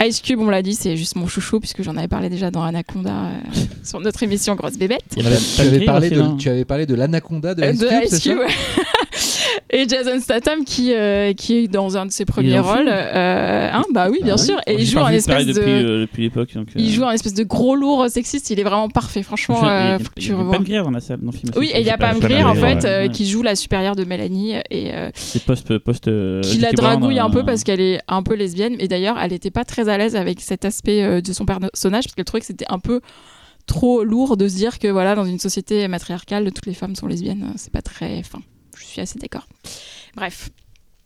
Ice Cube, on l'a dit, c'est juste mon chouchou, puisque j'en avais parlé déjà dans Anaconda euh, (laughs) sur notre émission Grosse Bébête. Tu avais, parlé de, tu avais parlé de l'anaconda de Euh, Ice de Cube, Ice c'est ça? Cube, ouais. Et Jason Statham qui, euh, qui est dans un de ses premiers rôles. euh, hein, bah oui, bien Ah sûr. Et il joue un espèce de. depuis, euh, depuis l'époque. donc, Il joue un espèce de gros lourd sexiste, il est vraiment parfait, franchement. il y a- faut que il y tu a revois. Pam dans la salle, dans le film. Oui, et il y a Pam Grier en fait qui joue la supérieure de Mélanie et C'est post post. qui la dragouille un euh, peu parce qu'elle est un peu lesbienne. Et d'ailleurs, elle n'était pas très à l'aise avec cet aspect de son personnage parce qu'elle trouvait que c'était un peu trop lourd de se dire que voilà, dans une société matriarcale, toutes les femmes sont lesbiennes. C'est pas très fin. Suis assez d'accord. Bref.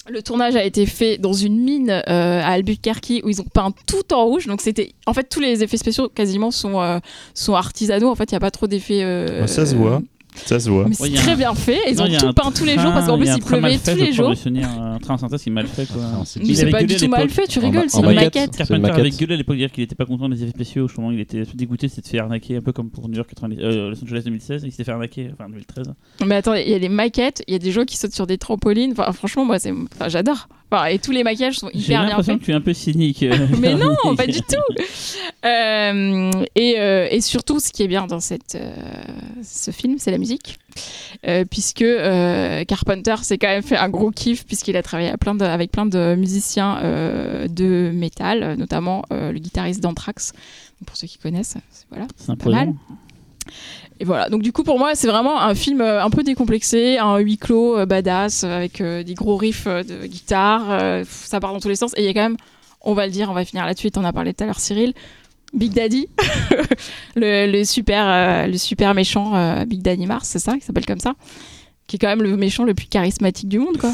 Le tournage a été fait dans une mine euh, à Albuquerque où ils ont peint tout en rouge. Donc c'était, en fait, tous les effets spéciaux quasiment sont euh, sont artisanaux. En fait, il y a pas trop d'effets. euh, Ouais, ça se voit. Ça se voit. Mais c'est très un- bien fait. Ils Non, ont tout peint tous les jours parce qu'en plus il pleuvait fait, tous je les jours. un train en synthèse qui est mal fait. Quoi. C'est Mais Il c'est pas du tout mal fait, tu rigoles, c'est une maquette. C'est Carpenter avait gueulé à l'époque dire qu'il était pas content des effets spéciaux. Justement, il était dégoûté, c'était de faire arnaquer, un peu comme pour New York 90, euh, Los Angeles 2016. Il s'était fait arnaquer, enfin 2013. Mais attends, il y a des maquettes, il y a des gens qui sautent sur des trampolines. Enfin, franchement, moi, c'est, enfin, j'adore. Enfin, et tous les maquillages sont J'ai hyper bien l'impression faits. que tu es un peu cynique. (laughs) Mais non, (laughs) pas du tout. Euh, et, euh, et surtout, ce qui est bien dans cette, euh, ce film, c'est la musique. Euh, puisque euh, Carpenter s'est quand même fait un gros kiff, puisqu'il a travaillé à plein de- avec plein de musiciens euh, de métal, notamment le guitariste d'Anthrax. Pour ceux qui connaissent, voilà. C'est Pas mal. Et voilà, donc du coup pour moi c'est vraiment un film euh, un peu décomplexé, un huis clos euh, badass euh, avec euh, des gros riffs de guitare, euh, ça part dans tous les sens et il y a quand même, on va le dire, on va finir là-dessus, t'en as parlé tout à l'heure Cyril, Big Daddy, (laughs) le, le super, euh, le super méchant euh, Big Daddy Mars, c'est ça, qui s'appelle comme ça, qui est quand même le méchant le plus charismatique du monde quoi.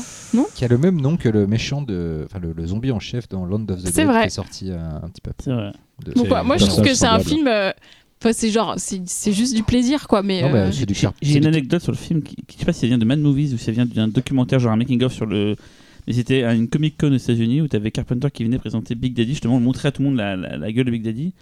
Qui a le même nom que le méchant de. Enfin, le, le zombie en chef dans Land of the C'est Dead vrai. qui est sorti un petit peu. C'est vrai. de- moi je trouve que c'est un film, euh, enfin c'est genre, c'est c'est juste du plaisir quoi, mais... Non, bah, euh, c'est du J'ai une anecdote sur le film qui, qui- je sais pas si ça vient de Mad Movies ou si ça vient d'un documentaire genre un making of sur le mais c'était à une Comic Con aux États-Unis où tu avais Carpenter qui venait présenter Big Daddy justement montrer à tout le monde la, la- la gueule de Big Daddy.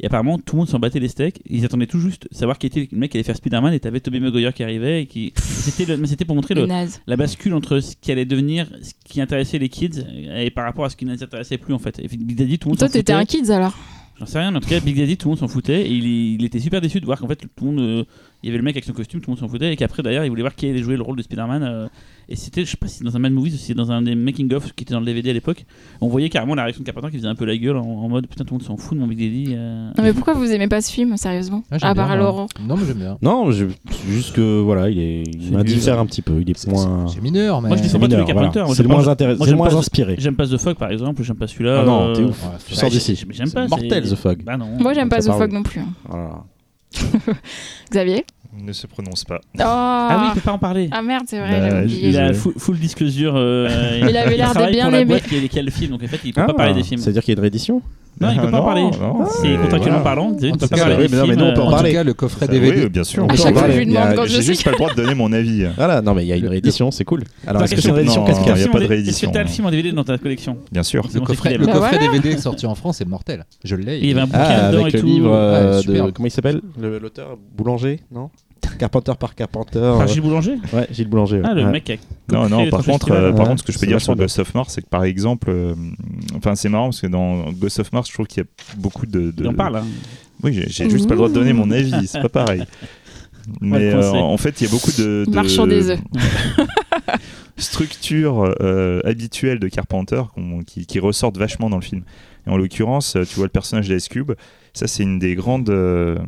Et apparemment tout le monde s'en battait les steaks. Ils attendaient tout juste de savoir qui était le mec qui allait faire Spider-Man et t'avais Tobey Maguire qui arrivait et qui c'était le- mais c'était pour montrer le la bascule entre ce qui allait devenir ce qui intéressait les kids et par rapport à ce qui ne les intéressait plus en fait. Et Big Daddy tout le monde Toi s'en t'étais foutait. un kids alors? J'en sais rien, en tout cas, Big Daddy, tout le monde s'en foutait. Et il, il était super déçu de voir qu'en fait, tout le monde. Euh, il y avait le mec avec son costume, tout le monde s'en foutait. Et qu'après, d'ailleurs, il voulait voir qui allait jouer le rôle de Spider-Man. euh, et c'était, je sais pas si c'est dans un Mad Movies ou si c'est dans un des making-of qui était dans le DVD à l'époque. On voyait carrément la réaction de Carpenter qui faisait un peu la gueule en, en mode putain, tout le monde s'en fout de mon Big Daddy. euh. Non mais pourquoi vous aimez pas ce film sérieusement Ah, j'aime À bien, part moi. Laurent. Non, mais j'aime bien. Non, je- c'est juste que voilà, il est, il C'est m'indiffère nul. un petit peu. Il est C'est- moins. C'est mineur, mais. Moi, je dis C'est pas tous les mineur, Carpenter, C'est le moins intéressant, moi, c'est le j'aime moins pas- inspiré. J'aime pas The Fog par exemple, j'aime pas celui-là. Ah non, euh, t'es ouf. Ouais, Tu sors d'ici. J'aime pas. Mortel, c'est- The Fog. Bah non. Moi j'aime pas The. Fog non plus. hein. Voilà. (laughs) Xavier Ne se prononce pas. Oh Ah oui, il peut pas en parler. Ah merde, c'est vrai, Bah. Il a full, full disclosure. euh, (laughs) Il avait l'air de travaille bien pour la aimer. boîte qui a, qui a le film, donc en fait, il peut Ah, pas parler des films. C'est-à-dire qu'il y a une réédition? Non, il peut Ah, pas en non, parler. non, C'est mais contractuellement voilà. parlant. Xavier ne En peut tout pas cas, parler oui, des mais non, mais films. nous, on peut en euh, En tout parler. cas, le coffret Ça, DVD. Oui, bien sûr. À on peut chaque fois, parler. je lui Il y a- demande quand je J'ai sais juste pas le droit de donner mon avis. (laughs) Voilà, non, mais il y a une réédition, c'est cool. Alors, est-ce que c'est une réédition Non, Qu'est-ce qu'il y a il y a pas de Est-ce réédition. que t'as le film en DVD dans ta collection Bien sûr. Le coffret, le aime. Bah coffret voilà. DVD sorti en France est mortel. Je l'ai. Il y avait un bouquin Ah, dedans avec et le tout. livre euh, Ouais, super. de. Comment il s'appelle? Le- L'auteur Boulanger, non? Carpenter par Carpenter. Par euh, Gilles Boulanger Ouais, Gilles Boulanger. Ah, le ouais. mec a Non, non, par contre, euh, par Ouais, contre, ce que je peux dire sur. Ghost of Mars, c'est que par exemple, euh, enfin, c'est marrant parce que dans Ghost of Mars, je trouve qu'il y a beaucoup de. de- Il en parle. hein. Oui, j'ai- juste pas le droit de donner mon avis, c'est pas pareil. (laughs) Mais euh, en fait, il y a beaucoup de, de Marchand des œufs. (laughs) structures euh, habituelles de Carpenter qui, qui ressortent vachement dans le film. Et en l'occurrence, tu vois le personnage d'Ice Cube, ça c'est une des grandes, euh,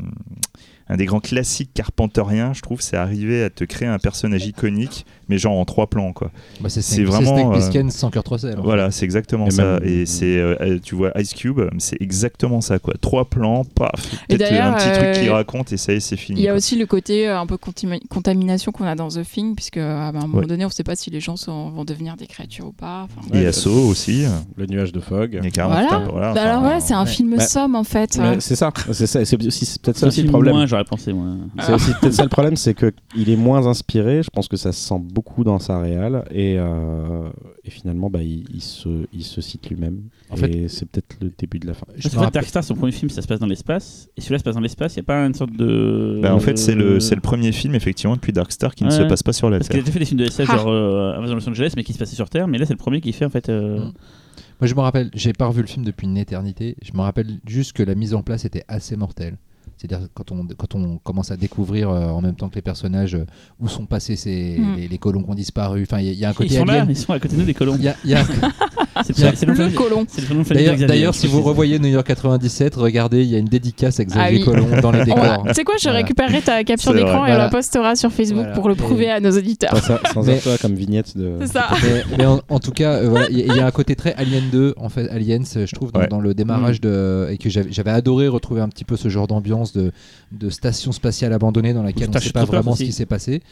un des grands classiques carpenteriens, je trouve, c'est arriver à te créer un personnage iconique, mais genre en trois plans, quoi. Bah, c'est vraiment, Snake euh, sans Kurt Russell. en Voilà, c'est exactement Et ça. même- Et c'est, euh, tu vois, Ice Cube, c'est exactement ça, quoi. Trois plans, paf, Et peut-être d'ailleurs, un petit truc qui euh, raconte et ça y est, c'est fini. Il y a quoi. aussi le côté euh, un peu contima- contamination qu'on a dans The Thing, puisque à un moment Ouais. donné, on ne sait pas si les gens sont- vont devenir des créatures ou pas. Enfin, Et Ouais, Asso aussi. Le nuage de fog. Carrément Voilà. Bah alors voilà, c'est un ouais. film Bah, somme en fait. C'est ça, c'est ça, c'est peut-être ça aussi le problème. J'aurais pensé, moi. C'est aussi peut-être ça le problème, c'est que il est moins inspiré. Je pense que ça se sent beaucoup dans sa réal et, euh, et finalement, bah, il, il se, il se cite lui-même. En et fait- c'est peut-être le début de la fin. Je Parce fait, rappelle- Dark Star, son premier film, ça se passe dans l'espace. Et celui-là se passe dans l'espace. Il n'y a pas une sorte de. Bah, en fait, c'est le, premier film, effectivement, depuis Darkstar qui ne se passe pas sur la Parce qu'il a Terre. déjà fait des films de SF, Ah. genre euh, Amazon Los Angeles, mais qui se passaient sur Terre. Mais là, c'est le premier qui fait en fait. euh, Mm. Moi, je me rappelle, j'ai pas revu le film depuis une éternité. Je me rappelle juste que la mise en place était assez mortelle. C'est-à-dire quand on, quand on commence à découvrir euh, en même temps que les personnages euh, où sont passés ces, Mm. les, les colons qui ont disparu. Enfin, il y, a- il y a un Ils côté sont là, alien. ils sont à côté de nous, des colons. Il y a- y a- (laughs) C'est le Le colon. D'ailleurs, si vous revoyez New York 97, regardez, il y a une dédicace à Xavier Ah oui. Colomb dans les (laughs) décors. Tu sais quoi, je Voilà. récupérerai ta capture d'écran et on Voilà. la postera sur Facebook Voilà. pour le prouver Et- à nos auditeurs. Sans, ça- sans Mais- ça, comme vignette de. C'est ça. mais, mais en, en tout cas, euh, voilà, il y, a un côté très Alien 2, en fait, Aliens, je trouve, dans, Ouais. dans le démarrage de. Et que j'avais adoré retrouver un petit peu ce genre d'ambiance de, de station spatiale abandonnée dans laquelle on ne sait pas vraiment aussi. ce qui s'est passé.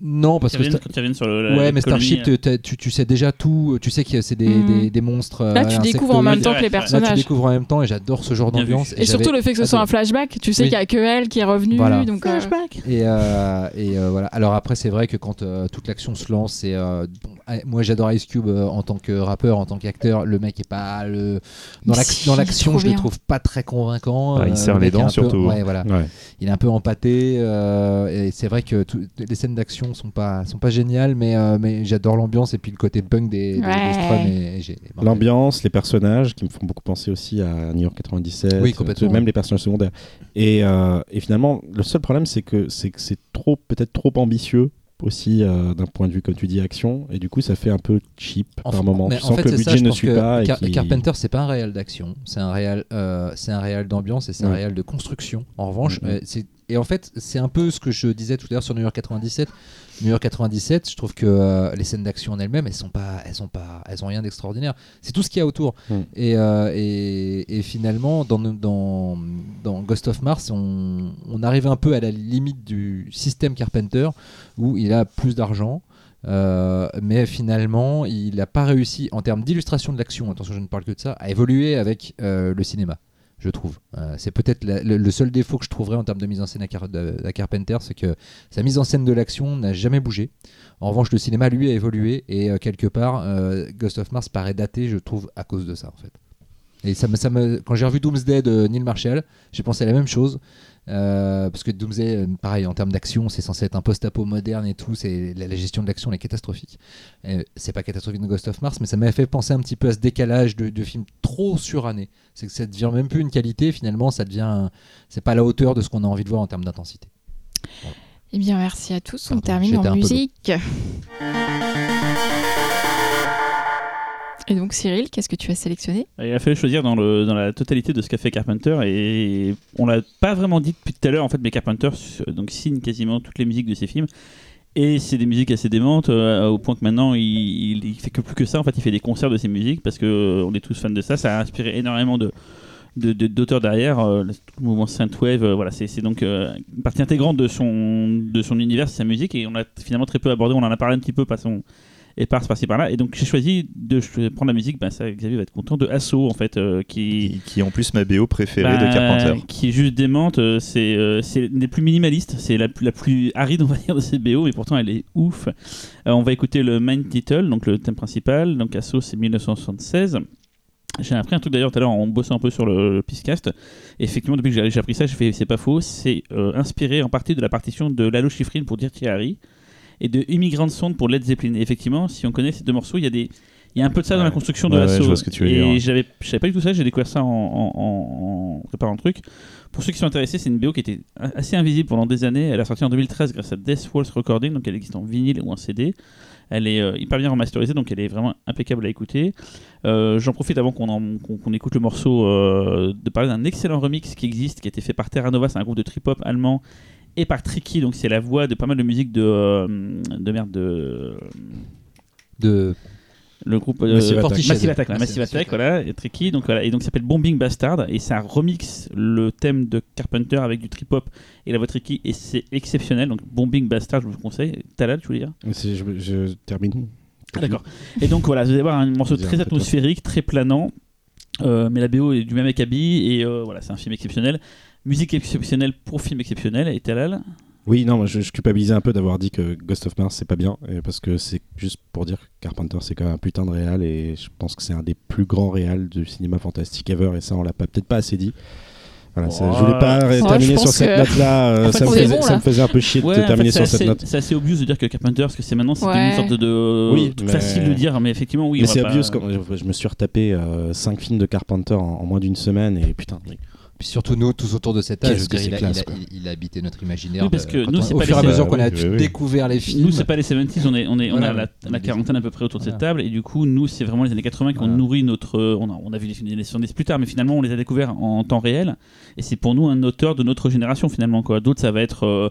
Non, parce que. sur le. Ouais, mais colonie, Starship, euh, tu, tu sais déjà tout, tu sais que c'est des, Mhm. des, des monstres. Là, euh, tu découvres en même temps que les Ouais, Là, tu personnages. découvres en même temps et j'adore ce genre d'ambiance. Et surtout le fait que ce soit un flashback, tu sais Oui. qu'il n'y a que elle qui est revenue. Voilà. Donc, euh, Et, euh, et euh, voilà. Alors après, c'est vrai que quand euh, toute l'action se lance, c'est euh, bon, euh, moi j'adore Ice Cube euh, en tant que rappeur, en tant qu'acteur. Le mec est pas le dans si, l'action, je le trouve pas très convaincant. Bah, il Euh, serre le les dents, surtout. Il est un peu empâté euh, et c'est vrai que les scènes d'action sont pas sont pas géniales, mais euh, mais j'adore l'ambiance et puis le côté punk des, Ouais. L'ambiance, les personnages qui me font beaucoup penser aussi à New York 97, Oui, complètement. même les personnages secondaires. Et, euh, et finalement, le seul problème, c'est que c'est que c'est trop, peut-être trop ambitieux aussi euh, d'un point de vue, comme tu dis, action. Et du coup, ça fait un peu cheap En par moment. mais Tu en sens fait, que le ça, budget je ne suit pas. et Car- Carpenter, c'est pas un réel d'action, c'est un réel, euh, c'est un réel d'ambiance et c'est un réel de construction. En revanche, euh, c'est et en fait, c'est un peu ce que je disais tout à l'heure sur New York 97. New York 97, je trouve que euh, les scènes d'action en elles-mêmes, elles sont pas, elles sont pas, elles ont rien d'extraordinaire. C'est tout ce qu'il y a autour. Et, euh, et, et finalement, dans, dans, dans Ghost of Mars, on, on arrive un peu à la limite du système Carpenter où il a plus d'argent. Euh, mais finalement, il n'a pas réussi en termes d'illustration de l'action, attention, je ne parle que de ça, à évoluer avec euh, le cinéma, je trouve. Euh, c'est peut-être le, seul défaut que je trouverais en termes de mise en scène à Carpenter, c'est que sa mise en scène de l'action n'a jamais bougé. En revanche, le cinéma, lui, a évolué et euh, quelque part, euh, Ghost of Mars paraît daté, je trouve, à cause de ça, en fait. Et ça me, ça me, quand j'ai revu Doomsday de Neil Marshall, j'ai pensé à la même chose. Euh, parce que Doomsday, euh, pareil, en termes d'action, c'est censé être un post-apo moderne et tout. C'est la, la gestion de l'action elle est catastrophique. Euh, c'est pas catastrophique dans Ghost of Mars, mais ça m'a fait penser un petit peu à ce décalage de, de films trop surannés. C'est que ça devient même plus une qualité. Finalement, ça devient, c'est pas à la hauteur de ce qu'on a envie de voir en termes d'intensité. Eh bien, merci à tous. On termine en musique. Et donc, Cyril, qu'est-ce que tu as sélectionné? Il a fallu choisir dans, la totalité de ce qu'a fait Carpenter et on l'a pas vraiment dit depuis tout à l'heure. En fait mais Carpenter donc signe quasiment toutes les musiques de ses films et c'est des musiques assez démentes euh, au point que maintenant il, il, fait que plus que ça. En fait il fait des concerts de ses musiques parce que euh, on est tous fans de ça. Ça a inspiré énormément de d'auteurs derrière euh, le mouvement synthwave voilà c'est donc une partie intégrante de son de son univers sa musique et on a finalement très peu abordé. On en a parlé un petit peu par son éparse par-ci par-là et donc j'ai choisi de prendre la musique bah, ça Xavier va être content de Asso en fait euh, qui Qui, qui est en plus ma BO préférée de bah, Carpenter. Qui est juste démente. euh, C'est euh, des plus minimalistes. C'est la, plus- la plus aride, (laughs) on va dire, de cette BO, mais pourtant elle est ouf. Euh, on va écouter le main title, donc le thème principal. Donc Asso, c'est 1976. J'ai appris un truc d'ailleurs tout à l'heure en bossant un peu sur le, le Piscast. Effectivement, depuis que j'ai j'ai appris ça, je fais c'est pas faux. C'est euh, inspiré en partie de la partition de Lalo Schifrin pour Dirty Harry et de Immigrant Sound pour Led Zeppelin. Et effectivement, si on connaît ces deux morceaux, il y a des Il y a un peu de ça dans la construction de Ouais, ouais, l'assaut. veux et ouais. j'avais, je savais pas du tout ça, j'ai découvert ça en, en- en- en préparant le truc. Pour ceux qui sont intéressés, c'est une BO qui était assez invisible pendant des années. Elle a sorti en 2013 grâce à Death Walls Recording, donc elle existe en vinyle ou en CD. Elle est euh, hyper bien remasterisée, donc elle est vraiment impeccable à écouter. Euh, J'en profite avant qu'on qu'on- qu'on écoute le morceau euh, de parler d'un excellent remix qui existe, qui a été fait par Terra Nova, c'est un groupe de trip-hop allemand, et par Tricky, donc c'est la voix de pas mal de musique de, euh, de merde de De le groupe euh, Massive Attack. Massive Attack, voilà, Massive Massive Attack. Attack, voilà, et Tricky, donc voilà, et donc ça s'appelle Bombing Bastard, et ça remix le thème de Carpenter avec du trip hop et la voix Tricky, et c'est exceptionnel. Donc Bombing Bastard, je vous le conseille. Talal, tu voulais dire? Je, je termine. Ah, D'accord. Et donc voilà, vous allez voir un morceau très atmosphérique, très planant, euh, mais la BO est du même acabit, et euh, voilà, c'est un film exceptionnel. Musique exceptionnelle pour film exceptionnel, et Talal Oui, non, moi, je, je culpabilisais un peu d'avoir dit que Ghost of Mars c'est pas bien, et parce que c'est juste pour dire que Carpenter c'est quand même un putain de réal, et je pense que c'est un des plus grands réals du cinéma fantastique ever, et ça on l'a pas- peut-être pas assez dit. Voilà, ça- je voulais pas Ouais, terminer sur cette que- note-là, (laughs) euh, ça, me faisait, bon, ça là. me faisait un peu chier Ouais, de terminer fait, sur cette assez- note. C'est assez obvious de dire que Carpenter, parce que c'est maintenant c'est Ouais. une sorte de, de- Oui, mais- facile de dire, mais effectivement oui. Mais c'est pas- obvious, quand je, je me suis retapé 5 films de Carpenter en, en moins d'une semaine, et putain, oui. Puis surtout nous, tous autour de cet âge, Qu'est-ce je veux dire, que il, classe, il a- quoi. il- il a habité notre imaginaire. Oui, parce de- que nous, on- c'est au pas fur et à les- mesure qu'on a Oui, oui, oui. découvert les films. Nous, c'est pas les 70s, on est, on est, on Voilà, a la, quarantaine à peu près autour de cette table, et du coup, nous, c'est vraiment les années 80 qui ont Voilà. nourri notre. euh, On a, on a vu les films des années 70 plus tard, mais finalement, on les a découverts en temps réel, et c'est pour nous un auteur de notre génération, finalement. quoi. D'autres, ça va être. euh,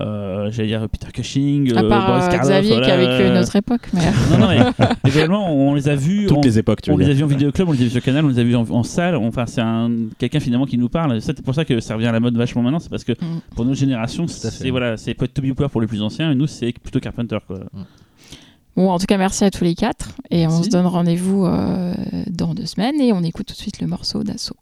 euh, J'allais dire Peter Cushing, À euh, part Boris euh, Karloff, Xavier qui a vécu notre époque. Mais... (laughs) Non, non, mais également, on les a vus. Toutes en- les époques, tu on veux les a vus en vidéoclub, on les a vus sur Canal, on les a vus en, en salle. Enfin, c'est un quelqu'un finalement qui nous parle. Ça, C'est pour ça que ça revient à la mode vachement maintenant. C'est parce que Mm. pour notre génération, c'est voilà, c'est peut-être Toby Hooper pour les plus anciens, et nous c'est plutôt Carpenter quoi. Bon, en tout cas, merci à tous les quatre. Et on Merci. se donne rendez-vous euh, dans deux semaines. Et on écoute tout de suite le morceau d'assaut.